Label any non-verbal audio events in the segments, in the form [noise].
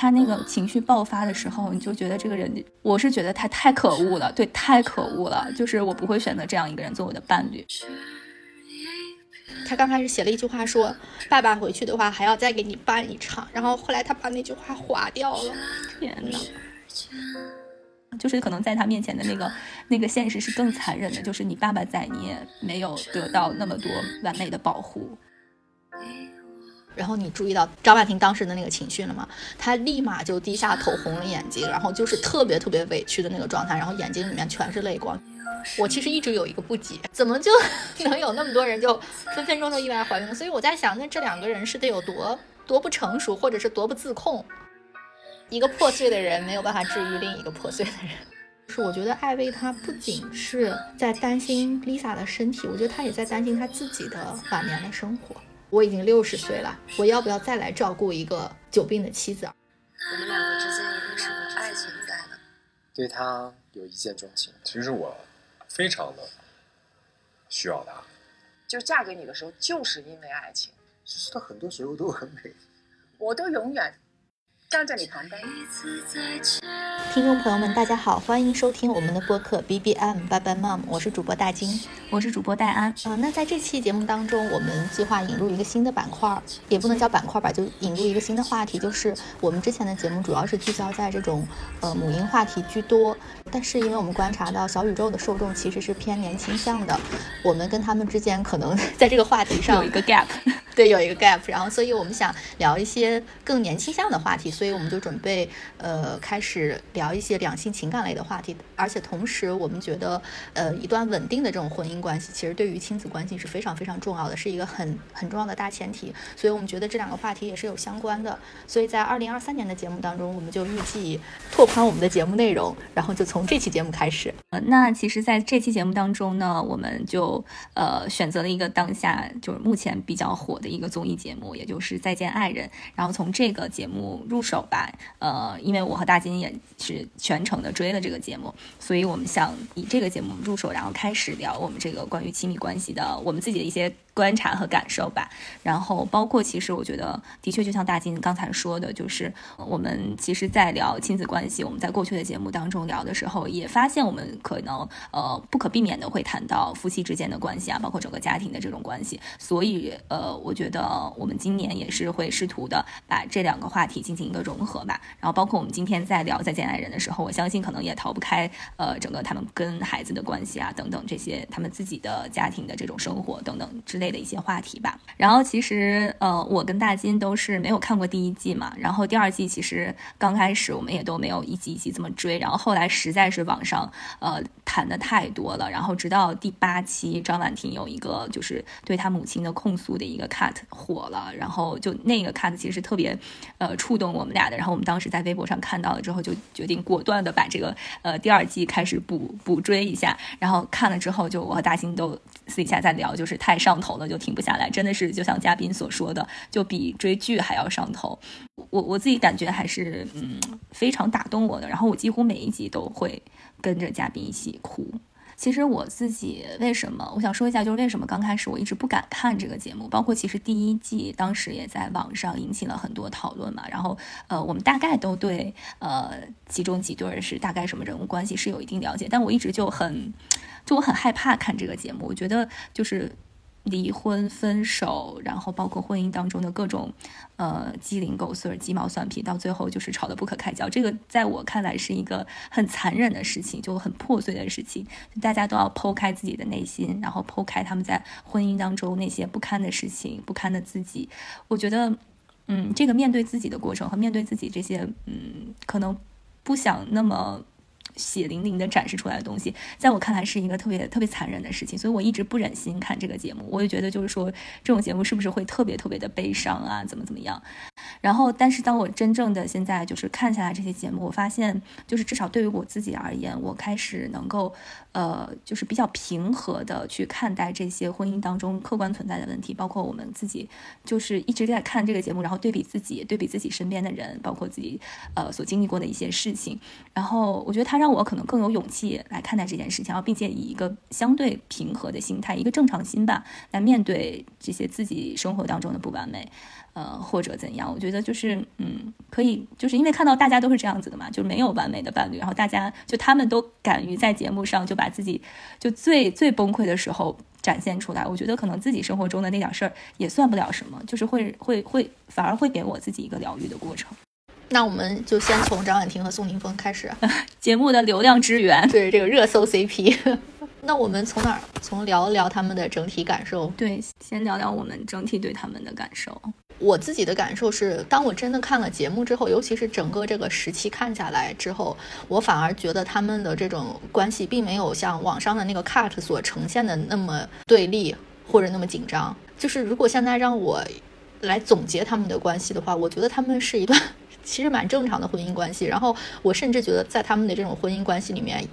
他那个情绪爆发的时候，你就觉得这个人，我是觉得他太可恶了，对，太可恶了，就是我不会选择这样一个人做我的伴侣。他刚开始写了一句话，说爸爸回去的话还要再给你办一场，然后后来他把那句话划掉了。天呐。就是可能在他面前的那个那个现实是更残忍的，就是你爸爸在，你也没有得到那么多完美的保护。然后你注意到张婉婷当时的那个情绪了吗？她立马就低下头，红了眼睛，然后就是特别特别委屈的那个状态，然后眼睛里面全是泪光。我其实一直有一个不解，怎么就能有那么多人就分分钟就意外怀孕？所以我在想，那这两个人是得有多多不成熟，或者是多不自控？一个破碎的人没有办法治愈另一个破碎的人，是我觉得艾薇她不仅是在担心 Lisa 的身体，我觉得她也在担心她自己的晚年的生活。我已经六十岁了，我要不要再来照顾一个久病的妻子？我们两个之间一定是有爱情在的。对他有一见钟情，其实我非常的需要他。就嫁给你的时候，就是因为爱情。其实他很多时候都很美，我都永远。站在你旁边。听众朋友们，大家好，欢迎收听我们的播客 B B M Bye Bye Mom，我是主播大金，我是主播戴安。嗯，那在这期节目当中，我们计划引入一个新的板块，也不能叫板块吧，就引入一个新的话题，就是我们之前的节目主要是聚焦在这种呃母婴话题居多，但是因为我们观察到小宇宙的受众其实是偏年轻向的，我们跟他们之间可能在这个话题上有一个 gap，[laughs] 对，有一个 gap，然后所以我们想聊一些更年轻向的话题。所以我们就准备，呃，开始聊一些两性情感类的话题，而且同时我们觉得，呃，一段稳定的这种婚姻关系，其实对于亲子关系是非常非常重要的，是一个很很重要的大前提。所以我们觉得这两个话题也是有相关的。所以在二零二三年的节目当中，我们就预计拓宽我们的节目内容，然后就从这期节目开始。呃，那其实在这期节目当中呢，我们就呃选择了一个当下就是目前比较火的一个综艺节目，也就是《再见爱人》，然后从这个节目入手。手吧，呃，因为我和大金也是全程的追了这个节目，所以我们想以这个节目入手，然后开始聊我们这个关于亲密关系的我们自己的一些。观察和感受吧，然后包括其实我觉得的确就像大金刚才说的，就是我们其实，在聊亲子关系，我们在过去的节目当中聊的时候，也发现我们可能呃不可避免的会谈到夫妻之间的关系啊，包括整个家庭的这种关系。所以呃，我觉得我们今年也是会试图的把这两个话题进行一个融合吧。然后包括我们今天在聊再见爱人的时候，我相信可能也逃不开呃整个他们跟孩子的关系啊等等这些他们自己的家庭的这种生活等等之。类的一些话题吧，然后其实呃，我跟大金都是没有看过第一季嘛，然后第二季其实刚开始我们也都没有一集一集这么追，然后后来实在是网上呃谈的太多了，然后直到第八期张婉婷有一个就是对她母亲的控诉的一个 cut 火了，然后就那个 cut 其实特别呃触动我们俩的，然后我们当时在微博上看到了之后，就决定果断的把这个呃第二季开始补补追一下，然后看了之后，就我和大金都私底下再聊，就是太上头。了就停不下来，真的是就像嘉宾所说的，就比追剧还要上头。我我自己感觉还是嗯非常打动我的，然后我几乎每一集都会跟着嘉宾一起哭。其实我自己为什么我想说一下，就是为什么刚开始我一直不敢看这个节目，包括其实第一季当时也在网上引起了很多讨论嘛。然后呃，我们大概都对呃其中几对是大概什么人物关系是有一定了解，但我一直就很就我很害怕看这个节目，我觉得就是。离婚、分手，然后包括婚姻当中的各种，呃，鸡零狗碎、鸡毛蒜皮，到最后就是吵得不可开交。这个在我看来是一个很残忍的事情，就很破碎的事情。大家都要剖开自己的内心，然后剖开他们在婚姻当中那些不堪的事情、不堪的自己。我觉得，嗯，这个面对自己的过程和面对自己这些，嗯，可能不想那么。血淋淋的展示出来的东西，在我看来是一个特别特别残忍的事情，所以我一直不忍心看这个节目。我也觉得，就是说这种节目是不是会特别特别的悲伤啊？怎么怎么样？然后，但是当我真正的现在就是看下来这些节目，我发现，就是至少对于我自己而言，我开始能够，呃，就是比较平和的去看待这些婚姻当中客观存在的问题，包括我们自己，就是一直在看这个节目，然后对比自己，对比自己身边的人，包括自己呃所经历过的一些事情，然后我觉得他。让我可能更有勇气来看待这件事情，然后并且以一个相对平和的心态，一个正常心吧，来面对这些自己生活当中的不完美。呃，或者怎样？我觉得就是嗯，可以，就是因为看到大家都是这样子的嘛，就没有完美的伴侣，然后大家就他们都敢于在节目上就把自己就最最崩溃的时候展现出来。我觉得可能自己生活中的那点事儿也算不了什么，就是会会会反而会给我自己一个疗愈的过程。那我们就先从张婉婷和宋宁峰开始，[laughs] 节目的流量之源，对这个热搜 CP。[laughs] 那我们从哪儿？从聊一聊他们的整体感受。对，先聊聊我们整体对他们的感受。我自己的感受是，当我真的看了节目之后，尤其是整个这个时期看下来之后，我反而觉得他们的这种关系并没有像网上的那个 cut 所呈现的那么对立或者那么紧张。就是如果现在让我来总结他们的关系的话，我觉得他们是一段其实蛮正常的婚姻关系。然后我甚至觉得，在他们的这种婚姻关系里面，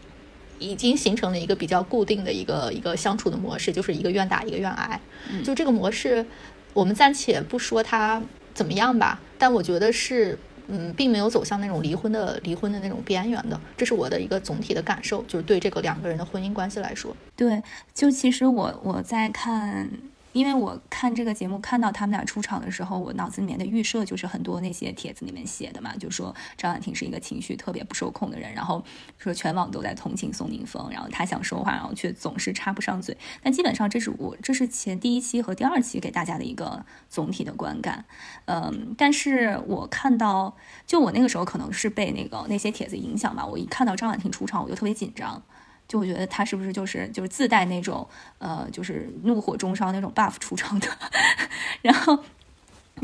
已经形成了一个比较固定的一个一个相处的模式，就是一个愿打一个愿挨。就这个模式。我们暂且不说它怎么样吧，但我觉得是，嗯，并没有走向那种离婚的离婚的那种边缘的，这是我的一个总体的感受，就是对这个两个人的婚姻关系来说，对，就其实我我在看。因为我看这个节目，看到他们俩出场的时候，我脑子里面的预设就是很多那些帖子里面写的嘛，就说张婉婷是一个情绪特别不受控的人，然后说全网都在同情宋宁峰，然后他想说话，然后却总是插不上嘴。但基本上这是我这是前第一期和第二期给大家的一个总体的观感，嗯，但是我看到就我那个时候可能是被那个那些帖子影响吧，我一看到张婉婷出场，我就特别紧张。就我觉得他是不是就是就是自带那种呃就是怒火中烧那种 buff 出场的，[laughs] 然后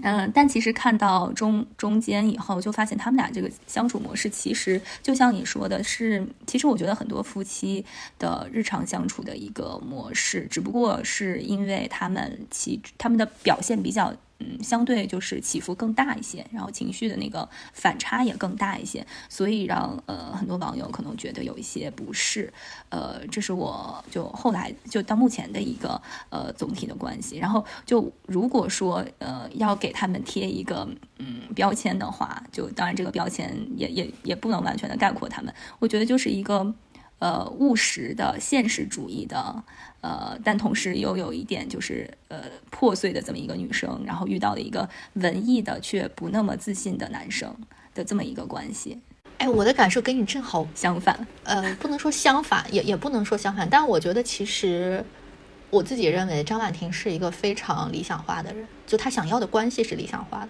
嗯，但其实看到中中间以后，就发现他们俩这个相处模式其实就像你说的是，其实我觉得很多夫妻的日常相处的一个模式，只不过是因为他们其他们的表现比较。嗯，相对就是起伏更大一些，然后情绪的那个反差也更大一些，所以让呃很多网友可能觉得有一些不适。呃，这是我就后来就到目前的一个呃总体的关系。然后就如果说呃要给他们贴一个嗯标签的话，就当然这个标签也也也不能完全的概括他们。我觉得就是一个。呃，务实的现实主义的，呃，但同时又有一点就是呃破碎的这么一个女生，然后遇到了一个文艺的却不那么自信的男生的这么一个关系。哎，我的感受跟你正好相反，呃，不能说相反，也也不能说相反，但我觉得其实我自己认为张婉婷是一个非常理想化的人，就她想要的关系是理想化的，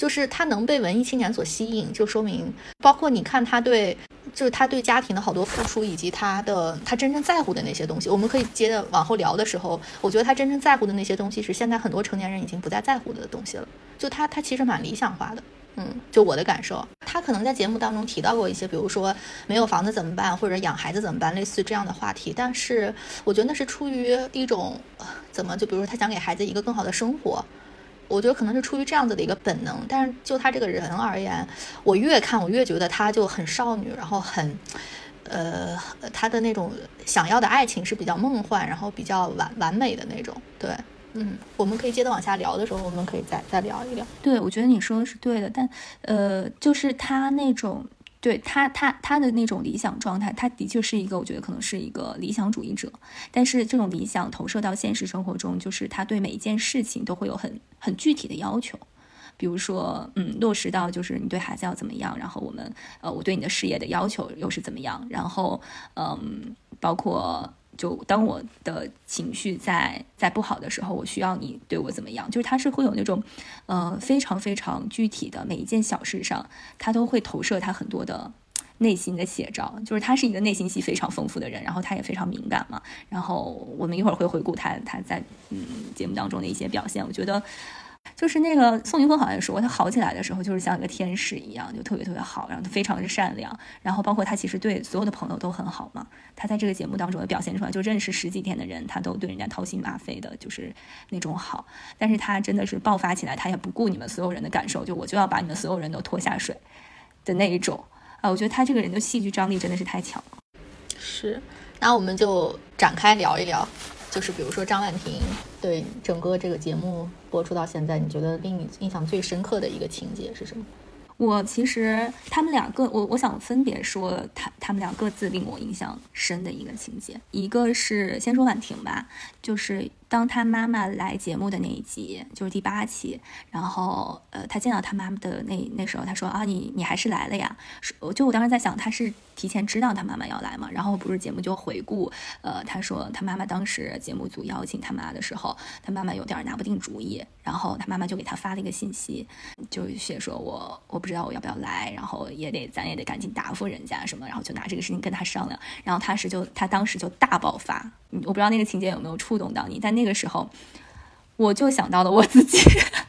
就是他能被文艺青年所吸引，就说明包括你看他对。就是他对家庭的好多付出，以及他的他真正在乎的那些东西，我们可以接着往后聊的时候，我觉得他真正在乎的那些东西是现在很多成年人已经不再在乎的东西了。就他他其实蛮理想化的，嗯，就我的感受，他可能在节目当中提到过一些，比如说没有房子怎么办，或者养孩子怎么办，类似这样的话题。但是我觉得那是出于一种怎么，就比如说他想给孩子一个更好的生活。我觉得可能是出于这样子的一个本能，但是就他这个人而言，我越看我越觉得他就很少女，然后很，呃，他的那种想要的爱情是比较梦幻，然后比较完完美的那种。对，嗯，我们可以接着往下聊的时候，我们可以再再聊一聊。对，我觉得你说的是对的，但呃，就是他那种。对他，他他的那种理想状态，他的确是一个，我觉得可能是一个理想主义者。但是这种理想投射到现实生活中，就是他对每一件事情都会有很很具体的要求。比如说，嗯，落实到就是你对孩子要怎么样，然后我们呃，我对你的事业的要求又是怎么样，然后嗯，包括。就当我的情绪在在不好的时候，我需要你对我怎么样？就是他是会有那种，呃，非常非常具体的每一件小事上，他都会投射他很多的内心的写照。就是他是一个内心戏非常丰富的人，然后他也非常敏感嘛。然后我们一会儿会回顾他他在嗯节目当中的一些表现，我觉得。就是那个宋宁峰好像说过，他好起来的时候就是像一个天使一样，就特别特别好，然后他非常的善良，然后包括他其实对所有的朋友都很好嘛。他在这个节目当中也表现出来，就认识十几天的人，他都对人家掏心挖肺的，就是那种好。但是他真的是爆发起来，他也不顾你们所有人的感受，就我就要把你们所有人都拖下水的那一种啊！我觉得他这个人的戏剧张力真的是太强了。是，那我们就展开聊一聊。就是比如说张婉婷对整个这个节目播出到现在，你觉得令你印象最深刻的一个情节是什么？我其实他们两个，我我想分别说他他们俩各自令我印象深的一个情节。一个是先说婉婷吧，就是当他妈妈来节目的那一集，就是第八期，然后呃，他见到他妈妈的那那时候，他说啊，你你还是来了呀？我，就我当时在想，他是提前知道他妈妈要来嘛？然后不是节目就回顾，呃，他说他妈妈当时节目组邀请他妈的时候，他妈妈有点拿不定主意，然后他妈妈就给他发了一个信息，就写说我我不知道我要不要来，然后也得咱也得赶紧答复人家什么，然后就拿这个事情跟他商量，然后他是就他当时就大爆发。我不知道那个情节有没有出触动到你，但那个时候，我就想到了我自己，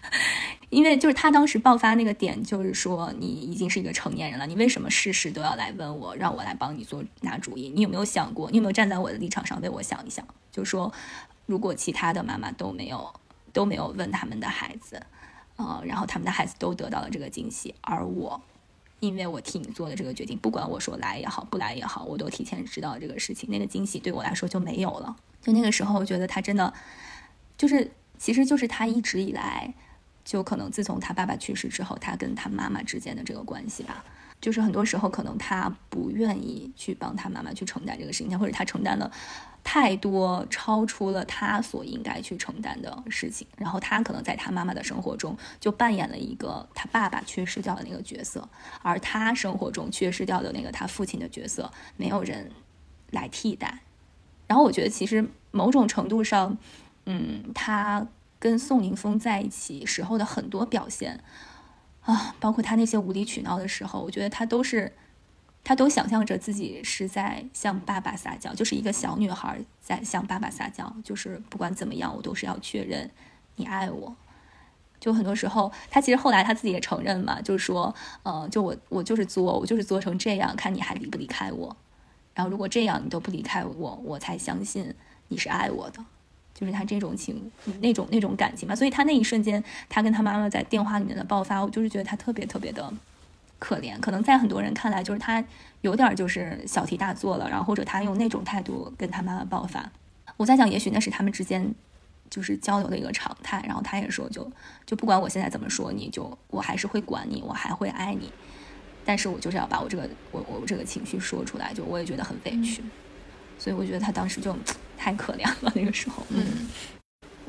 [laughs] 因为就是他当时爆发那个点，就是说你已经是一个成年人了，你为什么事事都要来问我，让我来帮你做拿主意？你有没有想过，你有没有站在我的立场上为我想一想？就说如果其他的妈妈都没有都没有问他们的孩子，呃，然后他们的孩子都得到了这个惊喜，而我。因为我替你做的这个决定，不管我说来也好，不来也好，我都提前知道这个事情，那个惊喜对我来说就没有了。就那个时候，我觉得他真的，就是，其实就是他一直以来，就可能自从他爸爸去世之后，他跟他妈妈之间的这个关系吧。就是很多时候，可能他不愿意去帮他妈妈去承担这个事情，或者他承担了太多超出了他所应该去承担的事情。然后他可能在他妈妈的生活中就扮演了一个他爸爸缺失掉的那个角色，而他生活中缺失掉的那个他父亲的角色，没有人来替代。然后我觉得，其实某种程度上，嗯，他跟宋宁峰在一起时候的很多表现。啊，包括他那些无理取闹的时候，我觉得他都是，他都想象着自己是在向爸爸撒娇，就是一个小女孩在向爸爸撒娇，就是不管怎么样，我都是要确认你爱我。就很多时候，他其实后来他自己也承认嘛，就是说，呃，就我我就是作，我就是作成这样，看你还离不离开我。然后如果这样你都不离开我，我才相信你是爱我的。就是他这种情，那种那种感情吧，所以他那一瞬间，他跟他妈妈在电话里面的爆发，我就是觉得他特别特别的可怜。可能在很多人看来，就是他有点就是小题大做了，然后或者他用那种态度跟他妈妈爆发。我在想，也许那是他们之间就是交流的一个常态。然后他也说，就就不管我现在怎么说，你就我还是会管你，我还会爱你，但是我就是要把我这个我我这个情绪说出来，就我也觉得很委屈。所以我觉得他当时就。太可怜了，那个时候。嗯，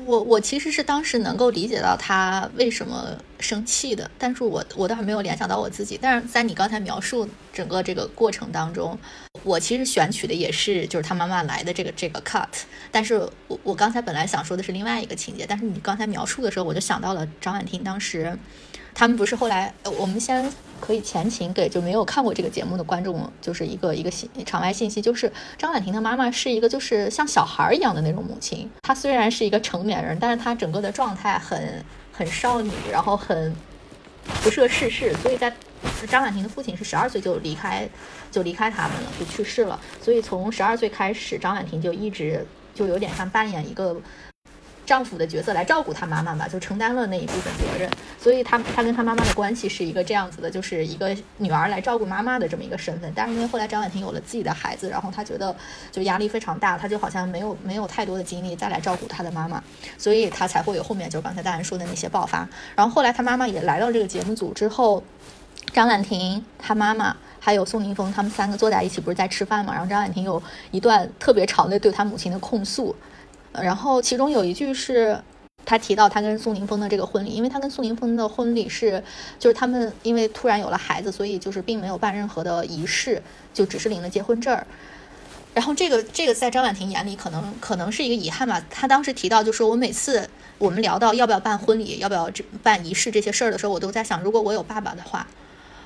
我我其实是当时能够理解到他为什么生气的，但是我我倒是没有联想到我自己。但是在你刚才描述整个这个过程当中，我其实选取的也是就是他妈妈来的这个这个 cut。但是我我刚才本来想说的是另外一个情节，但是你刚才描述的时候，我就想到了张婉婷当时，他们不是后来，我们先。可以前情给就没有看过这个节目的观众，就是一个一个信场外信息，就是张婉婷的妈妈是一个就是像小孩一样的那种母亲。她虽然是一个成年人，但是她整个的状态很很少女，然后很不涉世事。所以在张婉婷的父亲是十二岁就离开就离开他们了，就去世了。所以从十二岁开始，张婉婷就一直就有点像扮演一个。丈夫的角色来照顾她妈妈吧，就承担了那一部分责任，所以她她跟她妈妈的关系是一个这样子的，就是一个女儿来照顾妈妈的这么一个身份。但是因为后来张婉婷有了自己的孩子，然后她觉得就压力非常大，她就好像没有没有太多的精力再来照顾她的妈妈，所以她才会有后面就刚才大人说的那些爆发。然后后来她妈妈也来到这个节目组之后，张婉婷她妈妈还有宋宁峰他们三个坐在一起不是在吃饭嘛？然后张婉婷有一段特别长的对她母亲的控诉。然后其中有一句是，他提到他跟宋宁峰的这个婚礼，因为他跟宋宁峰的婚礼是，就是他们因为突然有了孩子，所以就是并没有办任何的仪式，就只是领了结婚证儿。然后这个这个在张婉婷眼里可能可能是一个遗憾吧。他当时提到就说，我每次我们聊到要不要办婚礼，要不要这办仪式这些事儿的时候，我都在想，如果我有爸爸的话，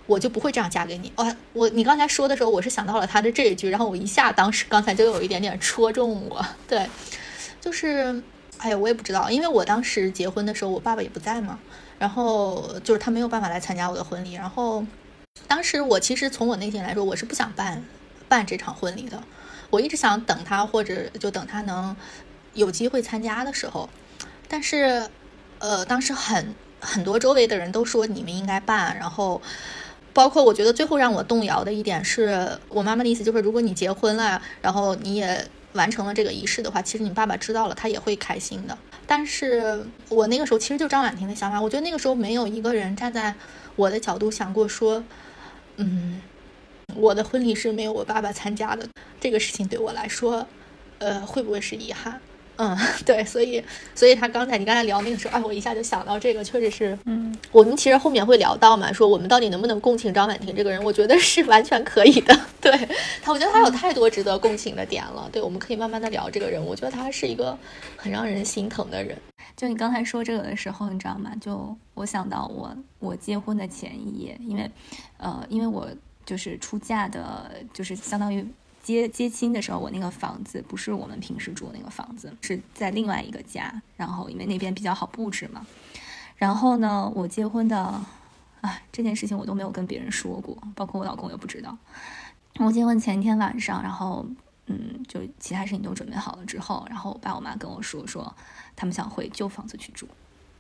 我就不会这样嫁给你。哦，我你刚才说的时候，我是想到了他的这一句，然后我一下当时刚才就有一点点戳中我，对。就是，哎呀，我也不知道，因为我当时结婚的时候，我爸爸也不在嘛，然后就是他没有办法来参加我的婚礼。然后，当时我其实从我内心来说，我是不想办办这场婚礼的。我一直想等他，或者就等他能有机会参加的时候。但是，呃，当时很很多周围的人都说你们应该办，然后包括我觉得最后让我动摇的一点是我妈妈的意思就是，如果你结婚了，然后你也。完成了这个仪式的话，其实你爸爸知道了，他也会开心的。但是我那个时候其实就张婉婷的想法，我觉得那个时候没有一个人站在我的角度想过说，嗯，我的婚礼是没有我爸爸参加的，这个事情对我来说，呃，会不会是遗憾？嗯，[laughs] 对，所以，所以他刚才你刚才聊那个时候，哎，我一下就想到这个，确实是，嗯，我们其实后面会聊到嘛，说我们到底能不能共情张婉婷这个人，我觉得是完全可以的。[laughs] 对他，我觉得他有太多值得共情的点了。对，我们可以慢慢的聊这个人，我觉得他是一个很让人心疼的人。就你刚才说这个的时候，你知道吗？就我想到我我结婚的前一夜，因为，呃，因为我就是出嫁的，就是相当于。接接亲的时候，我那个房子不是我们平时住的那个房子，是在另外一个家。然后因为那边比较好布置嘛。然后呢，我结婚的，啊，这件事情我都没有跟别人说过，包括我老公也不知道。我结婚前一天晚上，然后嗯，就其他事情都准备好了之后，然后我爸我妈跟我说说，他们想回旧房子去住，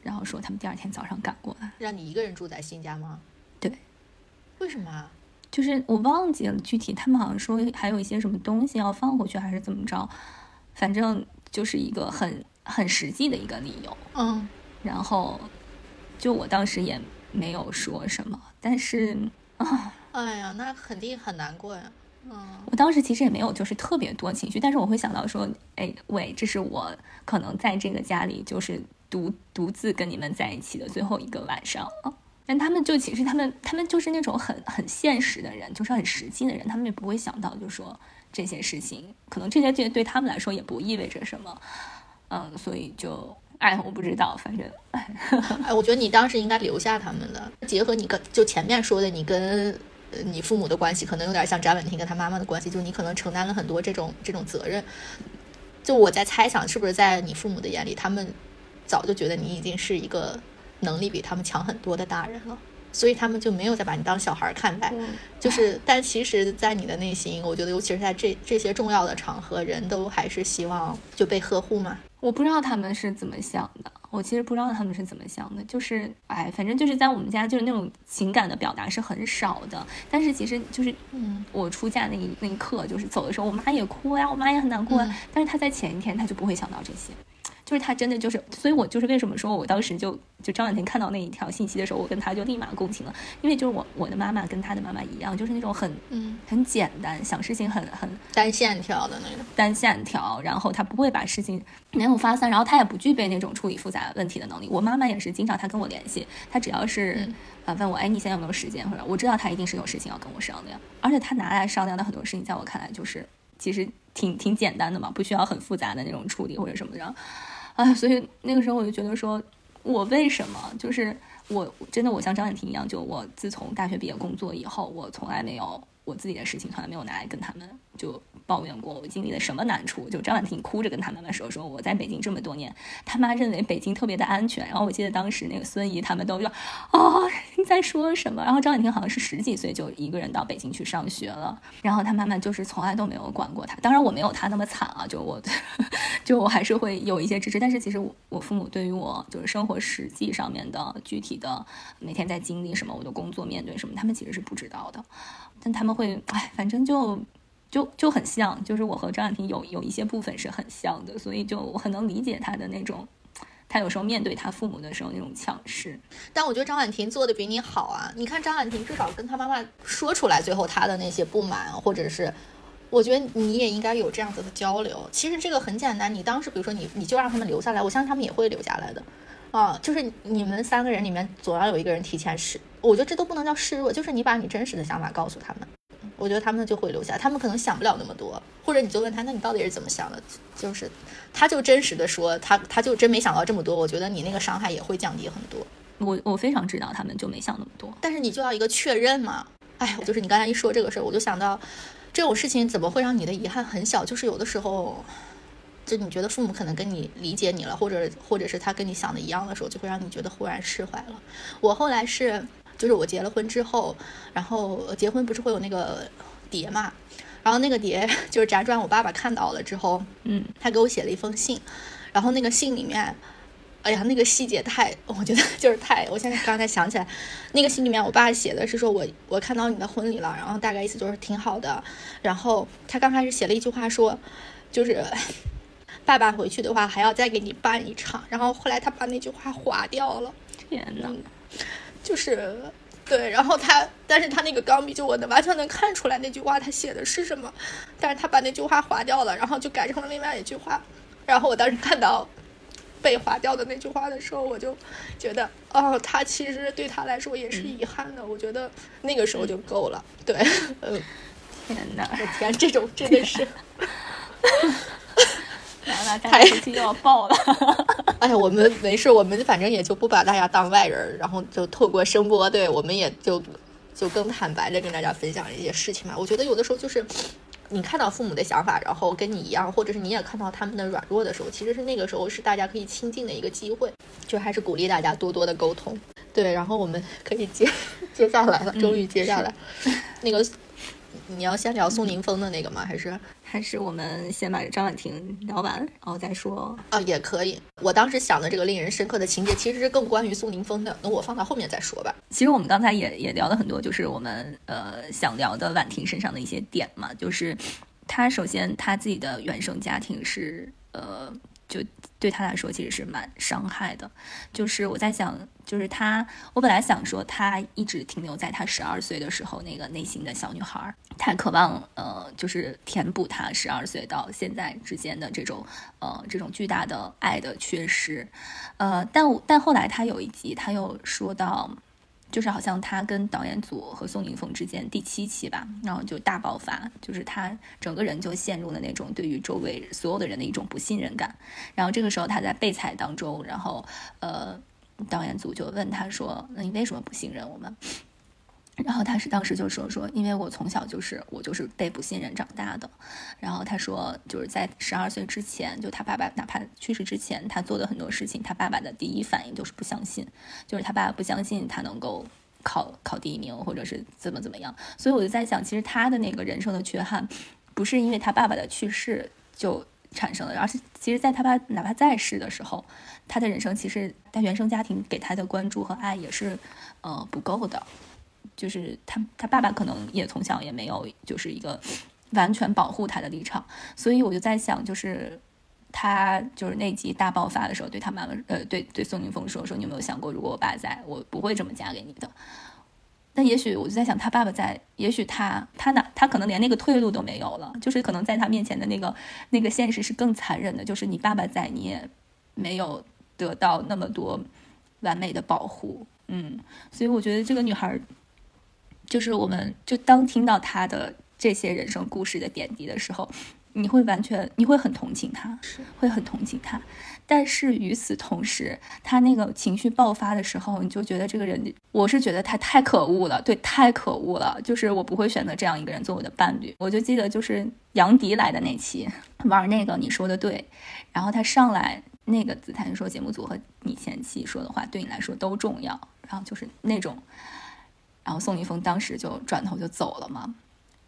然后说他们第二天早上赶过来。让你一个人住在新家吗？对。为什么？就是我忘记了具体，他们好像说还有一些什么东西要放回去，还是怎么着？反正就是一个很很实际的一个理由。嗯，然后就我当时也没有说什么，但是啊，哎呀，那肯定很难过呀。嗯，我当时其实也没有就是特别多情绪，但是我会想到说，哎喂，这是我可能在这个家里就是独独自跟你们在一起的最后一个晚上啊。但他们就其实他们他们就是那种很很现实的人，就是很实际的人，他们也不会想到，就说这些事情，可能这些这些对他们来说也不意味着什么，嗯，所以就哎，我不知道，反正 [laughs] 哎，我觉得你当时应该留下他们的，结合你跟就前面说的，你跟你父母的关系，可能有点像翟婉婷跟她妈妈的关系，就你可能承担了很多这种这种责任，就我在猜想，是不是在你父母的眼里，他们早就觉得你已经是一个。能力比他们强很多的大人了，所以他们就没有再把你当小孩看待。就是，但其实，在你的内心，我觉得，尤其是在这这些重要的场合，人都还是希望就被呵护嘛。我不知道他们是怎么想的，我其实不知道他们是怎么想的。就是，哎，反正就是在我们家，就是那种情感的表达是很少的。但是，其实就是，嗯，我出嫁那一那一刻，就是走的时候，我妈也哭呀，我妈也很难过。但是她在前一天，她就不会想到这些。就是他真的就是，所以我就是为什么说我当时就就张婉婷看到那一条信息的时候，我跟他就立马共情了，因为就是我我的妈妈跟他的妈妈一样，就是那种很嗯很简单，想事情很很单线条的那种单线条，然后他不会把事情没有发散，然后他也不具备那种处理复杂问题的能力。我妈妈也是经常她跟我联系，她只要是啊问我哎你现在有没有时间，或者我知道她一定是有事情要跟我商量，而且她拿来商量的很多事情，在我看来就是其实挺挺简单的嘛，不需要很复杂的那种处理或者什么的。啊，所以那个时候我就觉得说，我为什么就是我真的我像张婉婷一样，就我自从大学毕业工作以后，我从来没有我自己的事情，从来没有拿来跟他们就。抱怨过我经历了什么难处？就张婉婷哭着跟他妈妈说：“说我在北京这么多年，他妈认为北京特别的安全。”然后我记得当时那个孙怡他们都说：“哦，[laughs] 在说什么？”然后张婉婷好像是十几岁就一个人到北京去上学了，然后她妈妈就是从来都没有管过她。当然我没有她那么惨啊，就我 [laughs] 就我还是会有一些支持。但是其实我我父母对于我就是生活实际上面的具体的每天在经历什么，我的工作面对什么，他们其实是不知道的。但他们会哎，反正就。就就很像，就是我和张婉婷有有一些部分是很像的，所以就我很能理解她的那种，他有时候面对他父母的时候那种强势。但我觉得张婉婷做的比你好啊！你看张婉婷至少跟他妈妈说出来，最后他的那些不满，或者是，我觉得你也应该有这样子的交流。其实这个很简单，你当时比如说你你就让他们留下来，我相信他们也会留下来的。啊，就是你们三个人里面总要有一个人提前示，我觉得这都不能叫示弱，就是你把你真实的想法告诉他们。我觉得他们就会留下，他们可能想不了那么多，或者你就问他，那你到底是怎么想的？就是，他就真实的说，他他就真没想到这么多。我觉得你那个伤害也会降低很多。我我非常知道他们就没想那么多，但是你就要一个确认嘛。哎，就是你刚才一说这个事儿，我就想到这种事情怎么会让你的遗憾很小？就是有的时候，就你觉得父母可能跟你理解你了，或者或者是他跟你想的一样的时候，就会让你觉得忽然释怀了。我后来是。就是我结了婚之后，然后结婚不是会有那个碟嘛，然后那个碟就是辗转我爸爸看到了之后，嗯，他给我写了一封信，然后那个信里面，哎呀，那个细节太，[laughs] 我觉得就是太，我现在刚才想起来，那个信里面我爸写的是说我我看到你的婚礼了，然后大概意思就是挺好的，然后他刚开始写了一句话说，就是 [laughs] 爸爸回去的话还要再给你办一场，然后后来他把那句话划掉了，天呐。就是，对，然后他，但是他那个钢笔就我能完全能看出来那句话他写的是什么，但是他把那句话划掉了，然后就改成了另外一句话，然后我当时看到被划掉的那句话的时候，我就觉得，哦，他其实对他来说也是遗憾的。我觉得那个时候就够了。对，[laughs] 嗯，天哪！我天，这种真的是。[laughs] 完了，这期又要爆了。[laughs] 哎呀，我们没事，我们反正也就不把大家当外人，然后就透过声波，对我们也就就更坦白的跟大家分享一些事情嘛。我觉得有的时候就是你看到父母的想法，然后跟你一样，或者是你也看到他们的软弱的时候，其实是那个时候是大家可以亲近的一个机会，就还是鼓励大家多多的沟通。对，然后我们可以接接下来了，终 [laughs] 于接下来那个。你要先聊苏宁峰的那个吗？还是还是我们先把张婉婷聊完，然后再说啊？也可以。我当时想的这个令人深刻的情节，其实是更关于苏宁峰的。那我放到后面再说吧。其实我们刚才也也聊了很多，就是我们呃想聊的婉婷身上的一些点嘛。就是她首先她自己的原生家庭是呃。就对他来说，其实是蛮伤害的。就是我在想，就是他，我本来想说，他一直停留在他十二岁的时候那个内心的小女孩，太渴望，呃，就是填补他十二岁到现在之间的这种，呃，这种巨大的爱的缺失。呃，但但后来他有一集，他又说到。就是好像他跟导演组和宋宁峰之间第七期吧，然后就大爆发，就是他整个人就陷入了那种对于周围所有的人的一种不信任感。然后这个时候他在备采当中，然后呃，导演组就问他说：“那你为什么不信任我们？”然后他是当时就说说，因为我从小就是我就是被不信任长大的。然后他说，就是在十二岁之前，就他爸爸哪怕去世之前，他做的很多事情，他爸爸的第一反应就是不相信，就是他爸爸不相信他能够考考第一名，或者是怎么怎么样。所以我就在想，其实他的那个人生的缺憾，不是因为他爸爸的去世就产生的，而是其实在他爸哪怕在世的时候，他的人生其实他原生家庭给他的关注和爱也是呃不够的。就是他，他爸爸可能也从小也没有，就是一个完全保护他的立场，所以我就在想，就是他就是那集大爆发的时候，对他妈妈，呃，对对宋宁峰说说，你有没有想过，如果我爸在，我不会这么嫁给你的。那也许我就在想，他爸爸在，也许他他哪他可能连那个退路都没有了，就是可能在他面前的那个那个现实是更残忍的，就是你爸爸在，你也没有得到那么多完美的保护，嗯，所以我觉得这个女孩。就是我们，就当听到她的这些人生故事的点滴的时候，你会完全，你会很同情她，会很同情他。但是与此同时，他那个情绪爆发的时候，你就觉得这个人，我是觉得他太可恶了，对，太可恶了。就是我不会选择这样一个人做我的伴侣。我就记得就是杨迪来的那期玩那个，你说的对。然后他上来那个姿态说，节目组和你前妻说的话对你来说都重要。然后就是那种。然后宋宁峰当时就转头就走了嘛。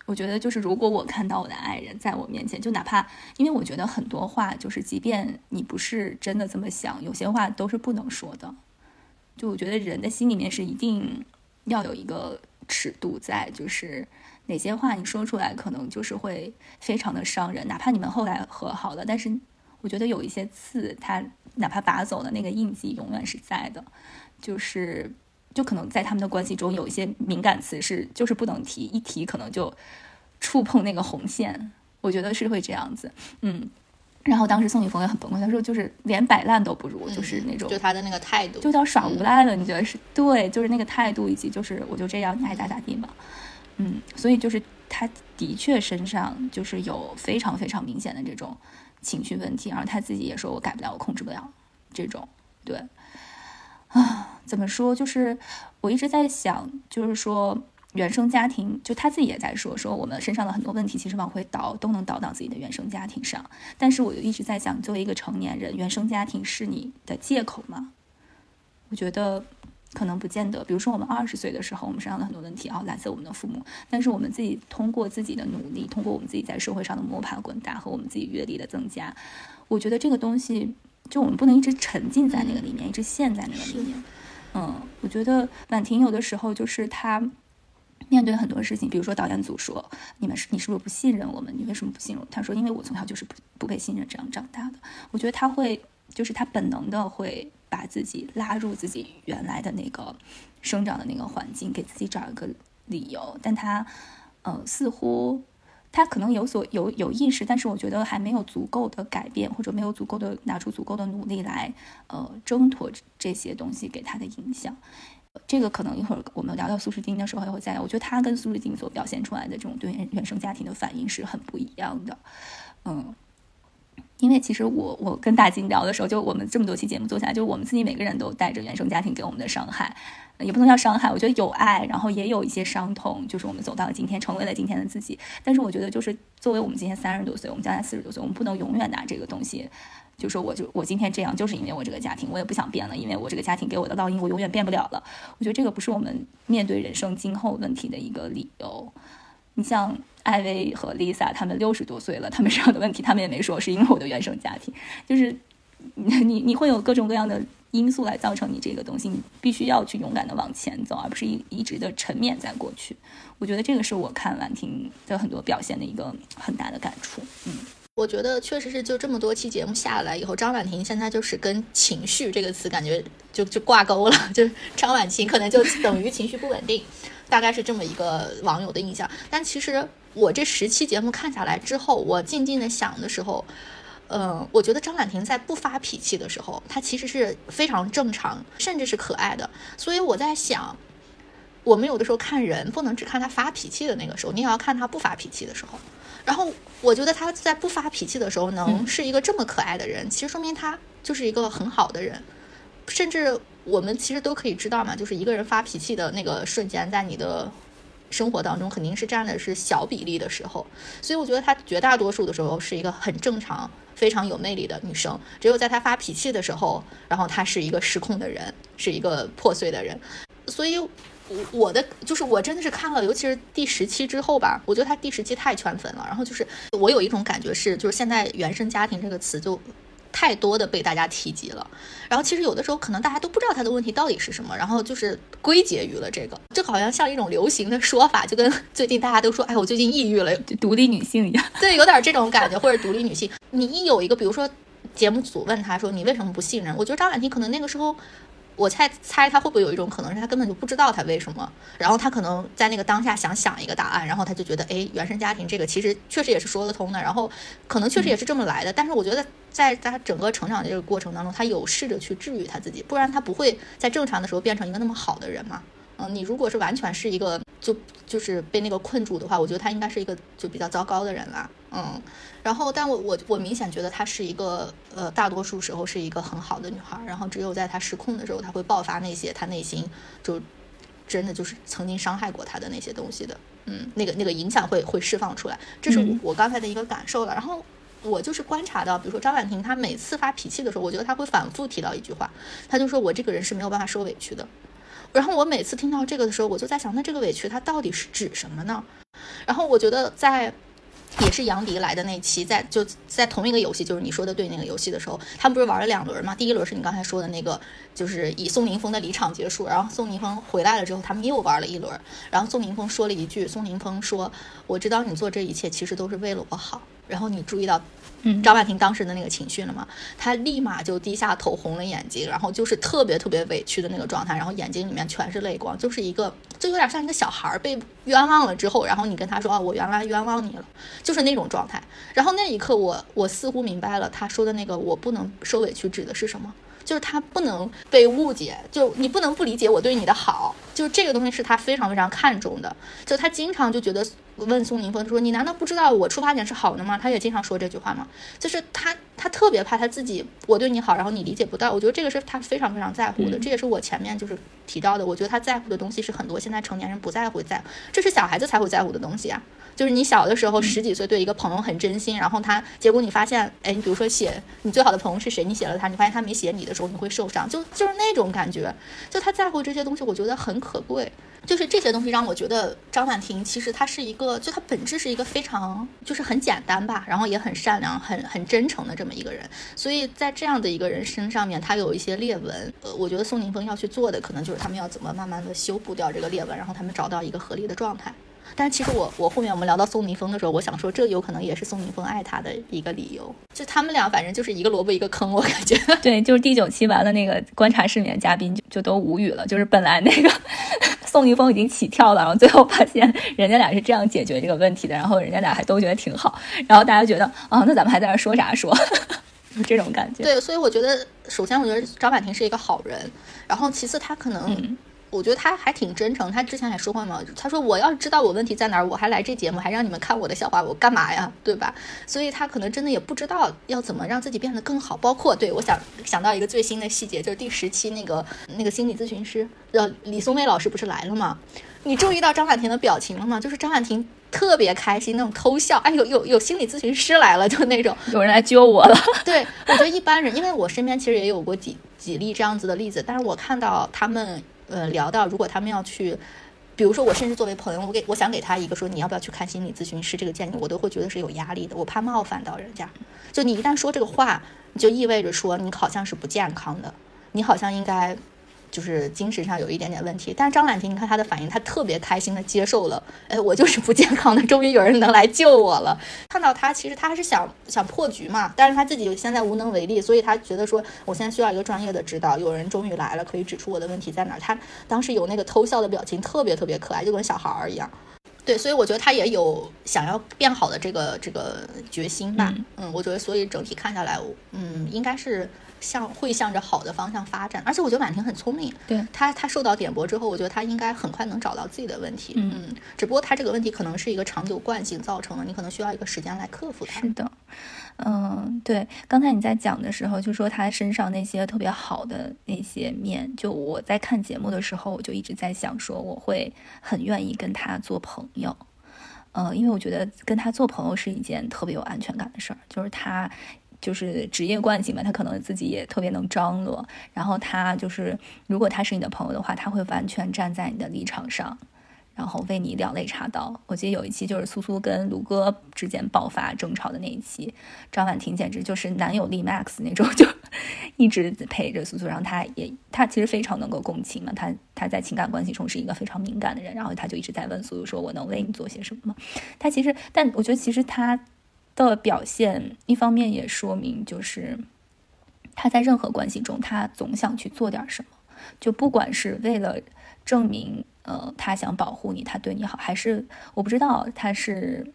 我觉得就是如果我看到我的爱人在我面前，就哪怕因为我觉得很多话就是，即便你不是真的这么想，有些话都是不能说的。就我觉得人的心里面是一定要有一个尺度在，就是哪些话你说出来可能就是会非常的伤人。哪怕你们后来和好了，但是我觉得有一些刺，它哪怕拔走了那个印记，永远是在的。就是。就可能在他们的关系中有一些敏感词是就是不能提，一提可能就触碰那个红线。我觉得是会这样子，嗯。然后当时宋雨峰也很崩溃，他说就是连摆烂都不如，就是那种就他的那个态度，就叫耍无赖了。你觉得是对？就是那个态度以及就是我就这样，你爱咋咋地吧。嗯，所以就是他的确身上就是有非常非常明显的这种情绪问题，然后他自己也说我改不了，我控制不了这种，对。啊，[sighs] 怎么说？就是我一直在想，就是说原生家庭，就他自己也在说，说我们身上的很多问题，其实往回倒都能倒到自己的原生家庭上。但是我就一直在想，作为一个成年人，原生家庭是你的借口吗？我觉得可能不见得。比如说我们二十岁的时候，我们身上的很多问题啊来自我们的父母，但是我们自己通过自己的努力，通过我们自己在社会上的摸爬滚打和我们自己阅历的增加，我觉得这个东西。就我们不能一直沉浸在那个里面，一直陷在那个里面。嗯，我觉得婉婷有的时候就是她面对很多事情，比如说导演组说你们是你是不是不信任我们？你为什么不信任？她说因为我从小就是不不被信任这样长大的。我觉得她会就是她本能的会把自己拉入自己原来的那个生长的那个环境，给自己找一个理由。但她呃似乎他可能有所有有意识，但是我觉得还没有足够的改变，或者没有足够的拿出足够的努力来，呃，挣脱这些东西给他的影响。这个可能一会儿我们聊到苏诗丁的时候也会在。我觉得他跟苏诗丁所表现出来的这种对原生家庭的反应是很不一样的，嗯。因为其实我我跟大金聊的时候，就我们这么多期节目做下来，就我们自己每个人都带着原生家庭给我们的伤害，也不能叫伤害。我觉得有爱，然后也有一些伤痛，就是我们走到了今天，成为了今天的自己。但是我觉得，就是作为我们今天三十多岁，我们将来四十多岁，我们不能永远拿这个东西，就说我就我今天这样，就是因为我这个家庭，我也不想变了，因为我这个家庭给我的烙印，我永远变不了了。我觉得这个不是我们面对人生今后问题的一个理由。你像艾薇和 Lisa，他们六十多岁了，他们这样的问题，他们也没说是因为我的原生家庭，就是你你会有各种各样的因素来造成你这个东西，你必须要去勇敢的往前走，而不是一一直的沉湎在过去。我觉得这个是我看婉婷的很多表现的一个很大的感触。嗯，我觉得确实是，就这么多期节目下来以后，张婉婷现在就是跟情绪这个词感觉就就挂钩了，[laughs] 就是张婉婷可能就等于情绪不稳定。大概是这么一个网友的印象，但其实我这十期节目看下来之后，我静静的想的时候，嗯，我觉得张婉婷在不发脾气的时候，她其实是非常正常，甚至是可爱的。所以我在想，我们有的时候看人不能只看他发脾气的那个时候，你也要看他不发脾气的时候。然后我觉得他在不发脾气的时候能是一个这么可爱的人，其实说明他就是一个很好的人，甚至。我们其实都可以知道嘛，就是一个人发脾气的那个瞬间，在你的生活当中肯定是占的是小比例的时候，所以我觉得她绝大多数的时候是一个很正常、非常有魅力的女生。只有在她发脾气的时候，然后她是一个失控的人，是一个破碎的人。所以，我我的就是我真的是看了，尤其是第十期之后吧，我觉得她第十期太圈粉了。然后就是我有一种感觉是，就是现在原生家庭这个词就。太多的被大家提及了，然后其实有的时候可能大家都不知道他的问题到底是什么，然后就是归结于了这个，这好像像一种流行的说法，就跟 [laughs] 最近大家都说，哎，我最近抑郁了，独立女性一样，对，有点这种感觉，或者独立女性，你一有一个，比如说节目组问他说你为什么不信任？我觉得张婉婷可能那个时候。我猜猜他会不会有一种可能是他根本就不知道他为什么，然后他可能在那个当下想想一个答案，然后他就觉得哎，原生家庭这个其实确实也是说得通的，然后可能确实也是这么来的。但是我觉得在他整个成长的这个过程当中，他有试着去治愈他自己，不然他不会在正常的时候变成一个那么好的人嘛。嗯，你如果是完全是一个就就是被那个困住的话，我觉得他应该是一个就比较糟糕的人啦。嗯。然后，但我我我明显觉得她是一个，呃，大多数时候是一个很好的女孩。然后，只有在她失控的时候，她会爆发那些她内心就真的就是曾经伤害过她的那些东西的，嗯，那个那个影响会会释放出来。这是我我刚才的一个感受了。然后，我就是观察到，比如说张婉婷，她每次发脾气的时候，我觉得她会反复提到一句话，她就说我这个人是没有办法受委屈的。然后我每次听到这个的时候，我就在想，那这个委屈它到底是指什么呢？然后我觉得在。也是杨迪来的那期，在就在同一个游戏，就是你说的对那个游戏的时候，他们不是玩了两轮吗？第一轮是你刚才说的那个，就是以宋宁峰的离场结束，然后宋宁峰回来了之后，他们又玩了一轮，然后宋宁峰说了一句，宋宁峰说：“我知道你做这一切其实都是为了我好。”然后你注意到。嗯，张婉婷当时的那个情绪了吗？她立马就低下头，红了眼睛，然后就是特别特别委屈的那个状态，然后眼睛里面全是泪光，就是一个就有点像一个小孩被冤枉了之后，然后你跟他说啊，我原来冤枉你了，就是那种状态。然后那一刻，我我似乎明白了他说的那个我不能受委屈指的是什么。就是他不能被误解，就你不能不理解我对你的好，就是这个东西是他非常非常看重的。就他经常就觉得问宋宁峰说：“你难道不知道我出发点是好的吗？”他也经常说这句话吗？就是他他特别怕他自己我对你好，然后你理解不到。我觉得这个是他非常非常在乎的，这也是我前面就是提到的。我觉得他在乎的东西是很多现在成年人不在乎在，这是小孩子才会在乎的东西啊。就是你小的时候十几岁对一个朋友很真心，然后他结果你发现，哎，你比如说写你最好的朋友是谁，你写了他，你发现他没写你的时候，你会受伤，就就是那种感觉，就他在乎这些东西，我觉得很可贵。就是这些东西让我觉得张婉婷其实她是一个，就他本质是一个非常就是很简单吧，然后也很善良、很很真诚的这么一个人。所以在这样的一个人身上面，他有一些裂纹，呃，我觉得宋宁峰要去做的，可能就是他们要怎么慢慢的修补掉这个裂纹，然后他们找到一个合理的状态。但其实我我后面我们聊到宋宁峰的时候，我想说这有可能也是宋宁峰爱他的一个理由。就他们俩反正就是一个萝卜一个坑，[laughs] 我感觉。对，就是第九期完了那个观察室里面嘉宾就就都无语了。就是本来那个 [laughs] 宋宁峰已经起跳了，然后最后发现人家俩是这样解决这个问题的，然后人家俩还都觉得挺好，然后大家觉得啊，那咱们还在这说啥说？就 [laughs] 这种感觉。对，所以我觉得，首先我觉得张婉婷是一个好人，然后其次她可能。我觉得他还挺真诚，他之前也说过嘛，他说我要是知道我问题在哪儿，我还来这节目，还让你们看我的笑话，我干嘛呀，对吧？所以他可能真的也不知道要怎么让自己变得更好。包括对我想想到一个最新的细节，就是第十期那个那个心理咨询师，呃，李松蔚老师不是来了吗？你注意到张婉婷的表情了吗？就是张婉婷特别开心，那种偷笑，哎，有有有心理咨询师来了，就那种有人来救我了。[laughs] 对，我觉得一般人，因为我身边其实也有过几几例这样子的例子，但是我看到他们。呃，聊到如果他们要去，比如说我甚至作为朋友，我给我想给他一个说你要不要去看心理咨询师这个建议，我都会觉得是有压力的，我怕冒犯到人家。就你一旦说这个话，就意味着说你好像是不健康的，你好像应该。就是精神上有一点点问题，但是张婉婷，你看她的反应，她特别开心的接受了，哎，我就是不健康的，终于有人能来救我了。看到她，其实她还是想想破局嘛，但是她自己现在无能为力，所以她觉得说，我现在需要一个专业的指导，有人终于来了，可以指出我的问题在哪。她当时有那个偷笑的表情，特别特别可爱，就跟小孩儿一样。对，所以我觉得她也有想要变好的这个这个决心吧。嗯，我觉得所以整体看下来，嗯，应该是。向会向着好的方向发展，而且我觉得婉婷很聪明。对她，她受到点拨之后，我觉得她应该很快能找到自己的问题。嗯，只不过她这个问题可能是一个长久惯性造成的，你可能需要一个时间来克服它。是的，嗯，对。刚才你在讲的时候，就说她身上那些特别好的那些面，就我在看节目的时候，我就一直在想，说我会很愿意跟她做朋友。嗯，因为我觉得跟她做朋友是一件特别有安全感的事儿，就是她。就是职业惯性嘛，他可能自己也特别能张罗。然后他就是，如果他是你的朋友的话，他会完全站在你的立场上，然后为你两肋插刀。我记得有一期就是苏苏跟卢哥之间爆发争吵的那一期，张婉婷简直就是男友力 max 那种，就 [laughs] 一直陪着苏苏。然后他也他其实非常能够共情嘛，他他在情感关系中是一个非常敏感的人。然后他就一直在问苏苏说：“我能为你做些什么吗？”他其实，但我觉得其实他。的表现，一方面也说明，就是他在任何关系中，他总想去做点什么，就不管是为了证明，呃，他想保护你，他对你好，还是我不知道他是，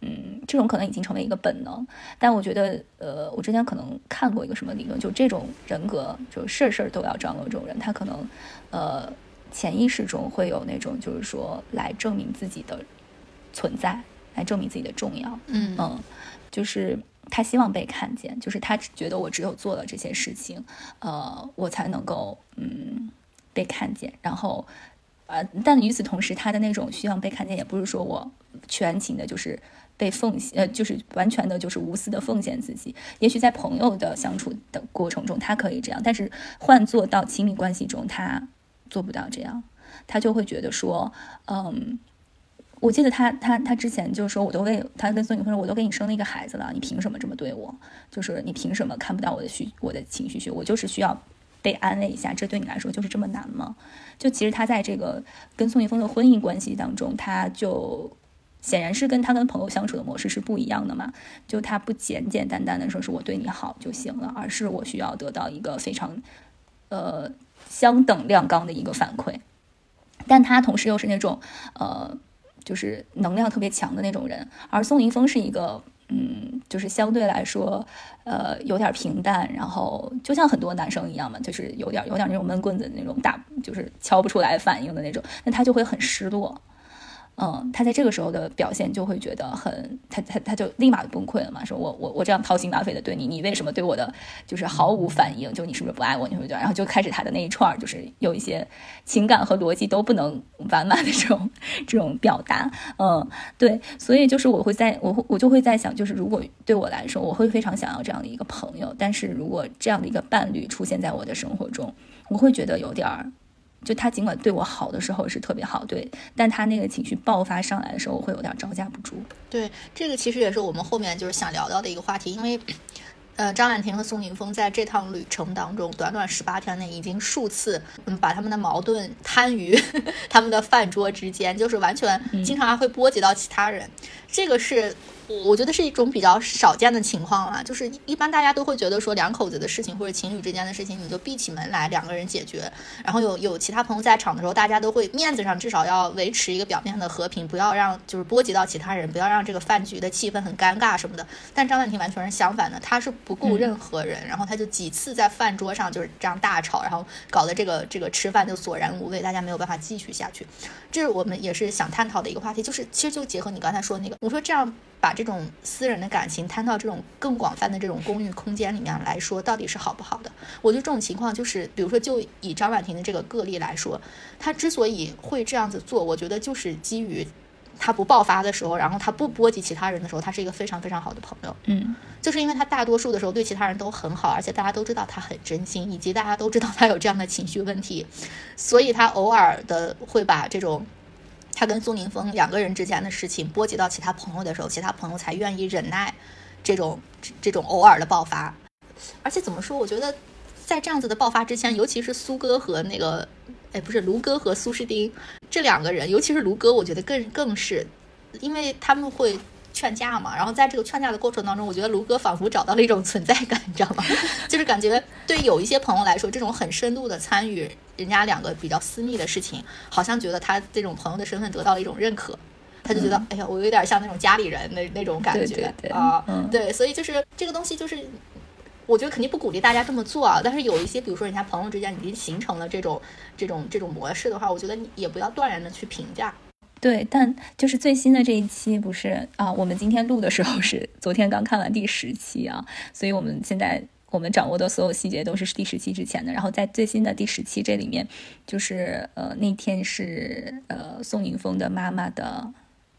嗯，这种可能已经成为一个本能。但我觉得，呃，我之前可能看过一个什么理论，就这种人格，就事事都要张罗这种人，他可能，呃，潜意识中会有那种，就是说来证明自己的存在。来证明自己的重要，嗯嗯，就是他希望被看见，就是他觉得我只有做了这些事情，呃，我才能够嗯被看见。然后，呃，但与此同时，他的那种需要被看见，也不是说我全情的，就是被奉献，呃，就是完全的，就是无私的奉献自己。也许在朋友的相处的过程中，他可以这样，但是换做到亲密关系中，他做不到这样，他就会觉得说，嗯。我记得他他他之前就是说，我都为他跟孙女峰说，我都给你生了一个孩子了，你凭什么这么对我？就是你凭什么看不到我的需我的情绪需？我就是需要被安慰一下，这对你来说就是这么难吗？就其实他在这个跟宋玉峰的婚姻关系当中，他就显然是跟他跟朋友相处的模式是不一样的嘛。就他不简简单单的说是我对你好就行了，而是我需要得到一个非常呃相等量纲的一个反馈。但他同时又是那种呃。就是能量特别强的那种人，而宋宁峰是一个，嗯，就是相对来说，呃，有点平淡，然后就像很多男生一样嘛，就是有点有点那种闷棍子那种大，就是敲不出来反应的那种，那他就会很失落。嗯，他在这个时候的表现就会觉得很，他他他就立马崩溃了嘛，说我我我这样掏心挖肺的对你，你为什么对我的就是毫无反应？就你是不是不爱我？你会觉得，然后就开始他的那一串，就是有一些情感和逻辑都不能完满的这种这种表达。嗯，对，所以就是我会在我我就会在想，就是如果对我来说，我会非常想要这样的一个朋友，但是如果这样的一个伴侣出现在我的生活中，我会觉得有点儿。就他尽管对我好的时候是特别好，对，但他那个情绪爆发上来的时候，我会有点招架不住。对，这个其实也是我们后面就是想聊到的一个话题，因为，呃，张婉婷和宋宁峰在这趟旅程当中，短短十八天内已经数次，嗯，把他们的矛盾摊于 [laughs] 他们的饭桌之间，就是完全经常还会波及到其他人。这个是我觉得是一种比较少见的情况了，就是一般大家都会觉得说两口子的事情或者情侣之间的事情，你就闭起门来两个人解决，然后有有其他朋友在场的时候，大家都会面子上至少要维持一个表面上的和平，不要让就是波及到其他人，不要让这个饭局的气氛很尴尬什么的。但张婉婷完全是相反的，她是不顾任何人，然后她就几次在饭桌上就是这样大吵，然后搞得这个这个吃饭就索然无味，大家没有办法继续下去。这是我们也是想探讨的一个话题，就是其实就结合你刚才说那个，我说这样。把这种私人的感情摊到这种更广泛的这种公寓空间里面来说，到底是好不好的？我觉得这种情况就是，比如说，就以张婉婷的这个个例来说，她之所以会这样子做，我觉得就是基于她不爆发的时候，然后她不波及其他人的时候，她是一个非常非常好的朋友。嗯，就是因为她大多数的时候对其他人都很好，而且大家都知道她很真心，以及大家都知道她有这样的情绪问题，所以她偶尔的会把这种。他跟苏宁峰两个人之间的事情波及到其他朋友的时候，其他朋友才愿意忍耐这种这种偶尔的爆发。而且怎么说？我觉得在这样子的爆发之前，尤其是苏哥和那个，哎，不是卢哥和苏诗丁这两个人，尤其是卢哥，我觉得更更是，因为他们会劝架嘛。然后在这个劝架的过程当中，我觉得卢哥仿佛找到了一种存在感，你知道吗？[laughs] 就是感觉对有一些朋友来说，这种很深度的参与。人家两个比较私密的事情，好像觉得他这种朋友的身份得到了一种认可，他就觉得，哎呀，我有点像那种家里人那那种感觉啊，对，所以就是这个东西，就是我觉得肯定不鼓励大家这么做啊。但是有一些，比如说人家朋友之间已经形成了这种这种这种模式的话，我觉得你也不要断然的去评价。对，但就是最新的这一期不是啊，我们今天录的时候是昨天刚看完第十期啊，所以我们现在。我们掌握的所有细节都是第十期之前的，然后在最新的第十期这里面，就是呃那天是呃宋宁峰的妈妈的。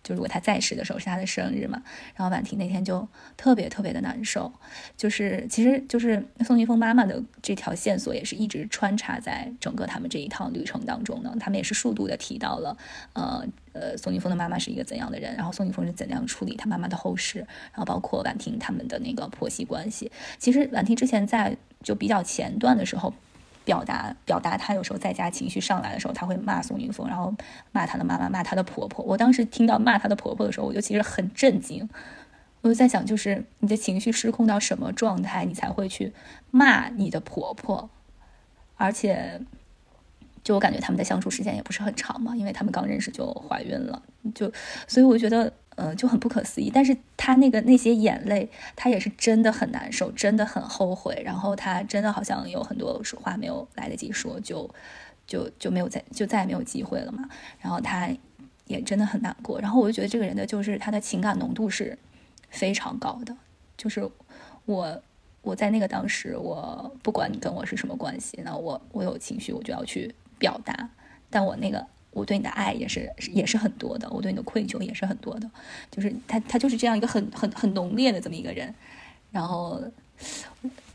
就如果他在世的时候是他的生日嘛，然后婉婷那天就特别特别的难受，就是其实就是宋宁峰妈妈的这条线索也是一直穿插在整个他们这一趟旅程当中呢，他们也是数度的提到了，呃呃宋宁峰的妈妈是一个怎样的人，然后宋宁峰是怎样处理他妈妈的后事，然后包括婉婷他们的那个婆媳关系，其实婉婷之前在就比较前段的时候。表达表达，她有时候在家情绪上来的时候，她会骂宋云峰，然后骂她的妈妈，骂她的婆婆。我当时听到骂她的婆婆的时候，我就其实很震惊。我就在想，就是你的情绪失控到什么状态，你才会去骂你的婆婆？而且，就我感觉他们的相处时间也不是很长嘛，因为他们刚认识就怀孕了，就所以我觉得。呃，就很不可思议，但是他那个那些眼泪，他也是真的很难受，真的很后悔，然后他真的好像有很多话没有来得及说，就就就没有再就再也没有机会了嘛。然后他也真的很难过，然后我就觉得这个人的就是他的情感浓度是非常高的，就是我我在那个当时，我不管你跟我是什么关系，那我我有情绪我就要去表达，但我那个。我对你的爱也是也是很多的，我对你的愧疚也是很多的，就是他他就是这样一个很很很浓烈的这么一个人，然后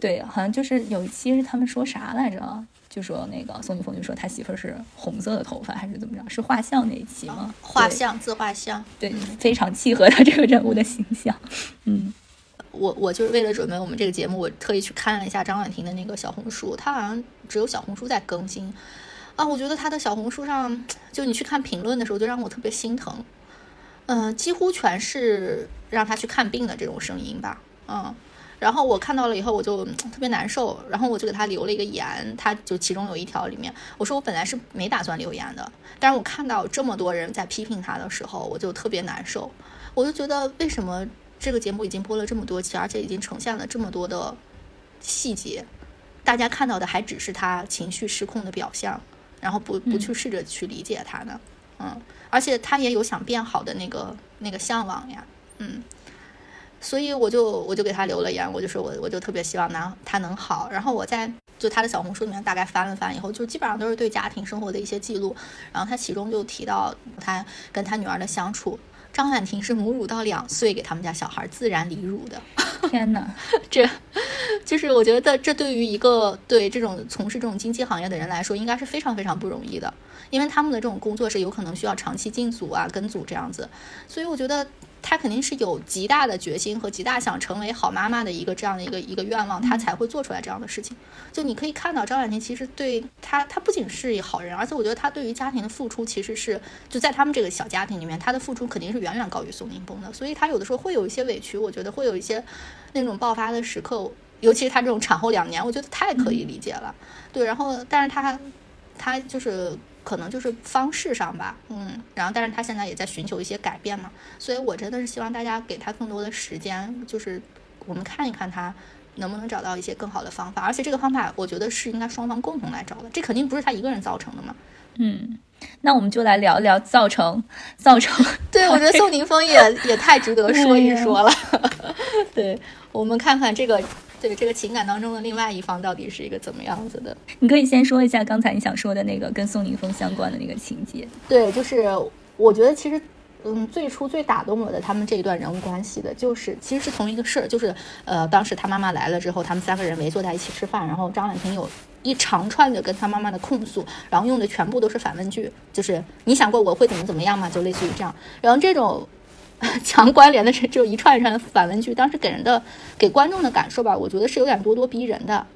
对，好像就是有一期是他们说啥来着，就说那个宋宁峰就说他媳妇儿是红色的头发还是怎么着，是画像那一期吗？画像自画像，对，非常契合他这个人物的形象。嗯，我我就是为了准备我们这个节目，我特意去看了一下张婉婷的那个小红书，她好像只有小红书在更新。啊，我觉得他的小红书上，就你去看评论的时候，就让我特别心疼。嗯，几乎全是让他去看病的这种声音吧。嗯，然后我看到了以后，我就特别难受，然后我就给他留了一个言。他就其中有一条里面，我说我本来是没打算留言的，但是我看到这么多人在批评他的时候，我就特别难受。我就觉得为什么这个节目已经播了这么多期，而且已经呈现了这么多的细节，大家看到的还只是他情绪失控的表象。然后不不去试着去理解他呢，嗯，而且他也有想变好的那个那个向往呀，嗯，所以我就我就给他留了言，我就说我我就特别希望他他能好。然后我在就他的小红书里面大概翻了翻以后，就基本上都是对家庭生活的一些记录。然后他其中就提到他跟他女儿的相处，张婉婷是母乳到两岁给他们家小孩自然离乳的。[laughs] 天哪，这就是我觉得这对于一个对这种从事这种经济行业的人来说，应该是非常非常不容易的，因为他们的这种工作是有可能需要长期进组啊、跟组这样子，所以我觉得。他肯定是有极大的决心和极大想成为好妈妈的一个这样的一个一个愿望，她才会做出来这样的事情。就你可以看到张婉婷其实对她，她不仅是好人，而且我觉得她对于家庭的付出其实是就在他们这个小家庭里面，她的付出肯定是远远高于宋宁峰的。所以她有的时候会有一些委屈，我觉得会有一些那种爆发的时刻，尤其是她这种产后两年，我觉得太可以理解了。对，然后但是她她就是。可能就是方式上吧，嗯，然后但是他现在也在寻求一些改变嘛，所以我真的是希望大家给他更多的时间，就是我们看一看他能不能找到一些更好的方法，而且这个方法我觉得是应该双方共同来找的，这肯定不是他一个人造成的嘛，嗯，那我们就来聊聊造成造成，对我觉得宋宁峰也也太值得说一说了，[laughs] 对我们看看这个。对这个情感当中的另外一方到底是一个怎么样子的？你可以先说一下刚才你想说的那个跟宋宁峰相关的那个情节。对，就是我觉得其实，嗯，最初最打动我的他们这一段人物关系的，就是其实是同一个事儿，就是呃，当时他妈妈来了之后，他们三个人围坐在一起吃饭，然后张婉婷有一长串的跟他妈妈的控诉，然后用的全部都是反问句，就是你想过我会怎么怎么样吗？就类似于这样，然后这种。[laughs] 强关联的是就一串一串的反问句，当时给人的给观众的感受吧，我觉得是有点咄咄逼人的。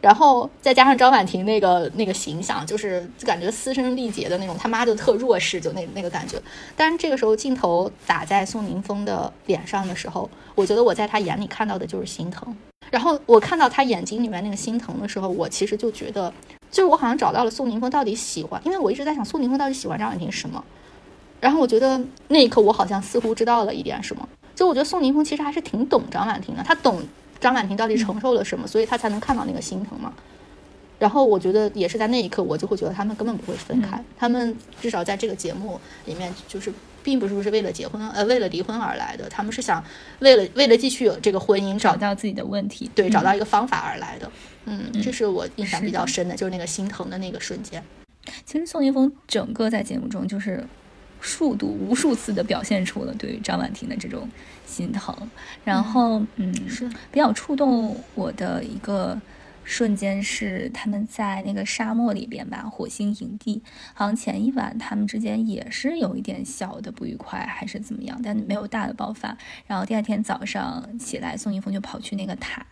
然后再加上张婉婷那个那个形象，就是就感觉嘶声力竭的那种，他妈就特弱势，就那那个感觉。但是这个时候镜头打在宋宁峰的脸上的时候，我觉得我在他眼里看到的就是心疼。然后我看到他眼睛里面那个心疼的时候，我其实就觉得，就是我好像找到了宋宁峰到底喜欢，因为我一直在想宋宁峰到底喜欢张婉婷什么。然后我觉得那一刻，我好像似乎知道了一点什么。就我觉得宋宁峰其实还是挺懂张婉婷的，他懂张婉婷到底承受了什么，所以他才能看到那个心疼嘛。然后我觉得也是在那一刻，我就会觉得他们根本不会分开，他们至少在这个节目里面，就是并不是不是为了结婚呃为了离婚而来的，他们是想为了为了继续有这个婚姻找到自己的问题，对，找到一个方法而来的。嗯，这是我印象比较深的，就是那个心疼的那个瞬间。其实宋宁峰整个在节目中就是。数度无数次的表现出了对于张婉婷的这种心疼，然后嗯，是。比较触动我的一个瞬间是他们在那个沙漠里边吧，火星营地，好像前一晚他们之间也是有一点小的不愉快，还是怎么样，但没有大的爆发。然后第二天早上起来，宋一峰就跑去那个塔，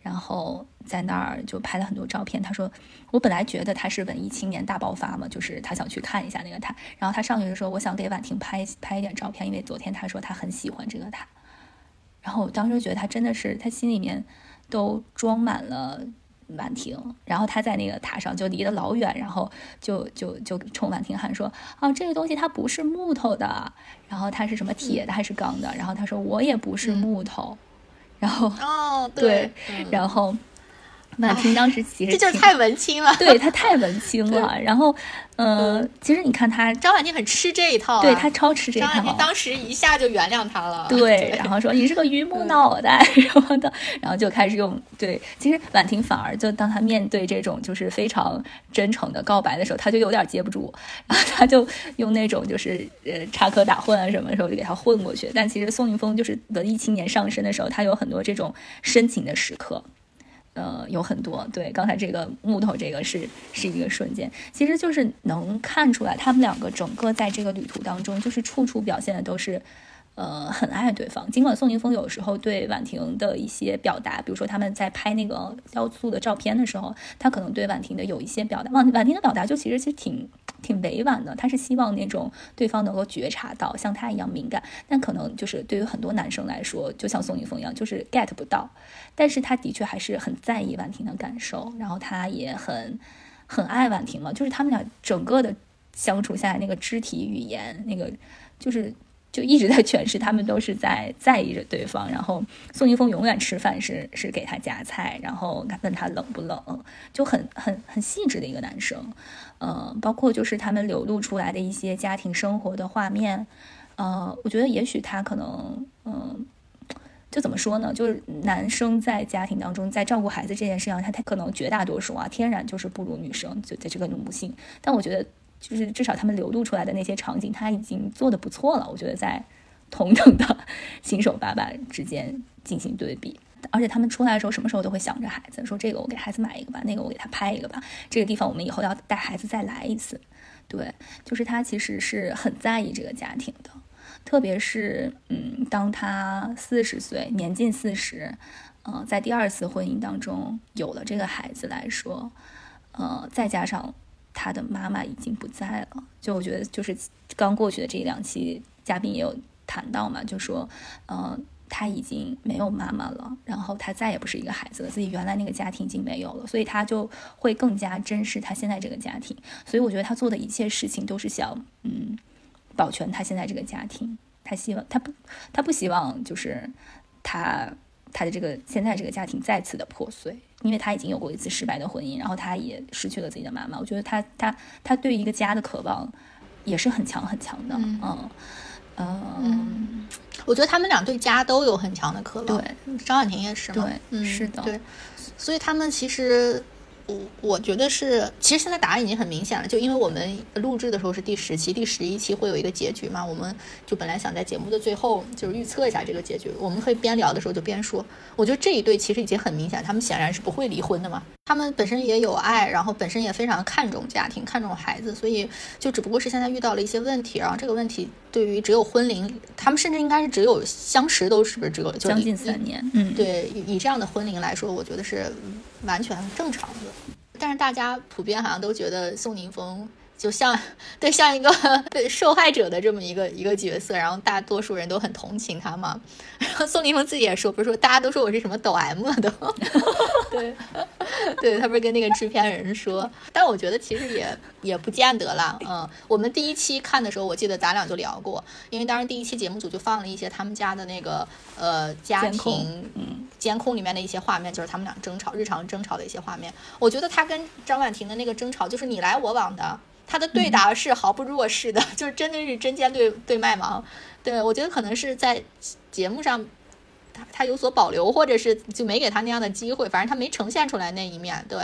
然后。在那儿就拍了很多照片。他说：“我本来觉得他是文艺青年大爆发嘛，就是他想去看一下那个塔。然后他上去就说：我想给婉婷拍拍一点照片，因为昨天他说他很喜欢这个塔。然后我当时觉得他真的是，他心里面都装满了婉婷。然后他在那个塔上就离得老远，然后就就就冲婉婷喊说：啊，这个东西它不是木头的，然后它是什么铁的还是钢的？然后他说我也不是木头。然后哦对，然后。” [laughs] 婉婷当时其实 [laughs] 这就太文青了，对她太文青了。[laughs] 然后，呃，其实你看她张婉婷很吃这一套，对她超吃这一套。张婉婷当时一下就原谅他了，对，然后说你是个榆木脑袋什么的，然后就开始用对。其实婉婷反而就当她面对这种就是非常真诚的告白的时候，她就有点接不住，然后她就用那种就是呃插科打诨啊什么的时候就给他混过去。但其实宋宁峰就是文艺青年上身的时候，他有很多这种深情的时刻。呃，有很多对，刚才这个木头这个是是一个瞬间，其实就是能看出来他们两个整个在这个旅途当中，就是处处表现的都是。呃，很爱对方。尽管宋宁峰有时候对婉婷的一些表达，比如说他们在拍那个雕塑的照片的时候，他可能对婉婷的有一些表达。婉婉婷的表达就其实其实挺挺委婉的，他是希望那种对方能够觉察到像他一样敏感。但可能就是对于很多男生来说，就像宋宁峰一样，就是 get 不到。但是他的确还是很在意婉婷的感受，然后他也很很爱婉婷嘛。就是他们俩整个的相处下来，那个肢体语言，那个就是。就一直在诠释，他们都是在在意着对方。然后宋一峰永远吃饭是是给他夹菜，然后问他冷不冷，就很很很细致的一个男生。呃，包括就是他们流露出来的一些家庭生活的画面，呃，我觉得也许他可能，嗯，就怎么说呢？就是男生在家庭当中在照顾孩子这件事上，他他可能绝大多数啊，天然就是不如女生，就在这个母性。但我觉得。就是至少他们流露出来的那些场景，他已经做的不错了。我觉得在同等的新手爸爸之间进行对比，而且他们出来的时候，什么时候都会想着孩子，说这个我给孩子买一个吧，那个我给他拍一个吧，这个地方我们以后要带孩子再来一次。对，就是他其实是很在意这个家庭的，特别是嗯，当他四十岁，年近四十，呃，在第二次婚姻当中有了这个孩子来说，呃，再加上他的妈妈已经不在了，就我觉得就是刚过去的这两期嘉宾也有谈到嘛，就说，呃。他已经没有妈妈了，然后他再也不是一个孩子了，自己原来那个家庭已经没有了，所以他就会更加珍视他现在这个家庭。所以我觉得他做的一切事情都是想，嗯，保全他现在这个家庭。他希望他不，他不希望就是他他的这个现在这个家庭再次的破碎，因为他已经有过一次失败的婚姻，然后他也失去了自己的妈妈。我觉得他他他对一个家的渴望也是很强很强的，嗯。嗯，我觉得他们俩对家都有很强的渴望。对，张婉婷也是嘛。对，是的。对，所以他们其实。我我觉得是，其实现在答案已经很明显了，就因为我们录制的时候是第十期，第十一期会有一个结局嘛，我们就本来想在节目的最后就是预测一下这个结局，我们可以边聊的时候就边说。我觉得这一对其实已经很明显，他们显然是不会离婚的嘛，他们本身也有爱，然后本身也非常看重家庭，看重孩子，所以就只不过是现在遇到了一些问题，然后这个问题对于只有婚龄，他们甚至应该是只有相识都是不是只有将近三年，嗯，对，以这样的婚龄来说，我觉得是。完全正常的，但是大家普遍好像都觉得宋宁峰就像对像一个对受害者的这么一个一个角色，然后大多数人都很同情他嘛。[laughs] 然后宋宁峰自己也说，不是说大家都说我是什么抖 M 的，[laughs] 对，对他不是跟那个制片人说，但我觉得其实也也不见得啦。嗯，我们第一期看的时候，我记得咱俩就聊过，因为当时第一期节目组就放了一些他们家的那个呃家庭嗯监控里面的一些画面，就是他们俩争吵日常争吵的一些画面。我觉得他跟张婉婷的那个争吵，就是你来我往的。他的对答是毫不弱势的，[laughs] 就是真的是针尖对对麦芒。对我觉得可能是在节目上，他他有所保留，或者是就没给他那样的机会，反正他没呈现出来那一面。对。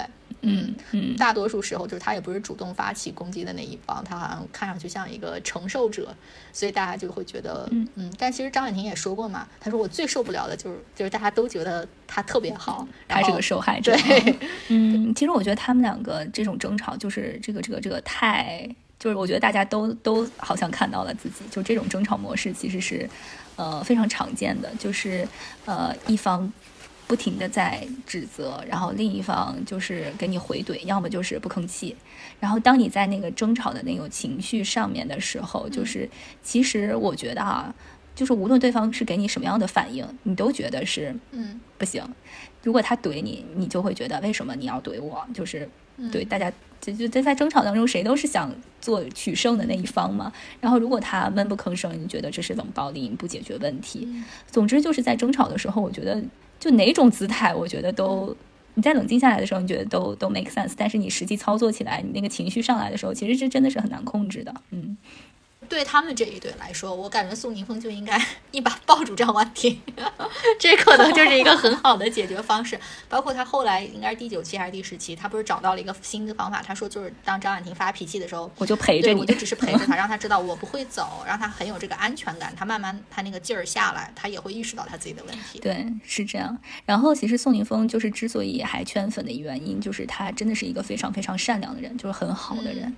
嗯嗯，大多数时候就是他也不是主动发起攻击的那一方，他好像看上去像一个承受者，所以大家就会觉得，嗯嗯。但其实张婉婷也说过嘛，他说我最受不了的就是就是大家都觉得他特别好，他是个受害者。对，[laughs] 嗯，其实我觉得他们两个这种争吵就是这个这个这个太，就是我觉得大家都都好像看到了自己，就这种争吵模式其实是呃非常常见的，就是呃一方。不停的在指责，然后另一方就是给你回怼，要么就是不吭气。然后当你在那个争吵的那种情绪上面的时候，就是其实我觉得啊，就是无论对方是给你什么样的反应，你都觉得是嗯不行。如果他怼你，你就会觉得为什么你要怼我？就是对大家就就在在争吵当中，谁都是想做取胜的那一方嘛。然后如果他闷不吭声，你觉得这是冷暴力，你不解决问题。总之就是在争吵的时候，我觉得。就哪种姿态，我觉得都，你在冷静下来的时候，你觉得都都 make sense。但是你实际操作起来，你那个情绪上来的时候，其实是真的是很难控制的，嗯。对他们这一对来说，我感觉宋宁峰就应该 [laughs] 一把抱住张婉婷，这可能就是一个很好的解决方式。包括他后来应该是第九期还是第十期，他不是找到了一个新的方法？他说就是当张婉婷发脾气的时候，我就陪着你，我就只是陪着他，让他知道我不会走，让他很有这个安全感。他慢慢他那个劲儿下来，他也会意识到他自己的问题。对，是这样。然后其实宋宁峰就是之所以还圈粉的原因，就是他真的是一个非常非常善良的人，就是很好的人。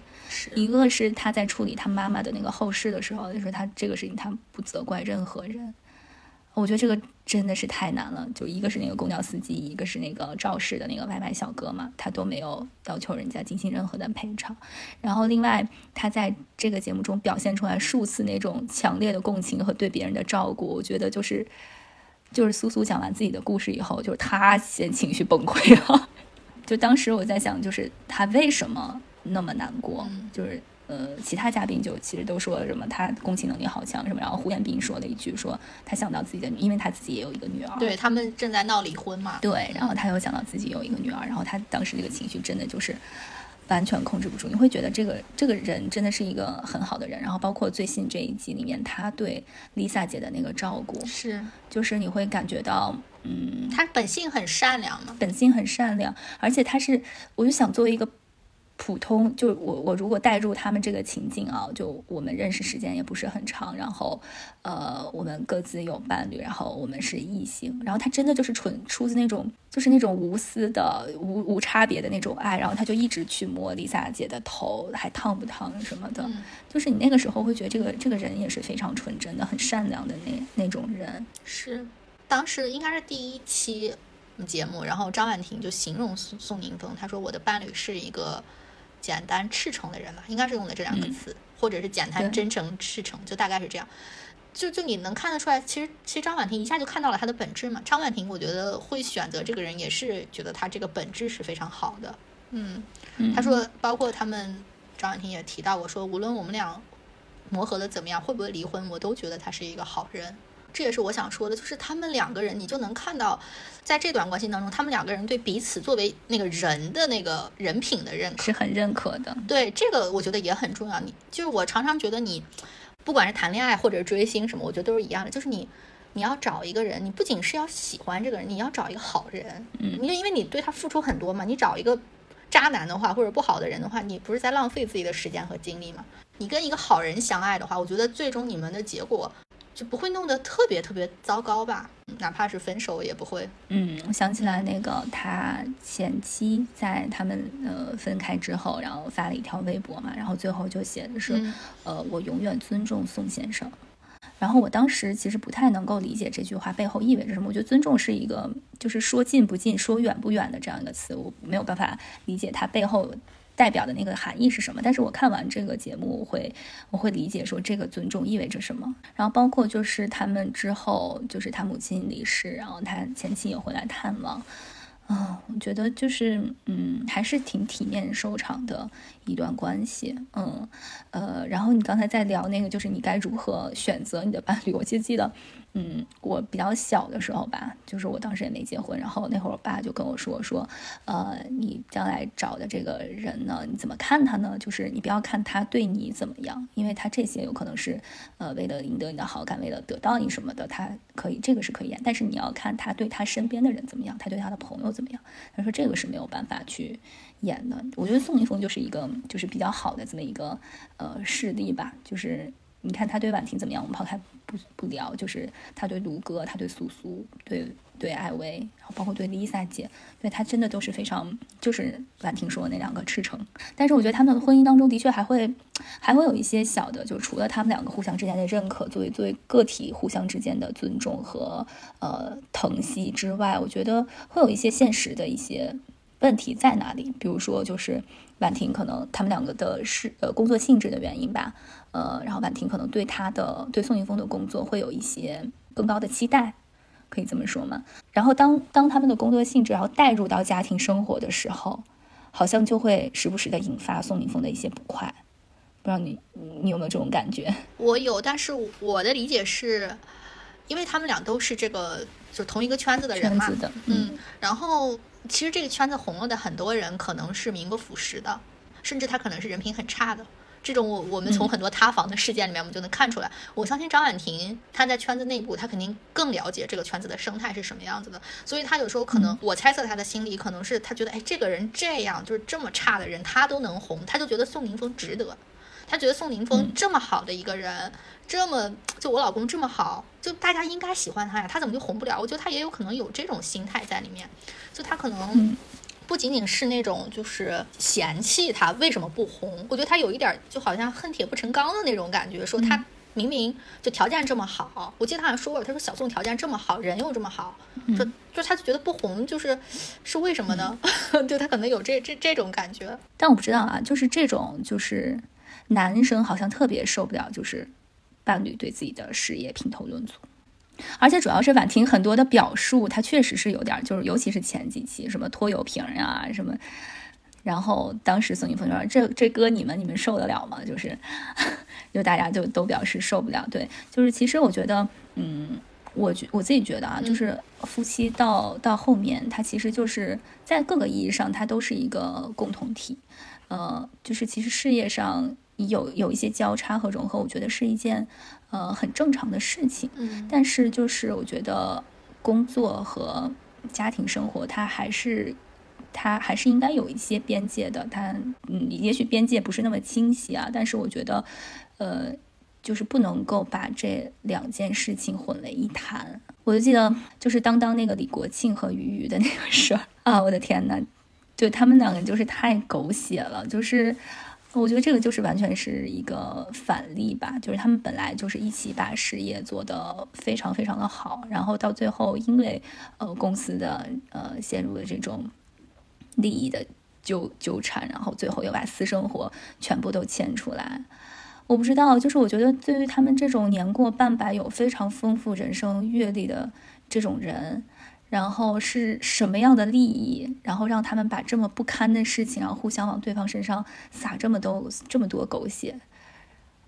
一个是他在处理他妈妈的那个后事的时候，就是他这个事情他不责怪任何人。我觉得这个真的是太难了。就一个是那个公交司机，一个是那个肇事的那个外卖小哥嘛，他都没有要求人家进行任何的赔偿。然后另外他在这个节目中表现出来数次那种强烈的共情和对别人的照顾，我觉得就是就是苏苏讲完自己的故事以后，就是他先情绪崩溃了。[laughs] 就当时我在想，就是他为什么？那么难过，就是呃，其他嘉宾就其实都说了什么他共情能力好强什么，然后胡彦斌说了一句说他想到自己的，因为他自己也有一个女儿，对他们正在闹离婚嘛，对，然后他又想到自己有一个女儿，然后他当时这个情绪真的就是完全控制不住，你会觉得这个这个人真的是一个很好的人，然后包括最新这一集里面他对 Lisa 姐的那个照顾是，就是你会感觉到，嗯，他本性很善良嘛，本性很善良，而且他是，我就想作为一个。普通，就我我如果带入他们这个情境啊，就我们认识时间也不是很长，然后呃，我们各自有伴侣，然后我们是异性，然后他真的就是纯出自那种就是那种无私的无无差别的那种爱，然后他就一直去摸丽萨姐的头，还烫不烫什么的，就是你那个时候会觉得这个这个人也是非常纯真的，很善良的那那种人。是，当时应该是第一期节目，然后张婉婷就形容宋宋宁峰，她说我的伴侣是一个。简单赤诚的人吧，应该是用的这两个词，或者是简单真诚赤诚，就大概是这样。就就你能看得出来，其实其实张婉婷一下就看到了他的本质嘛。张婉婷我觉得会选择这个人，也是觉得他这个本质是非常好的。嗯，他说，包括他们张婉婷也提到，我说无论我们俩磨合的怎么样，会不会离婚，我都觉得他是一个好人。这也是我想说的，就是他们两个人，你就能看到，在这段关系当中，他们两个人对彼此作为那个人的那个人品的认可是很认可的。对这个，我觉得也很重要。你就是我常常觉得，你不管是谈恋爱或者追星什么，我觉得都是一样的。就是你你要找一个人，你不仅是要喜欢这个人，你要找一个好人。嗯，因为因为你对他付出很多嘛，你找一个渣男的话或者不好的人的话，你不是在浪费自己的时间和精力吗？你跟一个好人相爱的话，我觉得最终你们的结果。就不会弄得特别特别糟糕吧？哪怕是分手也不会。嗯，我想起来那个他前妻在他们呃分开之后，然后发了一条微博嘛，然后最后就写的是呃我永远尊重宋先生。然后我当时其实不太能够理解这句话背后意味着什么。我觉得尊重是一个就是说近不近说远不远的这样一个词，我没有办法理解它背后。代表的那个含义是什么？但是我看完这个节目，我会我会理解说这个尊重意味着什么。然后包括就是他们之后，就是他母亲离世，然后他前妻也回来探望。啊，我觉得就是，嗯，还是挺体面收场的一段关系，嗯，呃，然后你刚才在聊那个，就是你该如何选择你的伴侣，我就记得，嗯，我比较小的时候吧，就是我当时也没结婚，然后那会儿我爸就跟我说说，呃，你将来找的这个人呢，你怎么看他呢？就是你不要看他对你怎么样，因为他这些有可能是，呃，为了赢得你的好感，为了得到你什么的，他可以这个是可以演，但是你要看他对他身边的人怎么样，他对他的朋友。怎么样？他说这个是没有办法去演的。我觉得宋宁峰就是一个就是比较好的这么一个呃事例吧。就是你看他对婉婷怎么样，我们抛开不不聊，就是他对卢哥，他对苏苏，对对艾薇，然后包括对 Lisa 姐，对他真的都是非常就是婉婷说的那两个赤诚。但是我觉得他们的婚姻当中的确还会还会有一些小的，就除了他们两个互相之间的认可，作为作为个体互相之间的尊重和呃疼惜之外，我觉得会有一些现实的一些问题在哪里。比如说，就是婉婷可能他们两个的是呃工作性质的原因吧。呃，然后婉婷可能对他的对宋宁峰的工作会有一些更高的期待，可以这么说吗？然后当当他们的工作性质然后带入到家庭生活的时候，好像就会时不时的引发宋宁峰的一些不快。不知道你你有没有这种感觉？我有，但是我的理解是，因为他们俩都是这个就同一个圈子的人嘛，嗯，然后其实这个圈子红了的很多人可能是名不副实的，甚至他可能是人品很差的。这种我我们从很多塌房的事件里面，我们就能看出来。我相信张婉婷她在圈子内部，她肯定更了解这个圈子的生态是什么样子的。所以她有时候可能，我猜测她的心理可能是，她觉得，哎，这个人这样就是这么差的人，他都能红，他就觉得宋宁峰值得。他觉得宋宁峰这么好的一个人，这么就我老公这么好，就大家应该喜欢他呀，他怎么就红不了？我觉得他也有可能有这种心态在里面，就他可能。不仅仅是那种就是嫌弃他为什么不红，我觉得他有一点就好像恨铁不成钢的那种感觉，说他明明就条件这么好，我记得他好像说过，他说小宋条件这么好，人又这么好，说就他就觉得不红就是是为什么呢？[laughs] 就他可能有这这这种感觉，但我不知道啊，就是这种就是男生好像特别受不了，就是伴侣对自己的事业评头论足。而且主要是婉婷很多的表述，她确实是有点，就是尤其是前几期什么拖油瓶呀什么，然后当时宋宁峰说：“这这歌你们你们受得了吗？”就是，[laughs] 就大家就都表示受不了。对，就是其实我觉得，嗯，我觉我自己觉得啊，就是夫妻到到后面，他其实就是在各个意义上，他都是一个共同体。呃，就是其实事业上有有一些交叉和融合，我觉得是一件。呃，很正常的事情，嗯，但是就是我觉得工作和家庭生活，它还是它还是应该有一些边界的。它嗯，也许边界不是那么清晰啊，但是我觉得，呃，就是不能够把这两件事情混为一谈。我就记得，就是当当那个李国庆和俞渝的那个事儿啊，我的天呐，就他们两个就是太狗血了，就是。我觉得这个就是完全是一个反例吧，就是他们本来就是一起把事业做得非常非常的好，然后到最后因为呃公司的呃陷入了这种利益的纠纠缠，然后最后又把私生活全部都牵出来。我不知道，就是我觉得对于他们这种年过半百、有非常丰富人生阅历的这种人。然后是什么样的利益，然后让他们把这么不堪的事情，然后互相往对方身上撒这么多这么多狗血。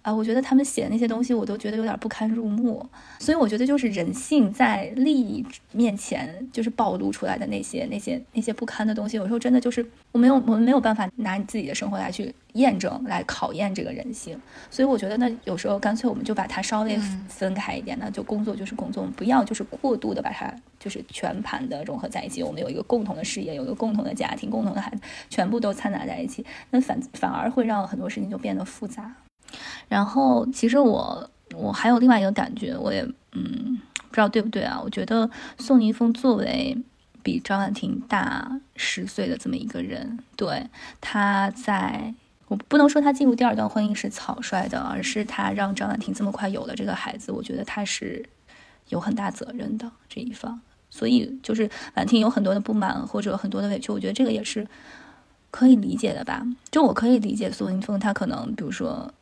啊，我觉得他们写的那些东西，我都觉得有点不堪入目。所以我觉得就是人性在利益面前，就是暴露出来的那些、那些、那些不堪的东西。有时候真的就是我没有，我们没有办法拿你自己的生活来去验证、来考验这个人性。所以我觉得，那有时候干脆我们就把它稍微分开一点，那就工作就是工作，不要就是过度的把它就是全盘的融合在一起。我们有一个共同的事业，有一个共同的家庭，共同的孩子，全部都掺杂在一起，那反反而会让很多事情就变得复杂。然后，其实我我还有另外一个感觉，我也嗯不知道对不对啊？我觉得宋宁峰作为比张婉婷大十岁的这么一个人，对他在我不能说他进入第二段婚姻是草率的，而是他让张婉婷这么快有了这个孩子，我觉得他是有很大责任的这一方。所以就是婉婷有很多的不满或者很多的委屈，我觉得这个也是可以理解的吧？就我可以理解宋宁峰他可能比如说。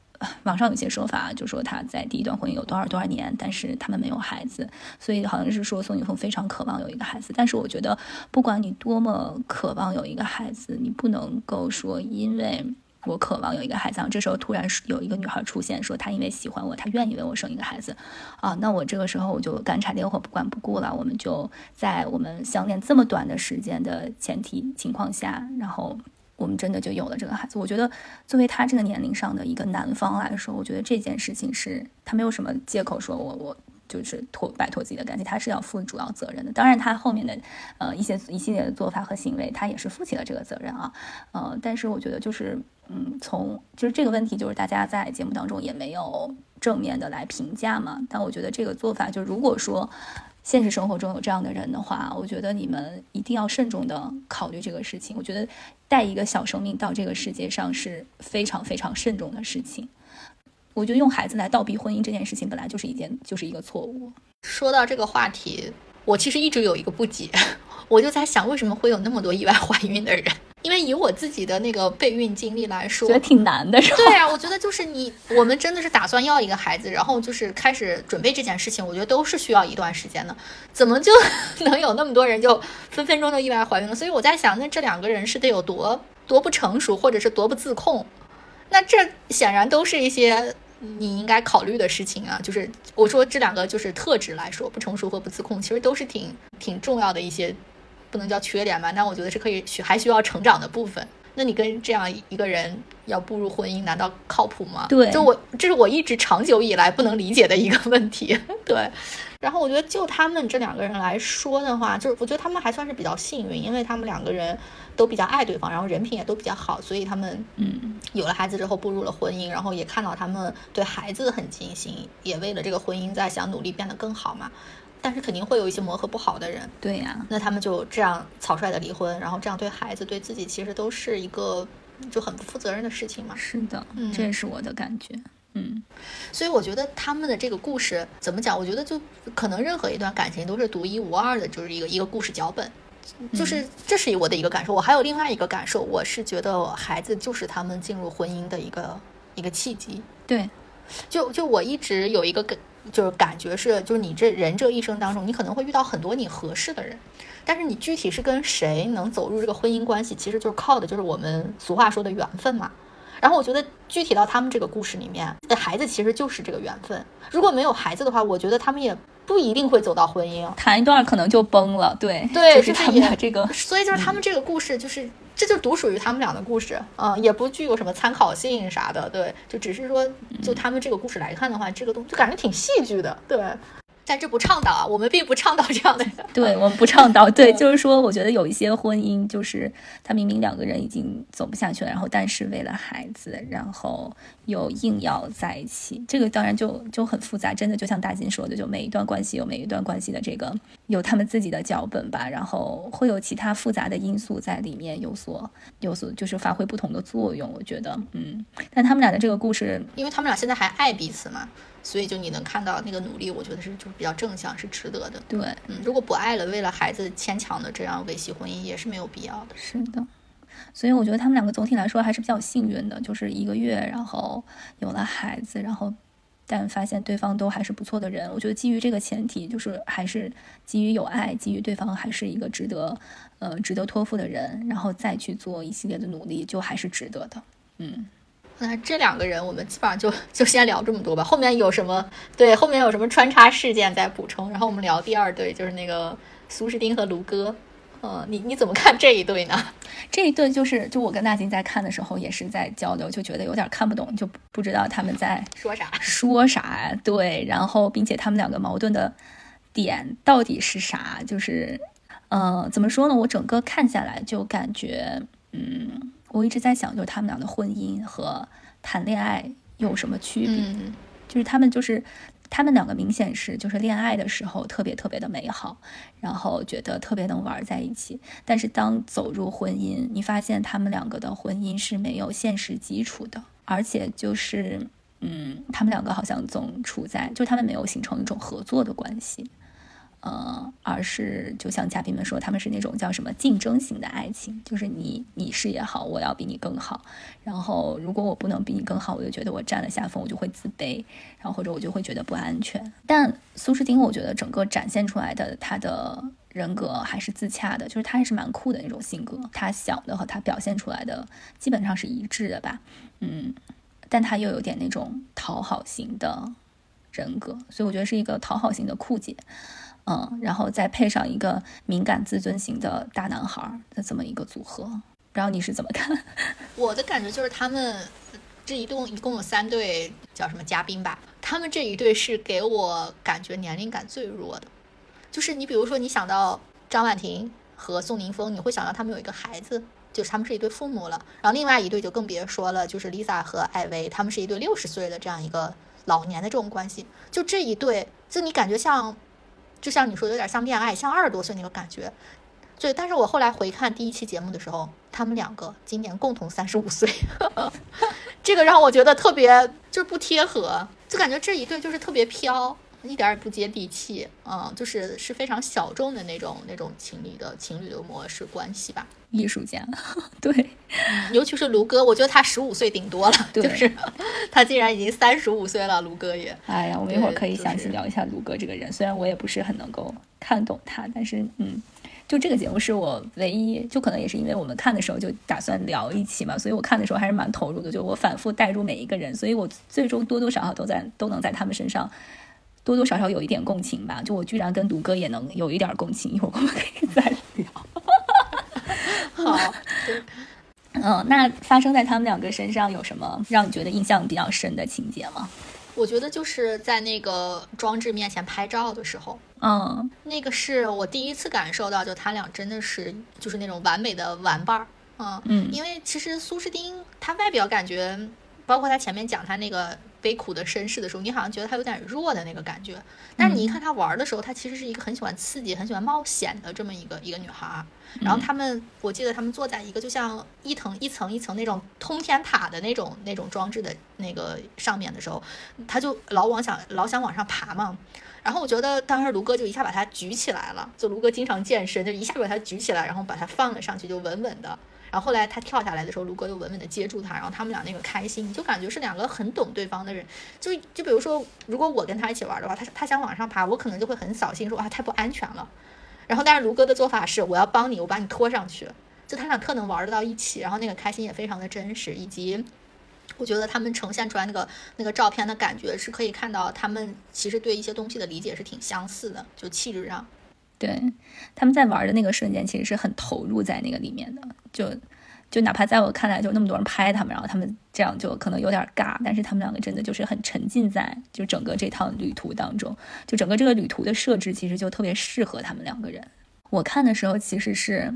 网上有些说法，就说他在第一段婚姻有多少多少年，但是他们没有孩子，所以好像是说宋宁峰非常渴望有一个孩子。但是我觉得，不管你多么渴望有一个孩子，你不能够说因为我渴望有一个孩子，这时候突然有一个女孩出现，说她因为喜欢我，她愿意为我生一个孩子，啊，那我这个时候我就干柴烈火不管不顾了。我们就在我们相恋这么短的时间的前提情况下，然后。我们真的就有了这个孩子。我觉得，作为他这个年龄上的一个男方来说，我觉得这件事情是他没有什么借口说我我就是脱摆脱自己的感情，他是要负主要责任的。当然，他后面的呃一些一系列的做法和行为，他也是负起了这个责任啊。呃，但是我觉得就是嗯，从就是这个问题，就是大家在节目当中也没有正面的来评价嘛。但我觉得这个做法，就如果说。现实生活中有这样的人的话，我觉得你们一定要慎重的考虑这个事情。我觉得带一个小生命到这个世界上是非常非常慎重的事情。我觉得用孩子来倒逼婚姻这件事情本来就是一件就是一个错误。说到这个话题，我其实一直有一个不解，我就在想，为什么会有那么多意外怀孕的人？因为以我自己的那个备孕经历来说，觉得挺难的，是吧？对啊，我觉得就是你，我们真的是打算要一个孩子，然后就是开始准备这件事情，我觉得都是需要一段时间的。怎么就 [laughs] 能有那么多人就分分钟就意外怀孕了？所以我在想，那这两个人是得有多多不成熟，或者是多不自控？那这显然都是一些你应该考虑的事情啊。就是我说这两个就是特质来说，不成熟和不自控，其实都是挺挺重要的一些。不能叫缺点吧，但我觉得是可以需还需要成长的部分。那你跟这样一个人要步入婚姻，难道靠谱吗？对，就我这是我一直长久以来不能理解的一个问题。[laughs] 对，然后我觉得就他们这两个人来说的话，就是我觉得他们还算是比较幸运，因为他们两个人都比较爱对方，然后人品也都比较好，所以他们嗯有了孩子之后步入了婚姻，然后也看到他们对孩子很尽心，也为了这个婚姻在想努力变得更好嘛。但是肯定会有一些磨合不好的人，对呀，那他们就这样草率的离婚，然后这样对孩子对自己其实都是一个就很不负责任的事情嘛。是的，这也是我的感觉。嗯，所以我觉得他们的这个故事怎么讲？我觉得就可能任何一段感情都是独一无二的，就是一个一个故事脚本。就是这是我的一个感受。我还有另外一个感受，我是觉得孩子就是他们进入婚姻的一个一个契机。对，就就我一直有一个感。就是感觉是，就是你这人这一生当中，你可能会遇到很多你合适的人，但是你具体是跟谁能走入这个婚姻关系，其实就是靠的就是我们俗话说的缘分嘛。然后我觉得具体到他们这个故事里面，孩子其实就是这个缘分。如果没有孩子的话，我觉得他们也不一定会走到婚姻，谈一段可能就崩了。对，对，就是他们的这个，所以就是他们这个故事就是。这就独属于他们俩的故事，嗯，也不具有什么参考性啥的，对，就只是说，就他们这个故事来看的话，这个东西就感觉挺戏剧的，对。但这不倡导啊，我们并不倡导这样的。对我们不倡导，[laughs] 对，就是说，我觉得有一些婚姻，就是他明明两个人已经走不下去了，然后但是为了孩子，然后又硬要在一起，这个当然就就很复杂。真的就像大金说的，就每一段关系有每一段关系的这个有他们自己的脚本吧，然后会有其他复杂的因素在里面有所有所就是发挥不同的作用。我觉得，嗯，但他们俩的这个故事，因为他们俩现在还爱彼此嘛。所以就你能看到那个努力，我觉得是就是比较正向，是值得的。对，嗯，如果不爱了，为了孩子牵强的这样维系婚姻，也是没有必要的。是的，所以我觉得他们两个总体来说还是比较幸运的，就是一个月，然后有了孩子，然后但发现对方都还是不错的人。我觉得基于这个前提，就是还是基于有爱，基于对方还是一个值得呃值得托付的人，然后再去做一系列的努力，就还是值得的。嗯。那这两个人，我们基本上就就先聊这么多吧。后面有什么对后面有什么穿插事件再补充。然后我们聊第二对，就是那个苏诗丁和卢哥。呃，你你怎么看这一对呢？[laughs] 这一对就是就我跟大金在看的时候也是在交流，就觉得有点看不懂，就不知道他们在说啥 [laughs] 说啥。对，然后并且他们两个矛盾的点到底是啥？就是呃，怎么说呢？我整个看下来就感觉嗯。我一直在想，就是他们俩的婚姻和谈恋爱有什么区别？就是他们就是他们两个明显是就是恋爱的时候特别特别的美好，然后觉得特别能玩在一起。但是当走入婚姻，你发现他们两个的婚姻是没有现实基础的，而且就是嗯，他们两个好像总处在，就他们没有形成一种合作的关系。呃，而是就像嘉宾们说，他们是那种叫什么竞争型的爱情，就是你你是也好，我要比你更好。然后如果我不能比你更好，我就觉得我占了下风，我就会自卑，然后或者我就会觉得不安全。但苏诗丁，我觉得整个展现出来的他的人格还是自洽的，就是他还是蛮酷的那种性格，他想的和他表现出来的基本上是一致的吧。嗯，但他又有点那种讨好型的人格，所以我觉得是一个讨好型的酷姐。嗯，然后再配上一个敏感自尊型的大男孩的这么一个组合，不知道你是怎么看？[laughs] 我的感觉就是他们这一共一共有三对叫什么嘉宾吧，他们这一对是给我感觉年龄感最弱的。就是你比如说你想到张婉婷和宋宁峰，你会想到他们有一个孩子，就是他们是一对父母了。然后另外一对就更别说了，就是 Lisa 和艾薇，他们是一对六十岁的这样一个老年的这种关系。就这一对，就你感觉像。就像你说，有点像恋爱，像二十多岁那个感觉。对，但是我后来回看第一期节目的时候，他们两个今年共同三十五岁，[laughs] 这个让我觉得特别就是不贴合，就感觉这一对就是特别飘。一点也不接地气，嗯，就是是非常小众的那种那种情侣的情侣的模式关系吧。艺术家，[laughs] 对，尤其是卢哥，我觉得他十五岁顶多了，就是他竟然已经三十五岁了，卢哥也。哎呀，我们一会儿可以详细聊一下卢哥这个人，虽然我也不是很能够看懂他，但是嗯，就这个节目是我唯一，就可能也是因为我们看的时候就打算聊一期嘛，所以我看的时候还是蛮投入的，就我反复带入每一个人，所以我最终多多少少都在都能在他们身上。多多少少有一点共情吧，就我居然跟独哥也能有一点共情，一会儿我们可以再聊。[laughs] 好，[laughs] 嗯，那发生在他们两个身上有什么让你觉得印象比较深的情节吗？我觉得就是在那个装置面前拍照的时候，嗯，那个是我第一次感受到，就他俩真的是就是那种完美的玩伴儿，嗯嗯，因为其实苏诗丁他外表感觉，包括他前面讲他那个。悲苦的身世的时候，你好像觉得他有点弱的那个感觉，但是你一看他玩的时候，他其实是一个很喜欢刺激、很喜欢冒险的这么一个一个女孩。然后他们，我记得他们坐在一个就像一层一层一层那种通天塔的那种那种装置的那个上面的时候，他就老往想老想往上爬嘛。然后我觉得当时卢哥就一下把他举起来了，就卢哥经常健身，就一下把他举起来，然后把他放了上去，就稳稳的。然后后来他跳下来的时候，卢哥就稳稳的接住他，然后他们俩那个开心，就感觉是两个很懂对方的人。就就比如说，如果我跟他一起玩的话，他他想往上爬，我可能就会很扫兴，说啊太不安全了。然后但是卢哥的做法是，我要帮你，我把你拖上去。就他俩特能玩得到一起，然后那个开心也非常的真实，以及我觉得他们呈现出来那个那个照片的感觉，是可以看到他们其实对一些东西的理解是挺相似的，就气质上。对，他们在玩的那个瞬间，其实是很投入在那个里面的，就就哪怕在我看来，就那么多人拍他们，然后他们这样就可能有点尬，但是他们两个真的就是很沉浸在就整个这趟旅途当中，就整个这个旅途的设置其实就特别适合他们两个人。我看的时候其实是。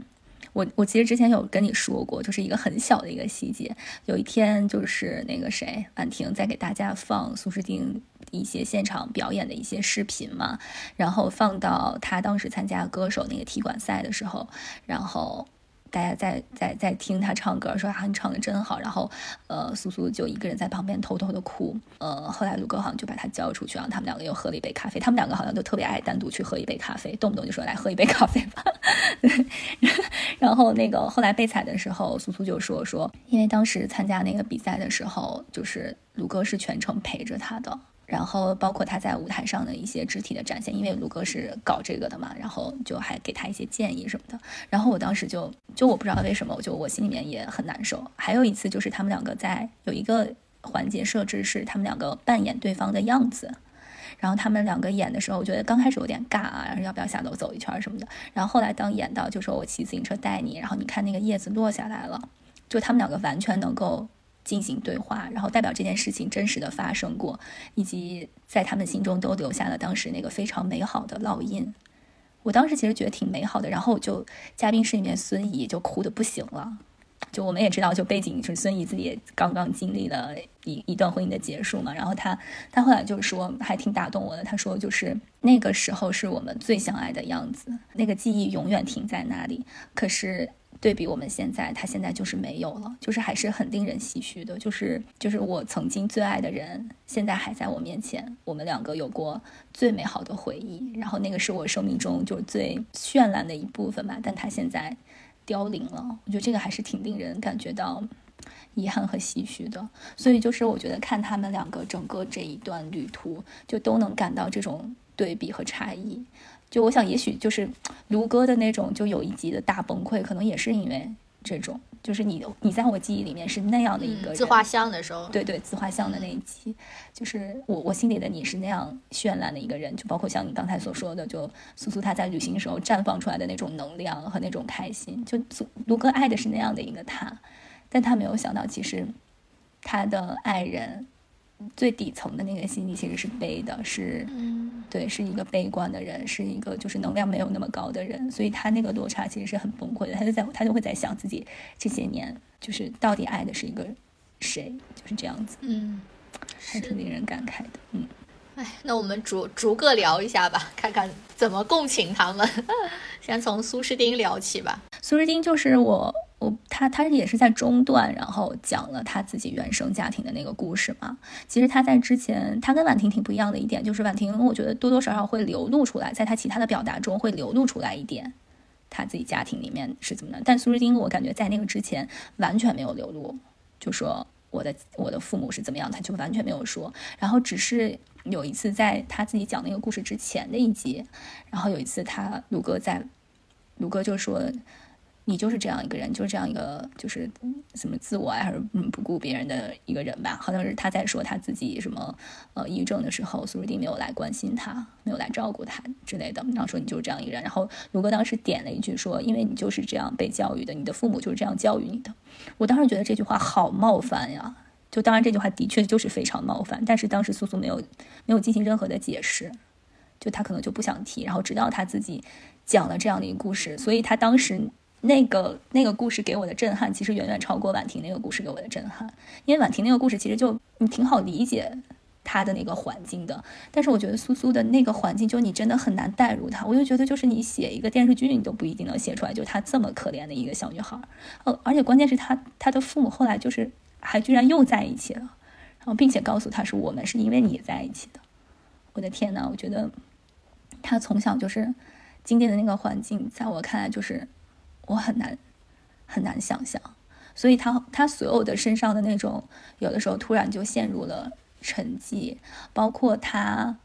我我其实之前有跟你说过，就是一个很小的一个细节。有一天，就是那个谁，婉婷在给大家放苏诗丁一些现场表演的一些视频嘛，然后放到他当时参加歌手那个踢馆赛的时候，然后。大家在在在听他唱歌，说啊你唱的真好，然后，呃，苏苏就一个人在旁边偷偷的哭，呃，后来卢哥好像就把他叫出去，然后他们两个又喝了一杯咖啡，他们两个好像就特别爱单独去喝一杯咖啡，动不动就说来喝一杯咖啡吧，[laughs] 对，[laughs] 然后那个后来被采的时候，苏苏就说说，因为当时参加那个比赛的时候，就是卢哥是全程陪着他的。然后包括他在舞台上的一些肢体的展现，因为卢哥是搞这个的嘛，然后就还给他一些建议什么的。然后我当时就就我不知道为什么，我就我心里面也很难受。还有一次就是他们两个在有一个环节设置是他们两个扮演对方的样子，然后他们两个演的时候，我觉得刚开始有点尬啊，然后要不要下楼走一圈什么的。然后后来当演到就说我骑自行车带你，然后你看那个叶子落下来了，就他们两个完全能够。进行对话，然后代表这件事情真实的发生过，以及在他们心中都留下了当时那个非常美好的烙印。我当时其实觉得挺美好的，然后就嘉宾室里面孙怡就哭的不行了。就我们也知道，就背景就是孙怡自己也刚刚经历了一一段婚姻的结束嘛，然后他他后来就是说还挺打动我的，他说就是那个时候是我们最相爱的样子，那个记忆永远停在那里。可是。对比我们现在，他现在就是没有了，就是还是很令人唏嘘的。就是就是我曾经最爱的人，现在还在我面前，我们两个有过最美好的回忆，然后那个是我生命中就是最绚烂的一部分吧。但他现在凋零了，我觉得这个还是挺令人感觉到遗憾和唏嘘的。所以就是我觉得看他们两个整个这一段旅途，就都能感到这种对比和差异。就我想，也许就是卢哥的那种，就有一集的大崩溃，可能也是因为这种，就是你你在我记忆里面是那样的一个自画像的时候，对对，自画像的那一集，就是我我心里的你是那样绚烂的一个人，就包括像你刚才所说的，就苏苏他在旅行时候绽放出来的那种能量和那种开心，就卢哥爱的是那样的一个他，但他没有想到，其实他的爱人。最底层的那个心理其实是悲的，是，对，是一个悲观的人，是一个就是能量没有那么高的人，所以他那个落差其实是很崩溃的。他就在他就会在想自己这些年就是到底爱的是一个谁，就是这样子，嗯，还挺令人感慨的，嗯，哎，那我们逐逐个聊一下吧，看看怎么共情他们。[laughs] 先从苏诗丁聊起吧。苏诗丁就是我。我他他也是在中段，然后讲了他自己原生家庭的那个故事嘛。其实他在之前，他跟婉婷挺不一样的一点，就是婉婷，我觉得多多少少会流露出来，在他其他的表达中会流露出来一点，他自己家庭里面是怎么的。但苏诗丁，我感觉在那个之前完全没有流露，就说我的我的父母是怎么样，他就完全没有说。然后只是有一次在他自己讲那个故事之前的一集，然后有一次他鲁哥在，鲁哥就说。你就是这样一个人，就是这样一个，就是什么自我啊，还是嗯不顾别人的一个人吧？好像是他在说他自己什么呃抑郁症的时候，苏瑞丁没有来关心他，没有来照顾他之类的。然后说你就是这样一个人。然后卢哥当时点了一句说，因为你就是这样被教育的，你的父母就是这样教育你的。我当时觉得这句话好冒犯呀！就当然这句话的确就是非常冒犯，但是当时苏苏没有没有进行任何的解释，就他可能就不想提。然后直到他自己讲了这样的一个故事，所以他当时。那个那个故事给我的震撼，其实远远超过婉婷那个故事给我的震撼。因为婉婷那个故事其实就你挺好理解她的那个环境的，但是我觉得苏苏的那个环境，就你真的很难代入她。我就觉得，就是你写一个电视剧，你都不一定能写出来，就她这么可怜的一个小女孩。哦，而且关键是她她的父母后来就是还居然又在一起了，然后并且告诉她说我们是因为你在一起的。我的天呐，我觉得她从小就是经历的那个环境，在我看来就是。我很难很难想象，所以他他所有的身上的那种，有的时候突然就陷入了沉寂，包括他，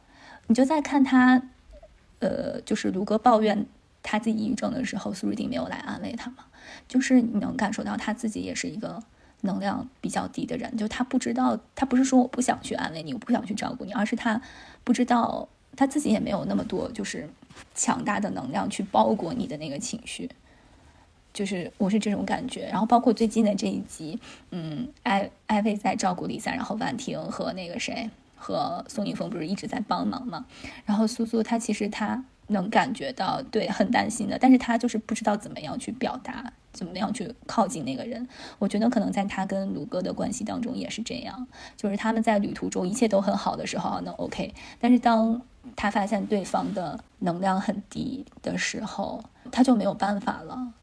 你就在看他，呃，就是卢哥抱怨他自己抑郁症的时候，苏瑞丁没有来安慰他嘛，就是你能感受到他自己也是一个能量比较低的人，就他不知道，他不是说我不想去安慰你，我不想去照顾你，而是他不知道他自己也没有那么多就是强大的能量去包裹你的那个情绪。就是我是这种感觉。然后包括最近的这一集，嗯，艾艾薇在照顾李三，然后婉婷和那个谁和宋宁峰不是一直在帮忙嘛？然后苏苏她其实她能感觉到，对，很担心的，但是她就是不知道怎么样去表达。怎么样去靠近那个人？我觉得可能在他跟卢哥的关系当中也是这样，就是他们在旅途中一切都很好的时候，那 OK。但是当他发现对方的能量很低的时候，他就没有办法了，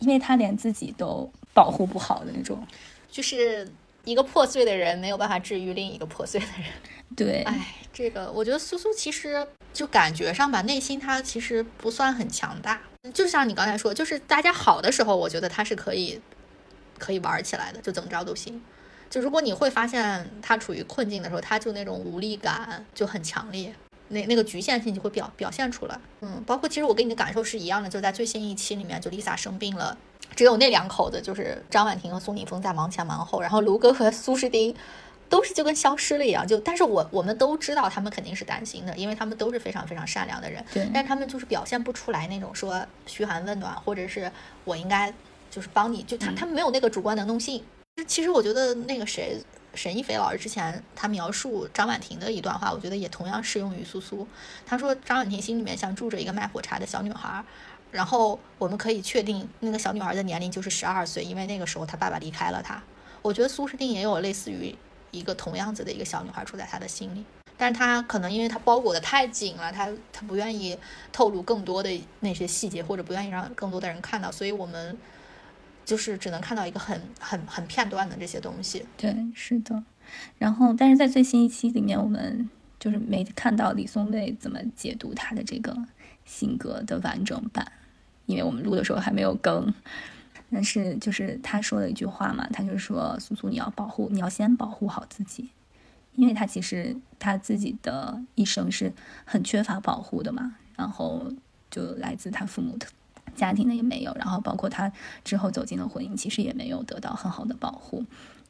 因为他连自己都保护不好的那种。就是一个破碎的人没有办法治愈另一个破碎的人。[laughs] 对，哎，这个我觉得苏苏其实就感觉上吧，内心他其实不算很强大。就像你刚才说，就是大家好的时候，我觉得他是可以，可以玩起来的，就怎么着都行。就如果你会发现他处于困境的时候，他就那种无力感就很强烈，那那个局限性就会表表现出来。嗯，包括其实我跟你的感受是一样的，就在最新一期里面，就 Lisa 生病了，只有那两口子，就是张婉婷和苏宁峰在忙前忙后，然后卢哥和苏诗丁。都是就跟消失了一样，就但是我我们都知道他们肯定是担心的，因为他们都是非常非常善良的人，对，但他们就是表现不出来那种说嘘寒问暖，或者是我应该就是帮你，就他他们没有那个主观能动性。其实我觉得那个谁沈一菲老师之前他描述张婉婷的一段话，我觉得也同样适用于苏苏。他说张婉婷心里面像住着一个卖火柴的小女孩，然后我们可以确定那个小女孩的年龄就是十二岁，因为那个时候她爸爸离开了她。我觉得苏诗丁也有类似于。一个同样子的一个小女孩住在他的心里，但是他可能因为他包裹的太紧了，他他不愿意透露更多的那些细节，或者不愿意让更多的人看到，所以我们就是只能看到一个很很很片段的这些东西。对，是的。然后，但是在最新一期里面，我们就是没看到李松蔚怎么解读他的这个性格的完整版，因为我们录的时候还没有更。但是就是他说了一句话嘛，他就说：“苏苏，你要保护，你要先保护好自己，因为他其实他自己的一生是很缺乏保护的嘛，然后就来自他父母的家庭的也没有，然后包括他之后走进了婚姻，其实也没有得到很好的保护。”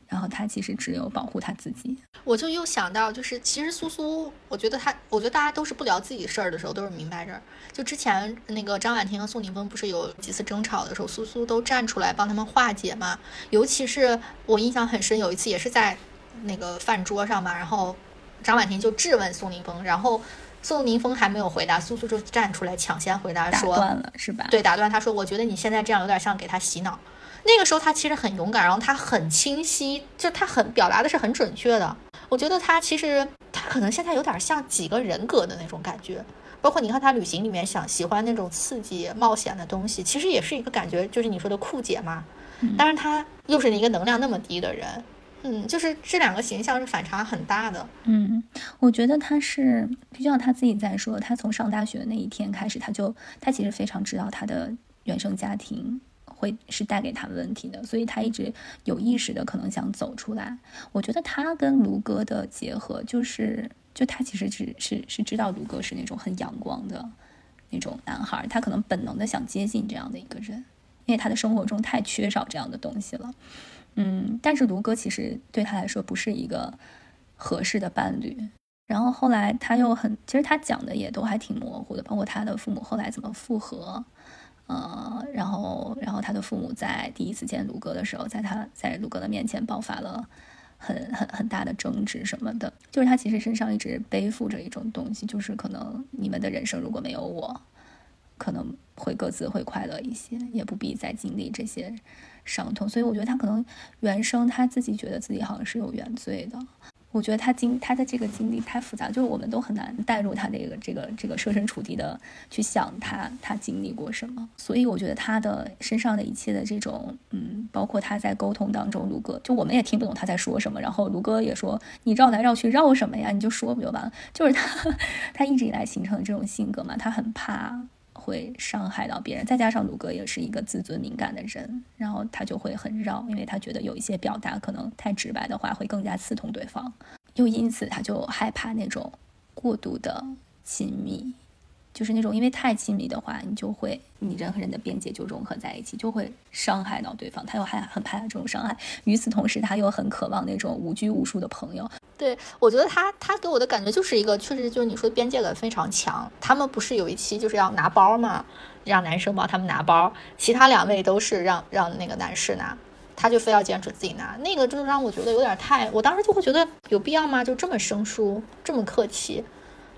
然后他其实只有保护他自己，我就又想到，就是其实苏苏，我觉得他，我觉得大家都是不聊自己事儿的时候都是明白人。就之前那个张婉婷和宋宁峰不是有几次争吵的时候，苏苏都站出来帮他们化解嘛。尤其是我印象很深，有一次也是在那个饭桌上嘛，然后张婉婷就质问宋宁峰，然后宋宁峰还没有回答，苏苏就站出来抢先回答说，打断了是吧？对，打断他说，我觉得你现在这样有点像给他洗脑。那个时候他其实很勇敢，然后他很清晰，就他很表达的是很准确的。我觉得他其实他可能现在有点像几个人格的那种感觉，包括你看他旅行里面想喜欢那种刺激冒险的东西，其实也是一个感觉，就是你说的酷姐嘛。但是他又是一个能量那么低的人，嗯，就是这两个形象是反差很大的。嗯，我觉得他是，就像他自己在说，他从上大学那一天开始，他就他其实非常知道他的原生家庭。会是带给他问题的，所以他一直有意识的可能想走出来。我觉得他跟卢哥的结合，就是就他其实是是是知道卢哥是那种很阳光的那种男孩，他可能本能的想接近这样的一个人，因为他的生活中太缺少这样的东西了。嗯，但是卢哥其实对他来说不是一个合适的伴侣。然后后来他又很，其实他讲的也都还挺模糊的，包括他的父母后来怎么复合。呃，然后，然后他的父母在第一次见卢哥的时候，在他在卢哥的面前爆发了很很很大的争执什么的，就是他其实身上一直背负着一种东西，就是可能你们的人生如果没有我，可能会各自会快乐一些，也不必再经历这些伤痛，所以我觉得他可能原生他自己觉得自己好像是有原罪的。我觉得他经他的这个经历太复杂，就是我们都很难带入他这个这个这个设身处地的去想他他经历过什么。所以我觉得他的身上的一切的这种，嗯，包括他在沟通当中，卢哥就我们也听不懂他在说什么。然后卢哥也说你绕来绕去绕什么呀？你就说不就完了？就是他 [laughs] 他一直以来形成的这种性格嘛，他很怕。会伤害到别人，再加上鲁哥也是一个自尊敏感的人，然后他就会很绕，因为他觉得有一些表达可能太直白的话会更加刺痛对方，又因此他就害怕那种过度的亲密，就是那种因为太亲密的话，你就会你人和人的边界就融合在一起，就会伤害到对方。他又还很怕这种伤害，与此同时他又很渴望那种无拘无束的朋友。对，我觉得他他给我的感觉就是一个，确实就是你说的边界感非常强。他们不是有一期就是要拿包嘛，让男生帮他们拿包，其他两位都是让让那个男士拿，他就非要坚持自己拿，那个就让我觉得有点太，我当时就会觉得有必要吗？就这么生疏，这么客气。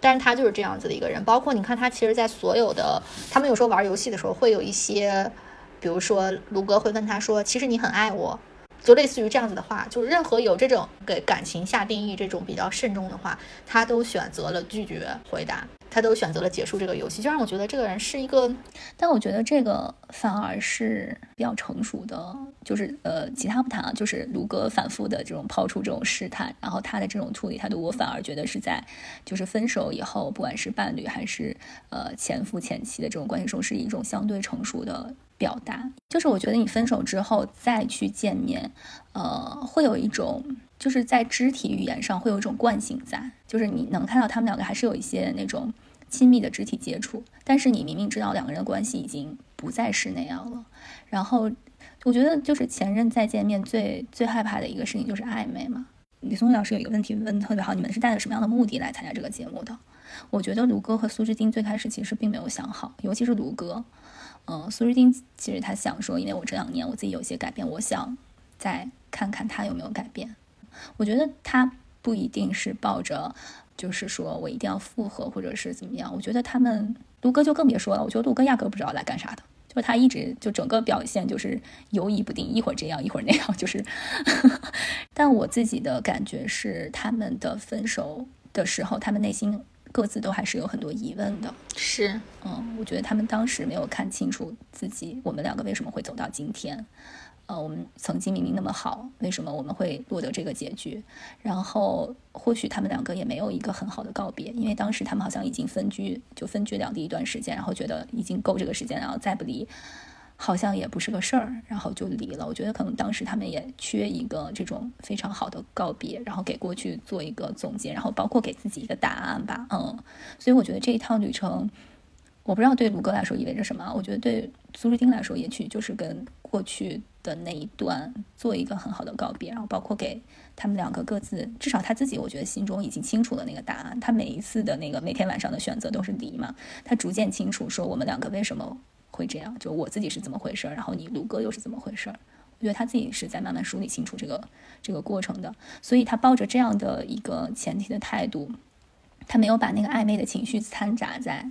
但是他就是这样子的一个人，包括你看他其实，在所有的他们有时候玩游戏的时候，会有一些，比如说卢哥会问他说：“其实你很爱我。”就类似于这样子的话，就是任何有这种给感情下定义这种比较慎重的话，他都选择了拒绝回答，他都选择了结束这个游戏，就让我觉得这个人是一个。但我觉得这个反而是比较成熟的，就是呃，其他不谈啊，就是卢哥反复的这种抛出这种试探，然后他的这种处理态度，我反而觉得是在就是分手以后，不管是伴侣还是呃前夫前妻的这种关系中，是一种相对成熟的。表达就是我觉得你分手之后再去见面，呃，会有一种就是在肢体语言上会有一种惯性在，就是你能看到他们两个还是有一些那种亲密的肢体接触，但是你明明知道两个人的关系已经不再是那样了。然后我觉得就是前任再见面最最害怕的一个事情就是暧昧嘛。李松老师有一个问题问的特别好，你们是带着什么样的目的来参加这个节目的？我觉得卢哥和苏志丁最开始其实并没有想好，尤其是卢哥。嗯，苏日丁其实他想说，因为我这两年我自己有些改变，我想再看看他有没有改变。我觉得他不一定是抱着，就是说我一定要复合或者是怎么样。我觉得他们卢哥就更别说了，我觉得卢哥压根不知道来干啥的，就是他一直就整个表现就是犹疑不定，一会儿这样一会儿那样，就是。[laughs] 但我自己的感觉是，他们的分手的时候，他们内心。各自都还是有很多疑问的，是，嗯，我觉得他们当时没有看清楚自己，我们两个为什么会走到今天，呃，我们曾经明明那么好，为什么我们会落得这个结局？然后或许他们两个也没有一个很好的告别，因为当时他们好像已经分居，就分居两地一段时间，然后觉得已经够这个时间，然后再不离。好像也不是个事儿，然后就离了。我觉得可能当时他们也缺一个这种非常好的告别，然后给过去做一个总结，然后包括给自己一个答案吧。嗯，所以我觉得这一趟旅程，我不知道对卢哥来说意味着什么。我觉得对苏志丁来说，也许就是跟过去的那一段做一个很好的告别，然后包括给他们两个各自，至少他自己，我觉得心中已经清楚了那个答案。他每一次的那个每天晚上的选择都是离嘛，他逐渐清楚说我们两个为什么。会这样，就我自己是怎么回事儿，然后你卢哥又是怎么回事儿？我觉得他自己是在慢慢梳理清楚这个这个过程的，所以他抱着这样的一个前提的态度，他没有把那个暧昧的情绪掺杂在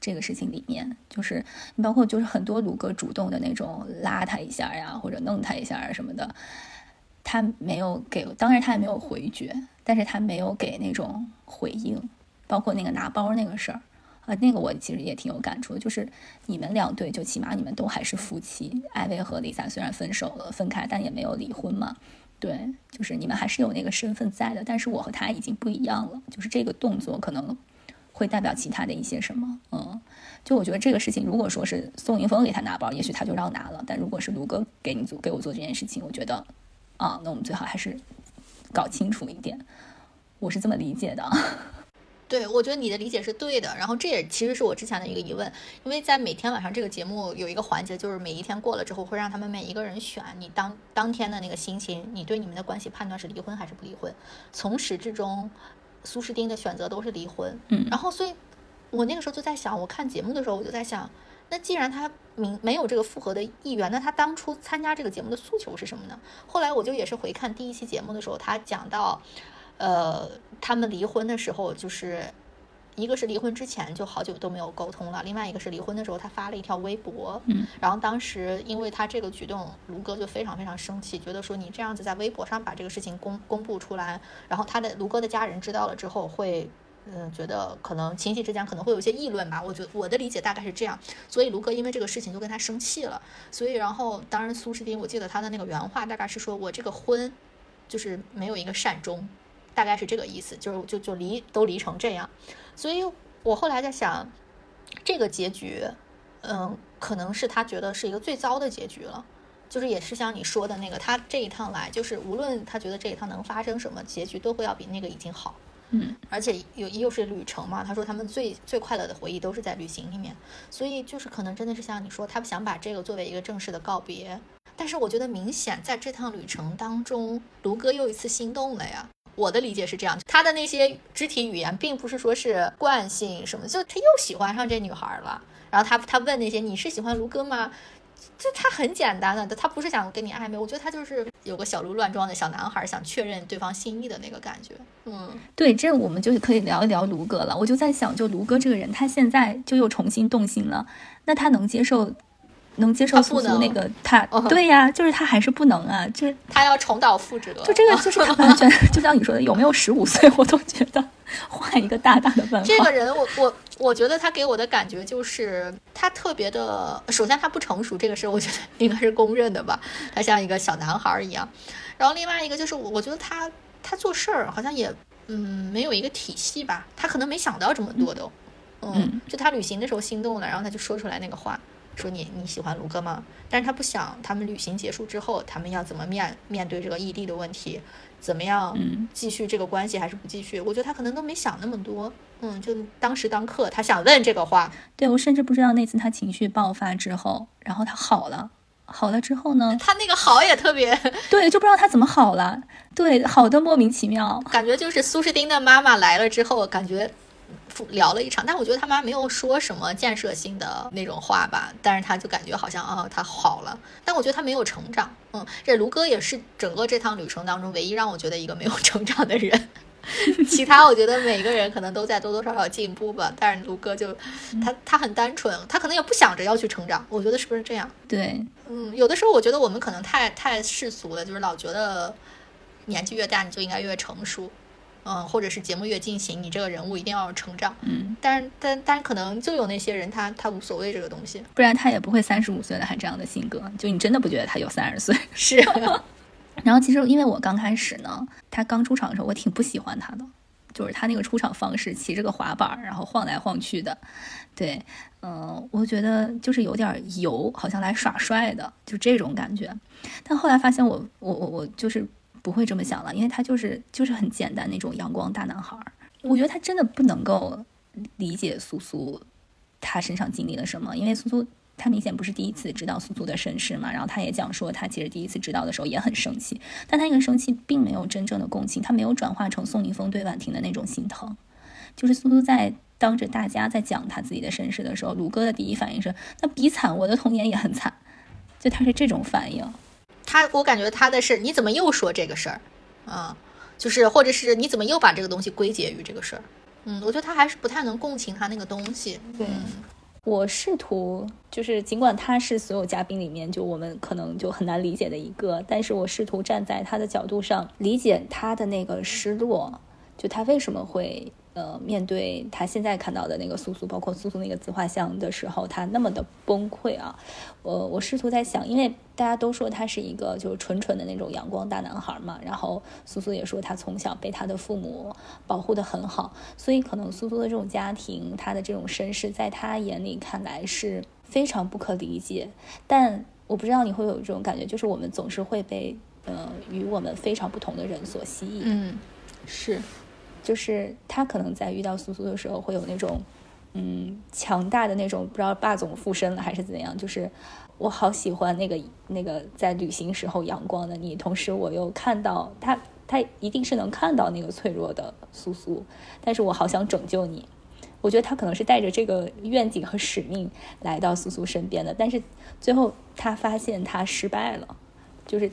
这个事情里面。就是你包括就是很多卢哥主动的那种拉他一下呀，或者弄他一下啊什么的，他没有给，当然他也没有回绝，但是他没有给那种回应，包括那个拿包那个事儿。啊，那个我其实也挺有感触，就是你们两对，就起码你们都还是夫妻。艾薇和丽萨虽然分手了、分开，但也没有离婚嘛。对，就是你们还是有那个身份在的。但是我和他已经不一样了，就是这个动作可能会代表其他的一些什么。嗯，就我觉得这个事情，如果说是宋迎峰给他拿包，也许他就让拿了；但如果是卢哥给你做、给我做这件事情，我觉得啊，那我们最好还是搞清楚一点。我是这么理解的。对，我觉得你的理解是对的。然后这也其实是我之前的一个疑问，因为在每天晚上这个节目有一个环节，就是每一天过了之后，会让他们每一个人选你当当天的那个心情，你对你们的关系判断是离婚还是不离婚。从始至终，苏诗丁的选择都是离婚。嗯。然后，所以我那个时候就在想，我看节目的时候，我就在想，那既然他明没有这个复合的意愿，那他当初参加这个节目的诉求是什么呢？后来我就也是回看第一期节目的时候，他讲到。呃，他们离婚的时候，就是一个是离婚之前就好久都没有沟通了，另外一个是离婚的时候，他发了一条微博，嗯，然后当时因为他这个举动，卢哥就非常非常生气，觉得说你这样子在微博上把这个事情公公布出来，然后他的卢哥的家人知道了之后，会嗯觉得可能亲戚之间可能会有一些议论吧，我觉得我的理解大概是这样，所以卢哥因为这个事情就跟他生气了，所以然后当然苏诗丁，我记得他的那个原话大概是说我这个婚就是没有一个善终。大概是这个意思，就是就就离都离成这样，所以我后来在想，这个结局，嗯，可能是他觉得是一个最糟的结局了，就是也是像你说的那个，他这一趟来，就是无论他觉得这一趟能发生什么结局，都会要比那个已经好，嗯，而且又又是旅程嘛。他说他们最最快乐的回忆都是在旅行里面，所以就是可能真的是像你说，他不想把这个作为一个正式的告别。但是我觉得明显在这趟旅程当中，卢哥又一次心动了呀。我的理解是这样，他的那些肢体语言并不是说是惯性什么，就他又喜欢上这女孩了。然后他他问那些你是喜欢卢哥吗？就他很简单的，他不是想跟你暧昧，我觉得他就是有个小鹿乱撞的小男孩，想确认对方心意的那个感觉。嗯，对，这我们就可以聊一聊卢哥了。我就在想，就卢哥这个人，他现在就又重新动心了，那他能接受？能接受苏苏那个他，对呀，就是他还是不能啊，就他要重蹈覆辙。就这个，就是他完全 [laughs] 就像你说的，有没有十五岁，我都觉得换一个大大的问号。这个人，我我我觉得他给我的感觉就是他特别的，首先他不成熟，这个事我觉得应该是公认的吧，他像一个小男孩一样。然后另外一个就是，我觉得他他做事儿好像也嗯没有一个体系吧，他可能没想到这么多都，嗯，就他旅行的时候心动了，然后他就说出来那个话。说你你喜欢卢哥吗？但是他不想他们旅行结束之后，他们要怎么面面对这个异地的问题，怎么样继续这个关系还是不继续？我觉得他可能都没想那么多，嗯，就当时当刻他想问这个话。对我甚至不知道那次他情绪爆发之后，然后他好了，好了之后呢？他那个好也特别对，就不知道他怎么好了，对，好的莫名其妙，感觉就是苏诗丁的妈妈来了之后，感觉。聊了一场，但我觉得他妈没有说什么建设性的那种话吧，但是他就感觉好像啊，他好了，但我觉得他没有成长。嗯，这卢哥也是整个这趟旅程当中唯一让我觉得一个没有成长的人，[laughs] 其他我觉得每个人可能都在多多少少进步吧，但是卢哥就他他很单纯，他可能也不想着要去成长，我觉得是不是这样？对，嗯，有的时候我觉得我们可能太太世俗了，就是老觉得年纪越大你就应该越成熟。嗯，或者是节目越进行，你这个人物一定要成长。嗯，但是但但可能就有那些人，他他无所谓这个东西，不然他也不会三十五岁了还这样的性格。就你真的不觉得他有三十岁？是。[laughs] 然后其实因为我刚开始呢，他刚出场的时候，我挺不喜欢他的，就是他那个出场方式，骑着个滑板然后晃来晃去的。对，嗯，我觉得就是有点油，好像来耍帅的，就这种感觉。但后来发现，我我我我就是。不会这么想了，因为他就是就是很简单那种阳光大男孩儿。我觉得他真的不能够理解苏苏他身上经历了什么，因为苏苏他明显不是第一次知道苏苏的身世嘛。然后他也讲说，他其实第一次知道的时候也很生气，但他那个生气并没有真正的共情，他没有转化成宋宁峰对婉婷的那种心疼。就是苏苏在当着大家在讲他自己的身世的时候，鲁哥的第一反应是：那比惨，我的童年也很惨。就他是这种反应。他，我感觉他的是，你怎么又说这个事儿，啊，就是或者是你怎么又把这个东西归结于这个事儿，嗯，我觉得他还是不太能共情他那个东西。对，我试图就是，尽管他是所有嘉宾里面就我们可能就很难理解的一个，但是我试图站在他的角度上理解他的那个失落，就他为什么会。呃，面对他现在看到的那个苏苏，包括苏苏那个自画像的时候，他那么的崩溃啊！我我试图在想，因为大家都说他是一个就是纯纯的那种阳光大男孩嘛，然后苏苏也说他从小被他的父母保护的很好，所以可能苏苏的这种家庭，他的这种身世，在他眼里看来是非常不可理解。但我不知道你会有这种感觉，就是我们总是会被呃与我们非常不同的人所吸引。嗯，是。就是他可能在遇到苏苏的时候，会有那种，嗯，强大的那种，不知道霸总附身了还是怎样。就是我好喜欢那个那个在旅行时候阳光的你，同时我又看到他，他一定是能看到那个脆弱的苏苏，但是我好想拯救你。我觉得他可能是带着这个愿景和使命来到苏苏身边的，但是最后他发现他失败了，就是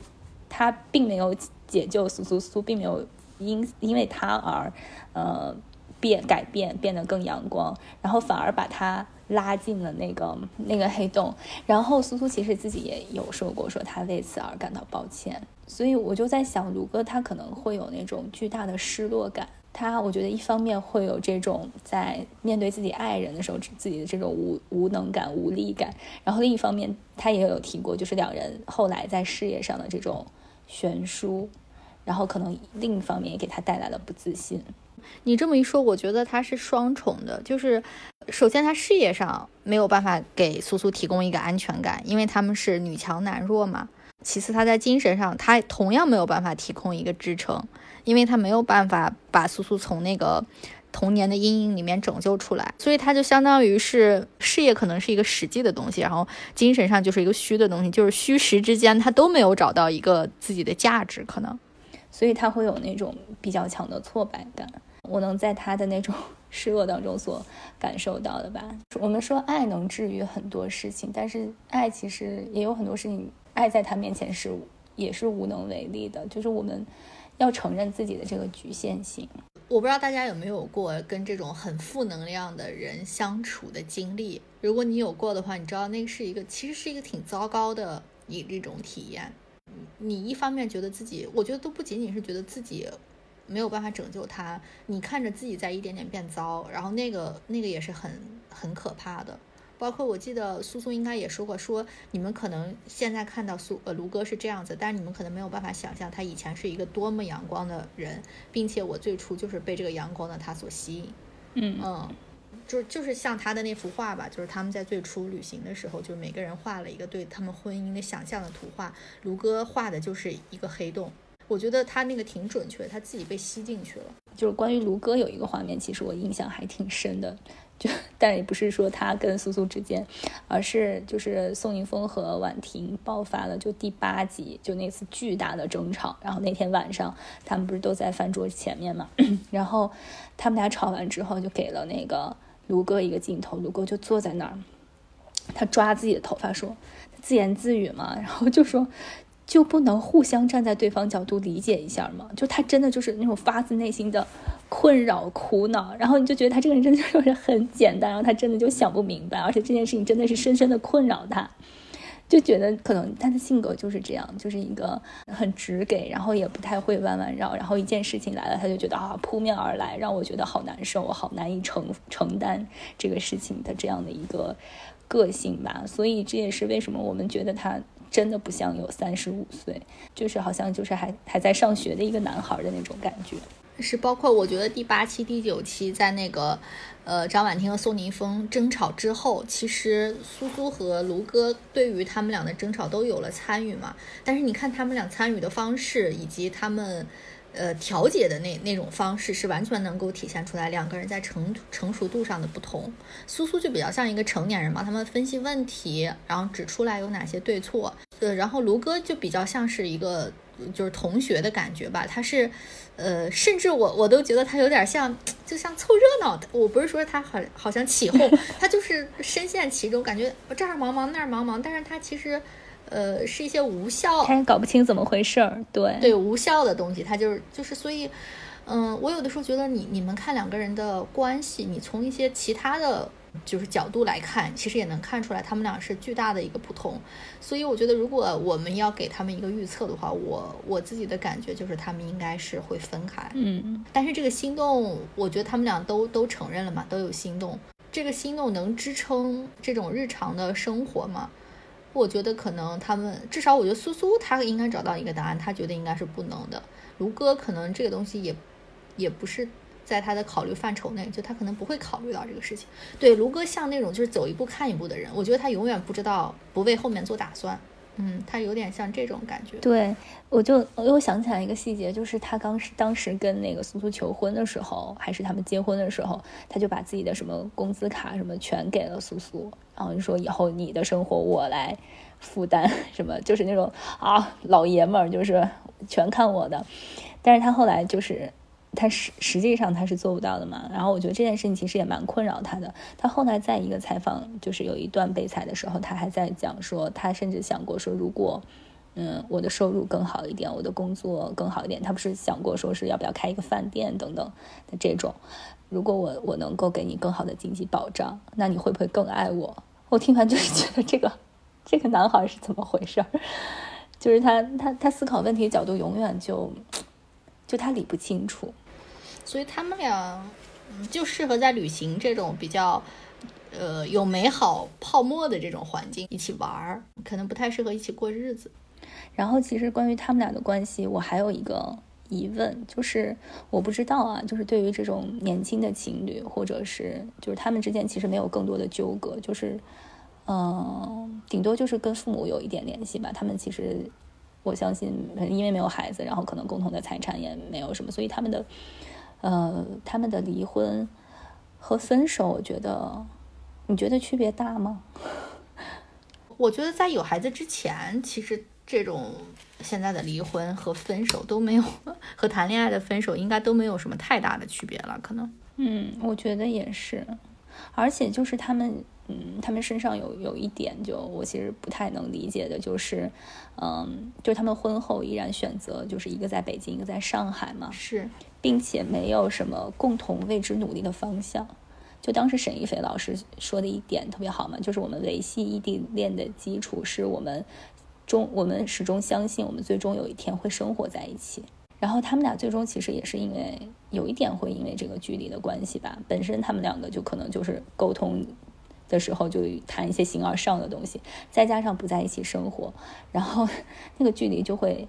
他并没有解救苏苏，苏并没有。因因为他而，呃，变改变变得更阳光，然后反而把他拉进了那个那个黑洞。然后苏苏其实自己也有说过，说他为此而感到抱歉。所以我就在想，卢哥他可能会有那种巨大的失落感。他我觉得一方面会有这种在面对自己爱人的时候自己的这种无无能感、无力感。然后另一方面，他也有提过，就是两人后来在事业上的这种悬殊。然后可能另一方面也给他带来了不自信。你这么一说，我觉得他是双重的，就是首先他事业上没有办法给苏苏提供一个安全感，因为他们是女强男弱嘛。其次他在精神上他同样没有办法提供一个支撑，因为他没有办法把苏苏从那个。童年的阴影里面拯救出来，所以他就相当于是事业可能是一个实际的东西，然后精神上就是一个虚的东西，就是虚实之间他都没有找到一个自己的价值，可能，所以他会有那种比较强的挫败感。我能在他的那种 [laughs] 失落当中所感受到的吧。我们说爱能治愈很多事情，但是爱其实也有很多事情，爱在他面前是也是无能为力的，就是我们要承认自己的这个局限性。我不知道大家有没有过跟这种很负能量的人相处的经历。如果你有过的话，你知道那是一个其实是一个挺糟糕的一这种体验。你一方面觉得自己，我觉得都不仅仅是觉得自己没有办法拯救他，你看着自己在一点点变糟，然后那个那个也是很很可怕的。包括我记得苏苏应该也说过，说你们可能现在看到苏呃卢哥是这样子，但是你们可能没有办法想象他以前是一个多么阳光的人，并且我最初就是被这个阳光的他所吸引。嗯嗯，就就是像他的那幅画吧，就是他们在最初旅行的时候，就每个人画了一个对他们婚姻的想象的图画，卢哥画的就是一个黑洞。我觉得他那个挺准确，他自己被吸进去了。就是关于卢哥有一个画面，其实我印象还挺深的。就，但也不是说他跟苏苏之间，而是就是宋宁峰和婉婷爆发了就第八集就那次巨大的争吵。然后那天晚上他们不是都在饭桌前面嘛？[coughs] 然后他们俩吵完之后，就给了那个卢哥一个镜头，卢哥就坐在那儿，他抓自己的头发说，自言自语嘛，[laughs] 然后就说。就不能互相站在对方角度理解一下吗？就他真的就是那种发自内心的困扰、苦恼，然后你就觉得他这个人真的就是很简单，然后他真的就想不明白，而且这件事情真的是深深的困扰他，就觉得可能他的性格就是这样，就是一个很直给，然后也不太会弯弯绕，然后一件事情来了，他就觉得啊扑面而来，让我觉得好难受，好难以承承担这个事情的这样的一个个性吧。所以这也是为什么我们觉得他。真的不像有三十五岁，就是好像就是还还在上学的一个男孩的那种感觉。是包括我觉得第八期、第九期在那个，呃，张婉婷和宋宁峰争吵之后，其实苏苏和卢哥对于他们俩的争吵都有了参与嘛。但是你看他们俩参与的方式以及他们。呃，调解的那那种方式是完全能够体现出来两个人在成成熟度上的不同。苏苏就比较像一个成年人嘛，他们分析问题，然后指出来有哪些对错。呃，然后卢哥就比较像是一个就是同学的感觉吧，他是，呃，甚至我我都觉得他有点像，就像凑热闹的。我不是说他好好像起哄，[laughs] 他就是深陷其中，感觉这儿忙忙那儿忙忙，但是他其实。呃，是一些无效，他也搞不清怎么回事儿，对对，无效的东西，他就是就是，所以，嗯，我有的时候觉得你你们看两个人的关系，你从一些其他的就是角度来看，其实也能看出来他们俩是巨大的一个不同。所以我觉得，如果我们要给他们一个预测的话，我我自己的感觉就是他们应该是会分开。嗯，但是这个心动，我觉得他们俩都都承认了嘛，都有心动，这个心动能支撑这种日常的生活吗？我觉得可能他们至少，我觉得苏苏他应该找到一个答案，他觉得应该是不能的。卢哥可能这个东西也也不是在他的考虑范畴内，就他可能不会考虑到这个事情。对，卢哥像那种就是走一步看一步的人，我觉得他永远不知道不为后面做打算。嗯，他有点像这种感觉。对，我就我又想起来一个细节，就是他刚是当时跟那个苏苏求婚的时候，还是他们结婚的时候，他就把自己的什么工资卡什么全给了苏苏，然后就说以后你的生活我来负担，[laughs] 什么就是那种啊老爷们儿，就是全看我的。但是他后来就是。他实实际上他是做不到的嘛，然后我觉得这件事情其实也蛮困扰他的。他后来在一个采访，就是有一段被采的时候，他还在讲说，他甚至想过说，如果，嗯，我的收入更好一点，我的工作更好一点，他不是想过说是要不要开一个饭店等等的这种。如果我我能够给你更好的经济保障，那你会不会更爱我？我听完就是 [laughs] 觉得这个这个男孩是怎么回事？[laughs] 就是他他他思考问题的角度永远就就他理不清楚。所以他们俩，嗯，就适合在旅行这种比较，呃，有美好泡沫的这种环境一起玩儿，可能不太适合一起过日子。然后，其实关于他们俩的关系，我还有一个疑问，就是我不知道啊，就是对于这种年轻的情侣，或者是就是他们之间其实没有更多的纠葛，就是，嗯，顶多就是跟父母有一点联系吧。他们其实我相信，因为没有孩子，然后可能共同的财产也没有什么，所以他们的，呃，他们的离婚和分手，我觉得，你觉得区别大吗？[laughs] 我觉得在有孩子之前，其实这种现在的离婚和分手都没有，和谈恋爱的分手应该都没有什么太大的区别了，可能。嗯，我觉得也是，而且就是他们。嗯，他们身上有有一点，就我其实不太能理解的，就是，嗯，就是他们婚后依然选择就是一个在北京，一个在上海嘛，是，并且没有什么共同为之努力的方向。就当时沈一菲老师说的一点特别好嘛，就是我们维系异地恋的基础是我们终我们始终相信我们最终有一天会生活在一起。然后他们俩最终其实也是因为有一点会因为这个距离的关系吧，本身他们两个就可能就是沟通。的时候就谈一些形而上的东西，再加上不在一起生活，然后那个距离就会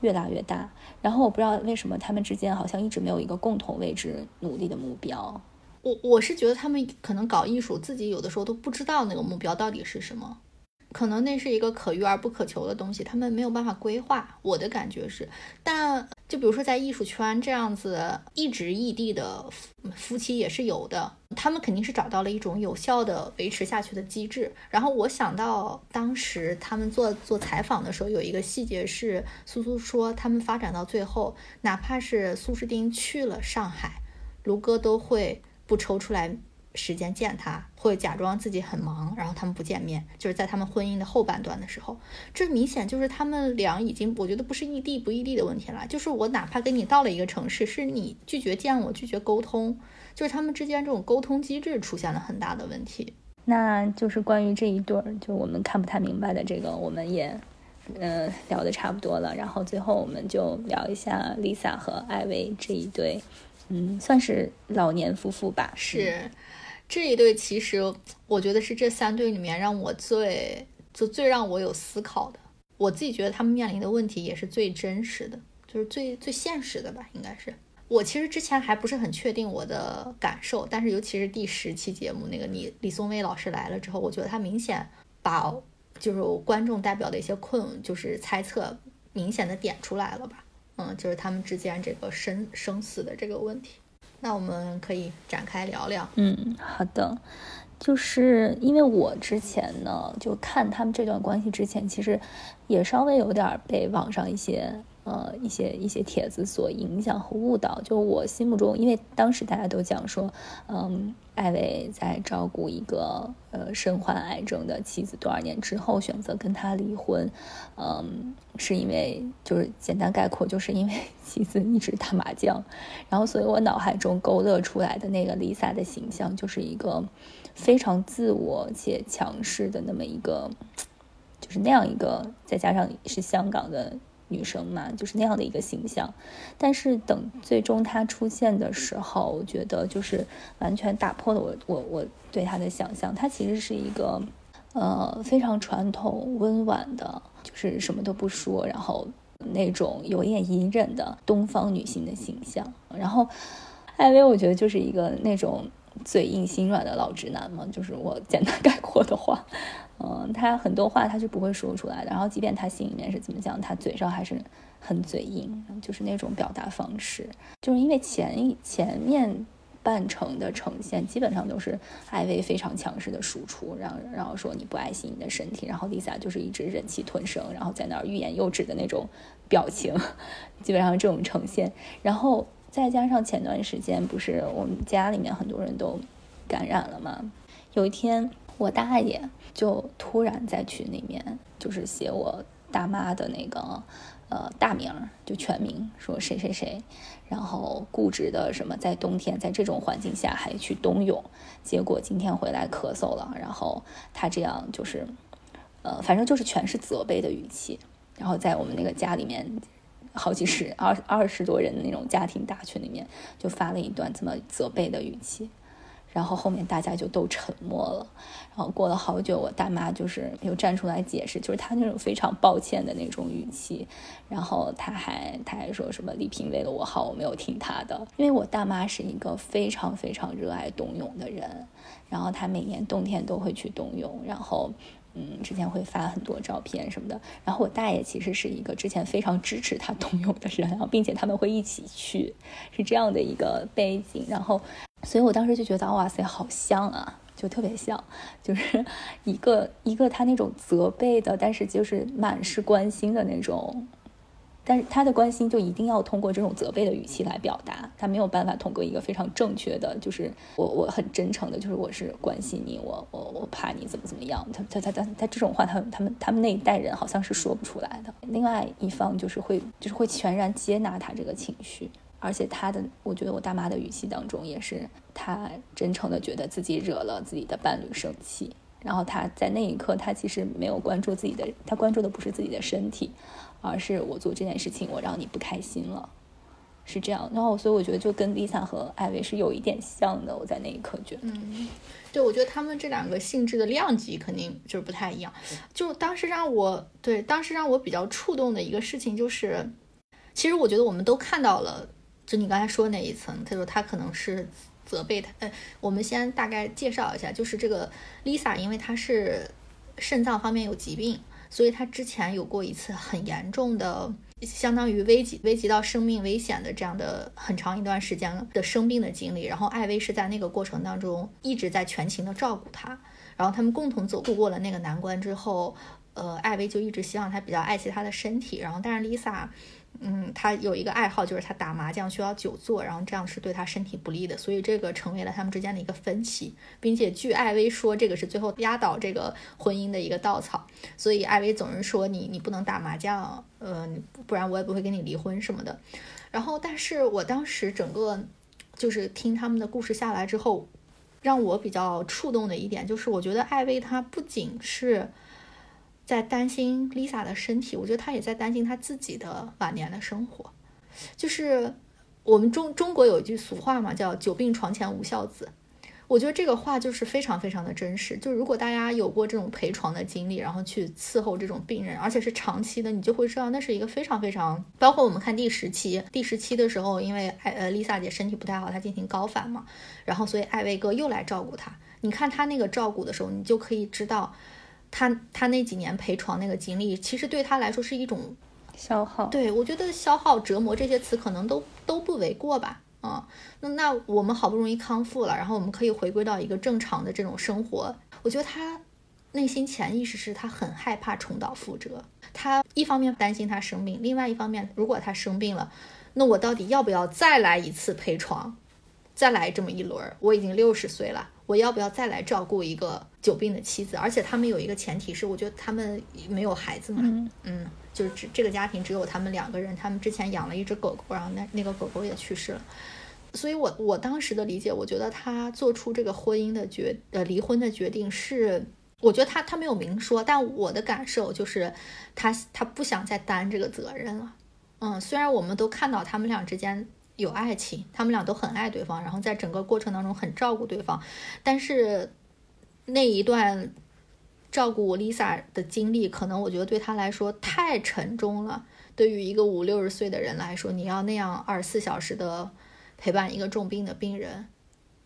越拉越大。然后我不知道为什么他们之间好像一直没有一个共同为之努力的目标。我我是觉得他们可能搞艺术，自己有的时候都不知道那个目标到底是什么。可能那是一个可遇而不可求的东西，他们没有办法规划。我的感觉是，但就比如说在艺术圈这样子一直异地的夫夫妻也是有的，他们肯定是找到了一种有效的维持下去的机制。然后我想到当时他们做做采访的时候，有一个细节是苏苏说，他们发展到最后，哪怕是苏诗丁去了上海，卢哥都会不抽出来。时间见他，会假装自己很忙，然后他们不见面，就是在他们婚姻的后半段的时候，这明显就是他们俩已经，我觉得不是异地不异地的问题了，就是我哪怕跟你到了一个城市，是你拒绝见我，拒绝沟通，就是他们之间这种沟通机制出现了很大的问题。那就是关于这一对儿，就我们看不太明白的这个，我们也，呃，聊的差不多了，然后最后我们就聊一下 Lisa 和艾薇这一对，嗯，算是老年夫妇吧，是。这一对其实，我觉得是这三对里面让我最就最让我有思考的。我自己觉得他们面临的问题也是最真实的，就是最最现实的吧，应该是。我其实之前还不是很确定我的感受，但是尤其是第十期节目那个李李松蔚老师来了之后，我觉得他明显把就是观众代表的一些困，就是猜测明显的点出来了吧。嗯，就是他们之间这个生生死的这个问题。那我们可以展开聊聊。嗯，好的，就是因为我之前呢，就看他们这段关系之前，其实也稍微有点被网上一些。呃，一些一些帖子所影响和误导，就我心目中，因为当时大家都讲说，嗯，艾薇在照顾一个呃身患癌症的妻子多少年之后选择跟他离婚，嗯，是因为就是简单概括，就是因为 [laughs] 妻子一直打麻将，然后所以我脑海中勾勒出来的那个 Lisa 的形象，就是一个非常自我且强势的那么一个，就是那样一个，再加上是香港的。女生嘛，就是那样的一个形象，但是等最终她出现的时候，我觉得就是完全打破了我我我对她的想象。她其实是一个呃非常传统温婉的，就是什么都不说，然后那种有点隐忍的东方女性的形象。然后艾薇，我觉得就是一个那种嘴硬心软的老直男嘛，就是我简单概括的话。嗯，他很多话他是不会说出来的，然后即便他心里面是怎么讲，他嘴上还是很嘴硬，就是那种表达方式。就是因为前一前面半程的呈现基本上都是艾薇非常强势的输出，然后然后说你不爱惜你的身体，然后 Lisa 就是一直忍气吞声，然后在那儿欲言又止的那种表情，[laughs] 基本上这种呈现。然后再加上前段时间不是我们家里面很多人都感染了吗？有一天。我大爷就突然在群里面，就是写我大妈的那个，呃，大名，就全名，说谁谁谁，然后固执的什么，在冬天，在这种环境下还去冬泳，结果今天回来咳嗽了，然后他这样就是，呃，反正就是全是责备的语气，然后在我们那个家里面，好几十二二十多人那种家庭大群里面，就发了一段这么责备的语气。然后后面大家就都沉默了，然后过了好久，我大妈就是又站出来解释，就是她那种非常抱歉的那种语气，然后她还她还说什么李萍为了我好，我没有听她的，因为我大妈是一个非常非常热爱冬泳的人，然后她每年冬天都会去冬泳，然后嗯，之前会发很多照片什么的。然后我大爷其实是一个之前非常支持他 [laughs] 冬泳的人，然后并且他们会一起去，是这样的一个背景。然后，所以我当时就觉得，哇塞，好像啊，就特别像，就是一个一个他那种责备的，但是就是满是关心的那种。但是他的关心就一定要通过这种责备的语气来表达，他没有办法通过一个非常正确的，就是我我很真诚的，就是我是关心你，我我我怕你怎么怎么样，他他他他他这种话，他他们他们那一代人好像是说不出来的。另外一方就是会就是会全然接纳他这个情绪，而且他的我觉得我大妈的语气当中也是他真诚的觉得自己惹了自己的伴侣生气，然后他在那一刻他其实没有关注自己的，他关注的不是自己的身体。而是我做这件事情，我让你不开心了，是这样。然后，所以我觉得就跟 Lisa 和艾薇是有一点像的。我在那一刻觉得，嗯，对，我觉得他们这两个性质的量级肯定就是不太一样。就当时让我对当时让我比较触动的一个事情，就是其实我觉得我们都看到了，就你刚才说那一层，他说他可能是责备他。呃，我们先大概介绍一下，就是这个 Lisa，因为她是肾脏方面有疾病。所以他之前有过一次很严重的，相当于危及危及到生命危险的这样的很长一段时间的生病的经历。然后艾薇是在那个过程当中一直在全情的照顾他，然后他们共同走度过了那个难关之后，呃，艾薇就一直希望他比较爱惜他的身体。然后但是 Lisa。嗯，他有一个爱好，就是他打麻将需要久坐，然后这样是对他身体不利的，所以这个成为了他们之间的一个分歧，并且据艾薇说，这个是最后压倒这个婚姻的一个稻草。所以艾薇总是说你你不能打麻将，呃，不然我也不会跟你离婚什么的。然后，但是我当时整个就是听他们的故事下来之后，让我比较触动的一点就是，我觉得艾薇她不仅是。在担心 Lisa 的身体，我觉得他也在担心他自己的晚年的生活。就是我们中中国有一句俗话嘛，叫“久病床前无孝子”。我觉得这个话就是非常非常的真实。就如果大家有过这种陪床的经历，然后去伺候这种病人，而且是长期的，你就会知道那是一个非常非常……包括我们看第十期，第十期的时候，因为艾呃 Lisa 姐身体不太好，她进行高反嘛，然后所以艾薇哥又来照顾她。你看他那个照顾的时候，你就可以知道。他他那几年陪床那个经历，其实对他来说是一种消耗。对我觉得消耗、折磨这些词可能都都不为过吧。啊，那那我们好不容易康复了，然后我们可以回归到一个正常的这种生活。我觉得他内心潜意识是他很害怕重蹈覆辙。他一方面担心他生病，另外一方面，如果他生病了，那我到底要不要再来一次陪床，再来这么一轮？我已经六十岁了。我要不要再来照顾一个久病的妻子？而且他们有一个前提是，我觉得他们没有孩子嘛，嗯，就是这这个家庭只有他们两个人。他们之前养了一只狗狗，然后那那个狗狗也去世了。所以，我我当时的理解，我觉得他做出这个婚姻的决呃离婚的决定是，我觉得他他没有明说，但我的感受就是他他不想再担这个责任了。嗯，虽然我们都看到他们俩之间。有爱情，他们俩都很爱对方，然后在整个过程当中很照顾对方。但是那一段照顾 Lisa 的经历，可能我觉得对他来说太沉重了。对于一个五六十岁的人来说，你要那样二十四小时的陪伴一个重病的病人，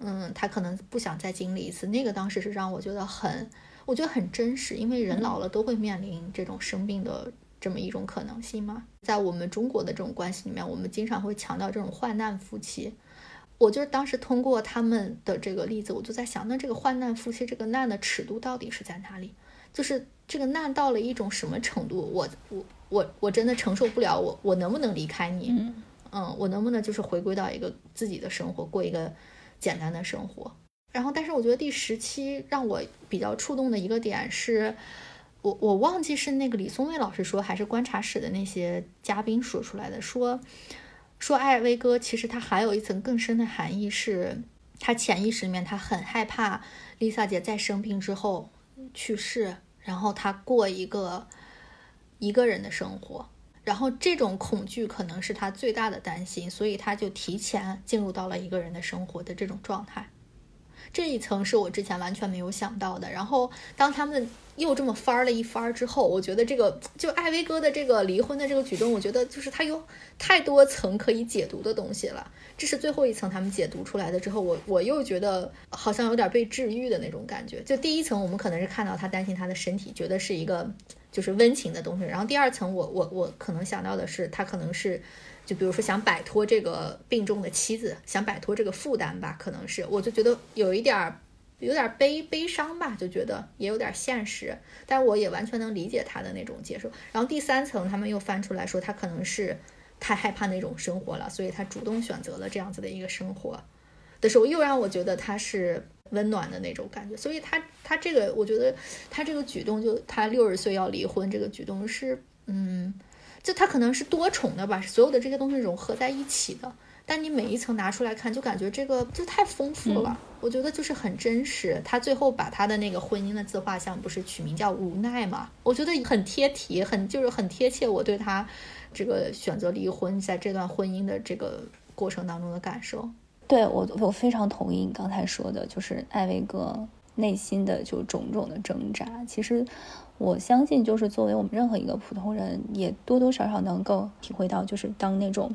嗯，他可能不想再经历一次。那个当时是让我觉得很，我觉得很真实，因为人老了都会面临这种生病的。这么一种可能性吗？在我们中国的这种关系里面，我们经常会强调这种患难夫妻。我就是当时通过他们的这个例子，我就在想，那这个患难夫妻这个难的尺度到底是在哪里？就是这个难到了一种什么程度？我我我我真的承受不了，我我能不能离开你？嗯，我能不能就是回归到一个自己的生活，过一个简单的生活？然后，但是我觉得第十期让我比较触动的一个点是。我我忘记是那个李松蔚老师说，还是观察室的那些嘉宾说出来的。说说艾薇哥，其实他还有一层更深的含义，是他潜意识里面他很害怕 Lisa 姐在生病之后去世，然后他过一个一个人的生活，然后这种恐惧可能是他最大的担心，所以他就提前进入到了一个人的生活的这种状态。这一层是我之前完全没有想到的。然后当他们又这么翻了一番之后，我觉得这个就艾薇哥的这个离婚的这个举动，我觉得就是他有太多层可以解读的东西了。这是最后一层他们解读出来的之后，我我又觉得好像有点被治愈的那种感觉。就第一层我们可能是看到他担心他的身体，觉得是一个就是温情的东西。然后第二层我我我可能想到的是他可能是。就比如说想摆脱这个病重的妻子，想摆脱这个负担吧，可能是我就觉得有一点儿有点悲悲伤吧，就觉得也有点现实，但我也完全能理解他的那种接受。然后第三层他们又翻出来说，他可能是太害怕那种生活了，所以他主动选择了这样子的一个生活的时候，又让我觉得他是温暖的那种感觉。所以他他这个我觉得他这个举动，就他六十岁要离婚这个举动是嗯。就它可能是多重的吧，所有的这些东西融合在一起的。但你每一层拿出来看，就感觉这个就太丰富了。我觉得就是很真实。他最后把他的那个婚姻的自画像不是取名叫无奈嘛？我觉得很贴题，很就是很贴切我对他这个选择离婚，在这段婚姻的这个过程当中的感受。对我，我非常同意你刚才说的，就是艾薇哥内心的就种种的挣扎。其实。我相信，就是作为我们任何一个普通人，也多多少少能够体会到，就是当那种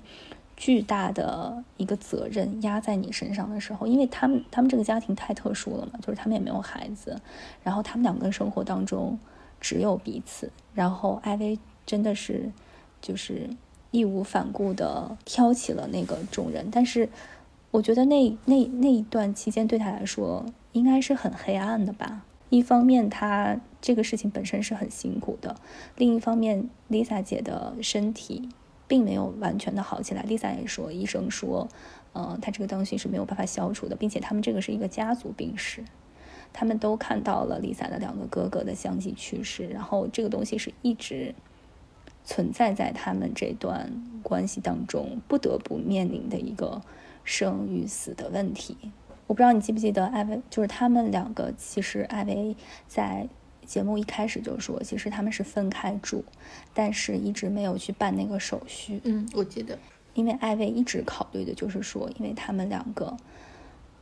巨大的一个责任压在你身上的时候，因为他们他们这个家庭太特殊了嘛，就是他们也没有孩子，然后他们两个人生活当中只有彼此，然后艾薇真的是就是义无反顾的挑起了那个重任，但是我觉得那那那一段期间对他来说应该是很黑暗的吧。一方面，他这个事情本身是很辛苦的；另一方面，Lisa 姐的身体并没有完全的好起来。Lisa 也说，医生说，呃，她这个东西是没有办法消除的，并且他们这个是一个家族病史，他们都看到了 Lisa 的两个哥哥的相继去世，然后这个东西是一直存在在他们这段关系当中，不得不面临的一个生与死的问题。我不知道你记不记得艾薇，就是他们两个，其实艾薇在节目一开始就说，其实他们是分开住，但是一直没有去办那个手续。嗯，我记得，因为艾薇一直考虑的就是说，因为他们两个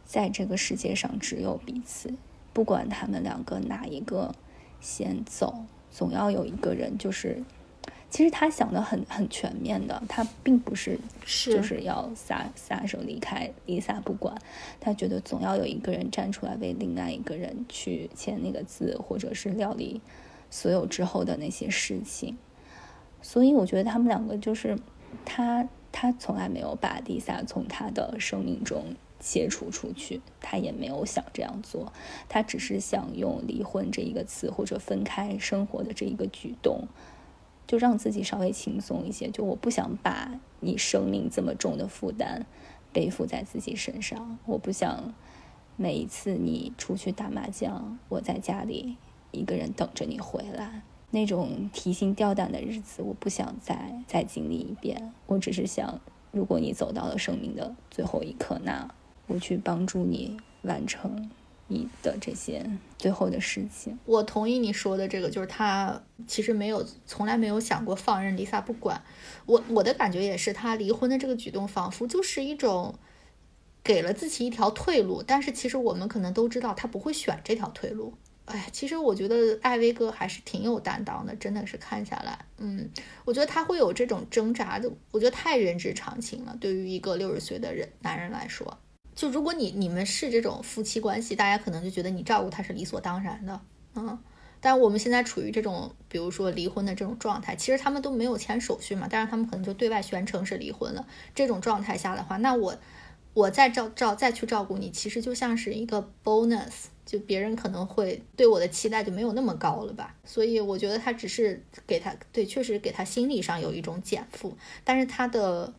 在这个世界上只有彼此，不管他们两个哪一个先走，总要有一个人就是。其实他想的很很全面的，他并不是就是要撒撒手离开 Lisa 不管，他觉得总要有一个人站出来为另外一个人去签那个字，或者是料理所有之后的那些事情。所以我觉得他们两个就是他他从来没有把 Lisa 从他的生命中切除出去，他也没有想这样做，他只是想用离婚这一个词或者分开生活的这一个举动。就让自己稍微轻松一些，就我不想把你生命这么重的负担背负在自己身上。我不想每一次你出去打麻将，我在家里一个人等着你回来，那种提心吊胆的日子，我不想再再经历一遍。我只是想，如果你走到了生命的最后一刻，那我去帮助你完成。你的这些最后的事情，我同意你说的这个，就是他其实没有从来没有想过放任 Lisa 不管。我我的感觉也是，他离婚的这个举动仿佛就是一种给了自己一条退路，但是其实我们可能都知道他不会选这条退路。哎，其实我觉得艾薇哥还是挺有担当的，真的是看下来，嗯，我觉得他会有这种挣扎的，我觉得太人之常情了，对于一个六十岁的人男人来说。就如果你你们是这种夫妻关系，大家可能就觉得你照顾他是理所当然的，嗯。但我们现在处于这种，比如说离婚的这种状态，其实他们都没有签手续嘛，但是他们可能就对外宣称是离婚了。这种状态下的话，那我我再照照再去照顾你，其实就像是一个 bonus，就别人可能会对我的期待就没有那么高了吧。所以我觉得他只是给他对，确实给他心理上有一种减负，但是他的。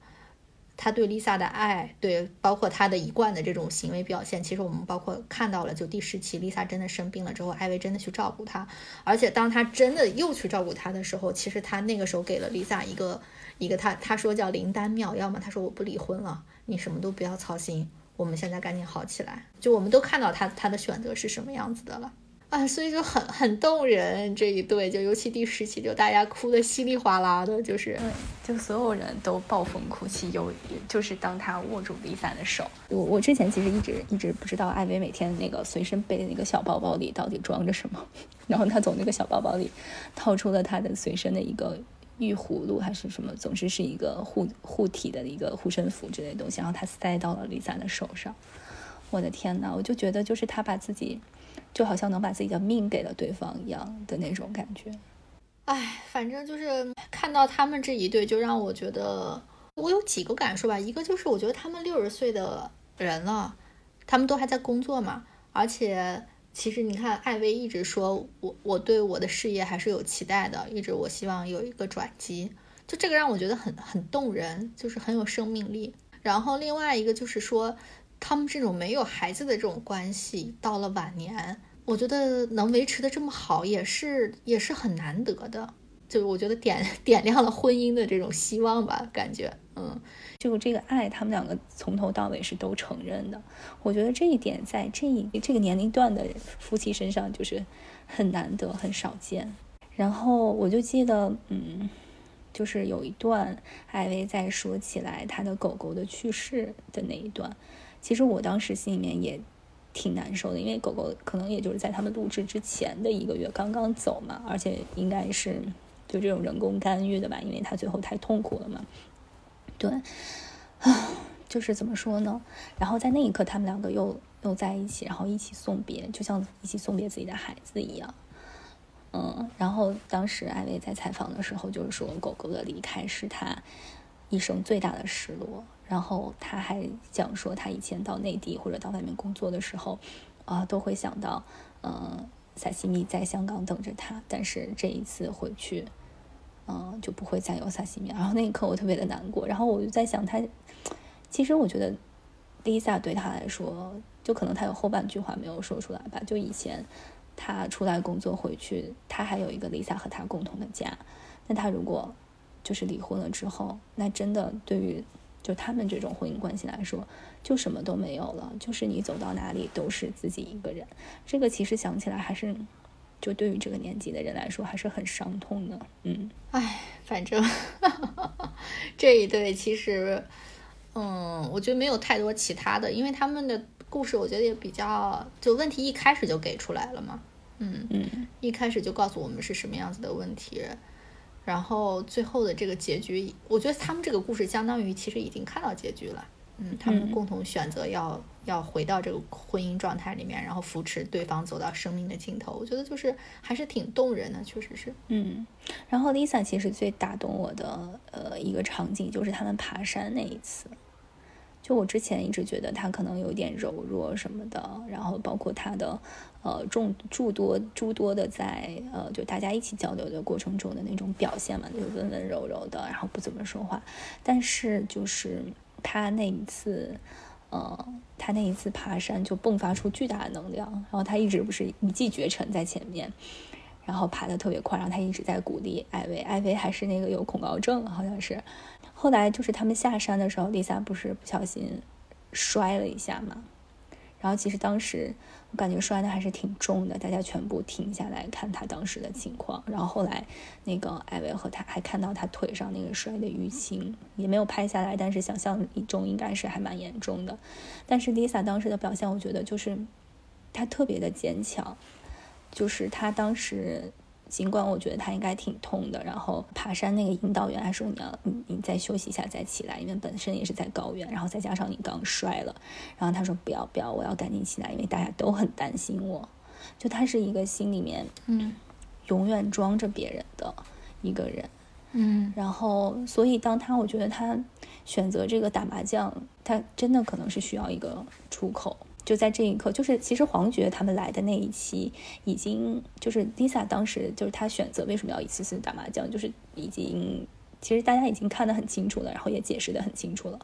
他对 Lisa 的爱，对包括他的一贯的这种行为表现，其实我们包括看到了，就第十期 Lisa 真的生病了之后，艾薇真的去照顾他，而且当他真的又去照顾他的时候，其实他那个时候给了 Lisa 一个一个他他说叫灵丹妙药嘛，他说我不离婚了，你什么都不要操心，我们现在赶紧好起来，就我们都看到他他的选择是什么样子的了。啊，所以就很很动人这一对，就尤其第十期，就大家哭的稀里哗啦的，就是就所有人都暴风哭泣，有就是当他握住 Lisa 的手，我我之前其实一直一直不知道艾薇每天那个随身背的那个小包包里到底装着什么，[laughs] 然后他从那个小包包里掏出了他的随身的一个玉葫芦还是什么，总之是一个护护体的一个护身符之类的东西，然后他塞到了 Lisa 的手上，我的天呐，我就觉得就是他把自己。就好像能把自己的命给了对方一样的那种感觉，哎，反正就是看到他们这一对，就让我觉得我有几个感受吧。一个就是我觉得他们六十岁的人了，他们都还在工作嘛。而且其实你看，艾薇一直说我我对我的事业还是有期待的，一直我希望有一个转机。就这个让我觉得很很动人，就是很有生命力。然后另外一个就是说。他们这种没有孩子的这种关系，到了晚年，我觉得能维持的这么好，也是也是很难得的。就我觉得点 [laughs] 点亮了婚姻的这种希望吧，感觉，嗯，就这个爱，他们两个从头到尾是都承认的。我觉得这一点在这一这个年龄段的夫妻身上就是很难得、很少见。然后我就记得，嗯，就是有一段艾薇在说起来她的狗狗的去世的那一段。其实我当时心里面也挺难受的，因为狗狗可能也就是在他们录制之前的一个月刚刚走嘛，而且应该是就这种人工干预的吧，因为它最后太痛苦了嘛。对，啊，就是怎么说呢？然后在那一刻，他们两个又又在一起，然后一起送别，就像一起送别自己的孩子一样。嗯，然后当时艾薇在采访的时候就是说，狗狗的离开是他一生最大的失落。然后他还讲说，他以前到内地或者到外面工作的时候，啊，都会想到，嗯，萨西米在香港等着他，但是这一次回去，嗯，就不会再有萨西米。然后那一刻我特别的难过。然后我就在想，他其实我觉得，Lisa 对他来说，就可能他有后半句话没有说出来吧。就以前他出来工作回去，他还有一个 Lisa 和他共同的家。那他如果就是离婚了之后，那真的对于。就他们这种婚姻关系来说，就什么都没有了，就是你走到哪里都是自己一个人。这个其实想起来还是，就对于这个年纪的人来说还是很伤痛的。嗯，哎，反正 [laughs] 这一对其实，嗯，我觉得没有太多其他的，因为他们的故事我觉得也比较，就问题一开始就给出来了嘛。嗯嗯，一开始就告诉我们是什么样子的问题。然后最后的这个结局，我觉得他们这个故事相当于其实已经看到结局了。嗯，他们共同选择要要回到这个婚姻状态里面，然后扶持对方走到生命的尽头。我觉得就是还是挺动人的，确实是。嗯，然后 Lisa 其实最打动我的呃一个场景就是他们爬山那一次。就我之前一直觉得他可能有点柔弱什么的，然后包括他的。呃，众诸多诸多的在呃，就大家一起交流的过程中的那种表现嘛，就温温柔柔的，然后不怎么说话。但是就是他那一次，呃，他那一次爬山就迸发出巨大的能量，然后他一直不是一骑绝尘在前面，然后爬的特别快，然后他一直在鼓励艾薇，艾薇还是那个有恐高症，好像是。后来就是他们下山的时候，丽萨不是不小心摔了一下嘛，然后其实当时。感觉摔的还是挺重的，大家全部停下来看他当时的情况。然后后来，那个艾薇和他还看到他腿上那个摔的淤青，也没有拍下来，但是想象中应该是还蛮严重的。但是 Lisa 当时的表现，我觉得就是她特别的坚强，就是她当时。尽管我觉得他应该挺痛的，然后爬山那个引导员还说你要你你再休息一下再起来，因为本身也是在高原，然后再加上你刚摔了，然后他说不要不要，我要赶紧起来，因为大家都很担心我。就他是一个心里面嗯永远装着别人的一个人，嗯，然后所以当他我觉得他选择这个打麻将，他真的可能是需要一个出口。就在这一刻，就是其实黄觉他们来的那一期，已经就是 Lisa 当时就是她选择为什么要一次次打麻将，就是已经其实大家已经看得很清楚了，然后也解释得很清楚了，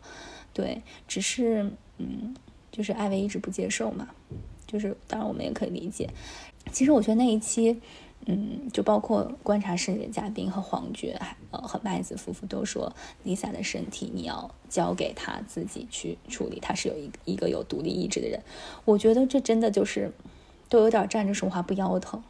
对，只是嗯，就是艾薇一直不接受嘛，就是当然我们也可以理解，其实我觉得那一期。嗯，就包括观察室里的嘉宾和黄觉，呃，和麦子夫妇都说，Lisa 的身体你要交给他自己去处理，他是有一一个有独立意志的人。我觉得这真的就是，都有点站着说话不腰疼。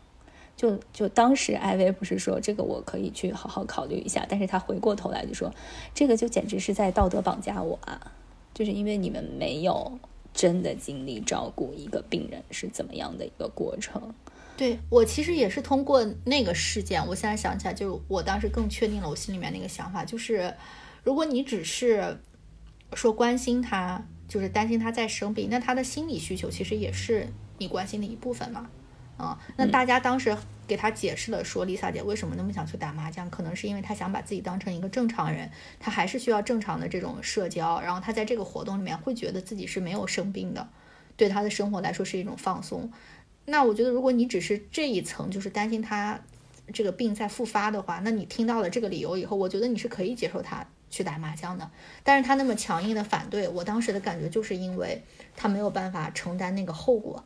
就就当时艾薇不是说这个我可以去好好考虑一下，但是他回过头来就说这个就简直是在道德绑架我啊！就是因为你们没有真的经历照顾一个病人是怎么样的一个过程。对我其实也是通过那个事件，我现在想起来，就是我当时更确定了我心里面那个想法，就是如果你只是说关心他，就是担心他在生病，那他的心理需求其实也是你关心的一部分嘛。啊，那大家当时给他解释了，说丽萨姐为什么那么想去打麻将，可能是因为她想把自己当成一个正常人，她还是需要正常的这种社交，然后她在这个活动里面会觉得自己是没有生病的，对她的生活来说是一种放松。那我觉得，如果你只是这一层，就是担心他这个病再复发的话，那你听到了这个理由以后，我觉得你是可以接受他去打麻将的。但是他那么强硬的反对，我当时的感觉就是因为他没有办法承担那个后果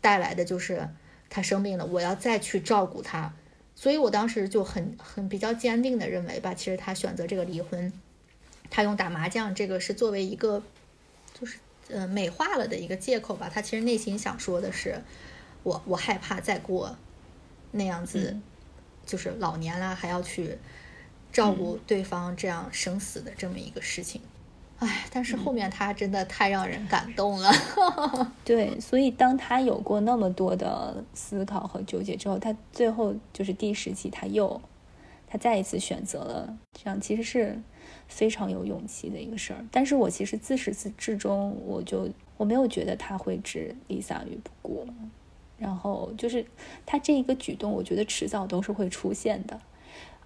带来的就是。他生病了，我要再去照顾他，所以我当时就很很比较坚定的认为吧，其实他选择这个离婚，他用打麻将这个是作为一个，就是呃美化了的一个借口吧。他其实内心想说的是，我我害怕再过那样子，就是老年了还要去照顾对方这样生死的这么一个事情。唉，但是后面他真的太让人感动了。[laughs] 对，所以当他有过那么多的思考和纠结之后，他最后就是第十集，他又他再一次选择了这样，其实是非常有勇气的一个事儿。但是我其实自始至终，我就我没有觉得他会置丽萨于不顾。然后就是他这一个举动，我觉得迟早都是会出现的。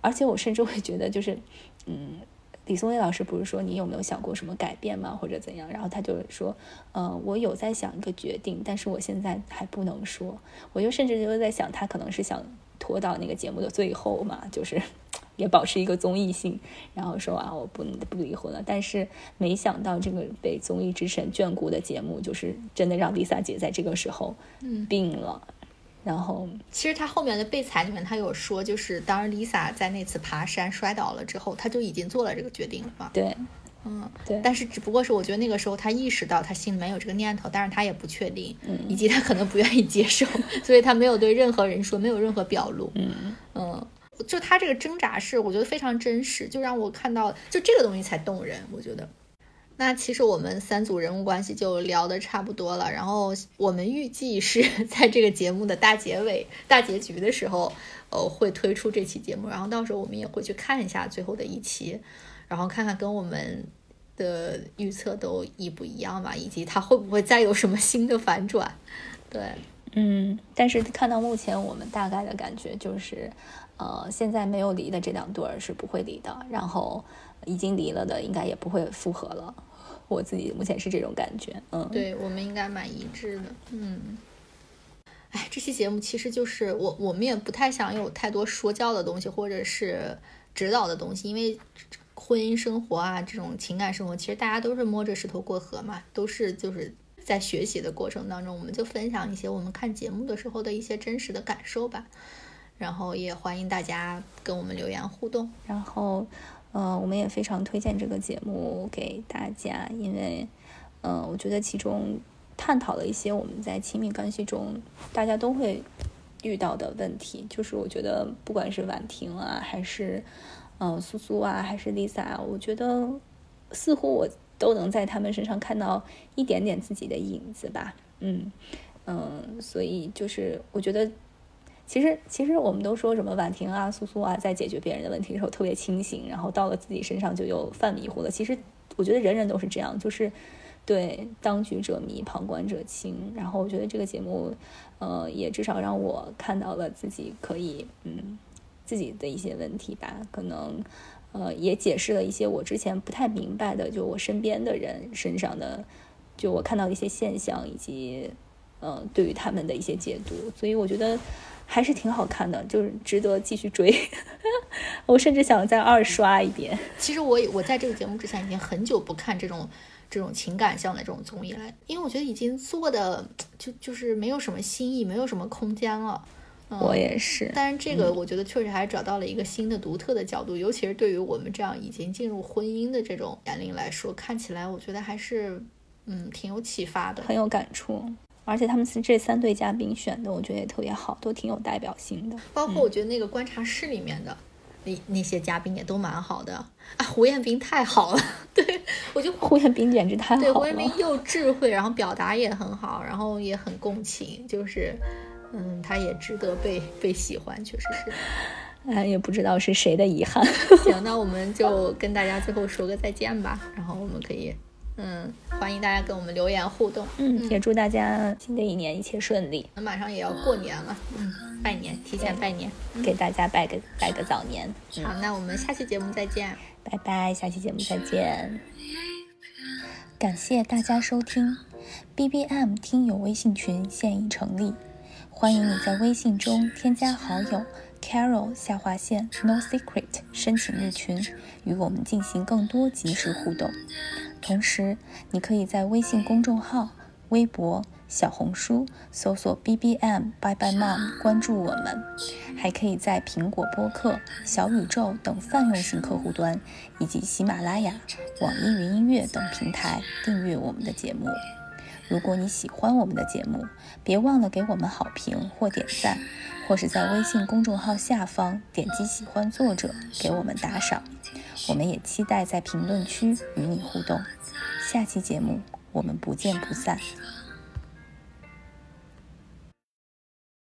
而且我甚至会觉得，就是嗯。李松蔚老师不是说你有没有想过什么改变吗，或者怎样？然后他就说，嗯，我有在想一个决定，但是我现在还不能说。我就甚至就在想，他可能是想拖到那个节目的最后嘛，就是 [laughs] 也保持一个综艺性，然后说啊，我不不离婚了。但是没想到这个被综艺之神眷顾的节目，就是真的让 Lisa 姐在这个时候病了。然后，其实他后面的备采里面，他有说，就是当 Lisa 在那次爬山摔倒了之后，他就已经做了这个决定了嘛。对，嗯，对。但是只不过是我觉得那个时候他意识到他心里面有这个念头，但是他也不确定，以及他可能不愿意接受，所以他没有对任何人说，没有任何表露。嗯嗯，就他这个挣扎是我觉得非常真实，就让我看到，就这个东西才动人，我觉得。那其实我们三组人物关系就聊得差不多了，然后我们预计是在这个节目的大结尾、大结局的时候，呃，会推出这期节目，然后到时候我们也会去看一下最后的一期，然后看看跟我们的预测都一不一样吧，以及他会不会再有什么新的反转。对，嗯，但是看到目前我们大概的感觉就是，呃，现在没有离的这两对儿是不会离的，然后已经离了的应该也不会复合了。我自己目前是这种感觉，嗯，对我们应该蛮一致的，嗯，哎，这期节目其实就是我我们也不太想有太多说教的东西，或者是指导的东西，因为婚姻生活啊这种情感生活，其实大家都是摸着石头过河嘛，都是就是在学习的过程当中，我们就分享一些我们看节目的时候的一些真实的感受吧，然后也欢迎大家跟我们留言互动，然后。呃，我们也非常推荐这个节目给大家，因为，呃，我觉得其中探讨了一些我们在亲密关系中大家都会遇到的问题。就是我觉得，不管是婉婷啊，还是嗯苏苏啊，还是 Lisa，我觉得似乎我都能在他们身上看到一点点自己的影子吧。嗯嗯，所以就是我觉得。其实，其实我们都说什么婉婷啊、苏苏啊，在解决别人的问题的时候特别清醒，然后到了自己身上就又犯迷糊了。其实，我觉得人人都是这样，就是对当局者迷，旁观者清。然后，我觉得这个节目，呃，也至少让我看到了自己可以，嗯，自己的一些问题吧。可能，呃，也解释了一些我之前不太明白的，就我身边的人身上的，就我看到的一些现象，以及，呃，对于他们的一些解读。所以，我觉得。还是挺好看的，就是值得继续追。[laughs] 我甚至想再二刷一遍。其实我我在这个节目之前已经很久不看这种这种情感向的这种综艺了，因为我觉得已经做的就就是没有什么新意，没有什么空间了。我也是。但是这个我觉得确实还找到了一个新的独特的角度，尤其是对于我们这样已经进入婚姻的这种年龄来说，看起来我觉得还是嗯挺有启发的，很有感触。而且他们是这三对嘉宾选的，我觉得也特别好，都挺有代表性的。包括我觉得那个观察室里面的那那些嘉宾也都蛮好的啊。胡彦斌太好了，[laughs] 对我觉得胡彦斌简直太好了。对，胡彦斌又智慧，然后表达也很好，然后也很共情，就是嗯，他也值得被被喜欢，确实是。[laughs] 哎，也不知道是谁的遗憾。[laughs] 行，那我们就跟大家最后说个再见吧。然后我们可以，嗯，欢迎大家跟我们留言互动。嗯，也祝大家新的一年一切顺利。那马上也要过年了，嗯，拜年，提前拜年，给大家拜个拜个早年。好，那我们下期节目再见，拜拜，下期节目再见。感谢大家收听，B B M 听友微信群现已成立，欢迎你在微信中添加好友。Carol 下划线 No Secret 申请入群，与我们进行更多即时互动。同时，你可以在微信公众号、微博、小红书搜索 BBM Bye Bye Mom 关注我们，还可以在苹果播客、小宇宙等泛用型客户端，以及喜马拉雅、网易云音乐等平台订阅我们的节目。如果你喜欢我们的节目，别忘了给我们好评或点赞。或是在微信公众号下方点击喜欢作者，给我们打赏。我们也期待在评论区与你互动。下期节目我们不见不散。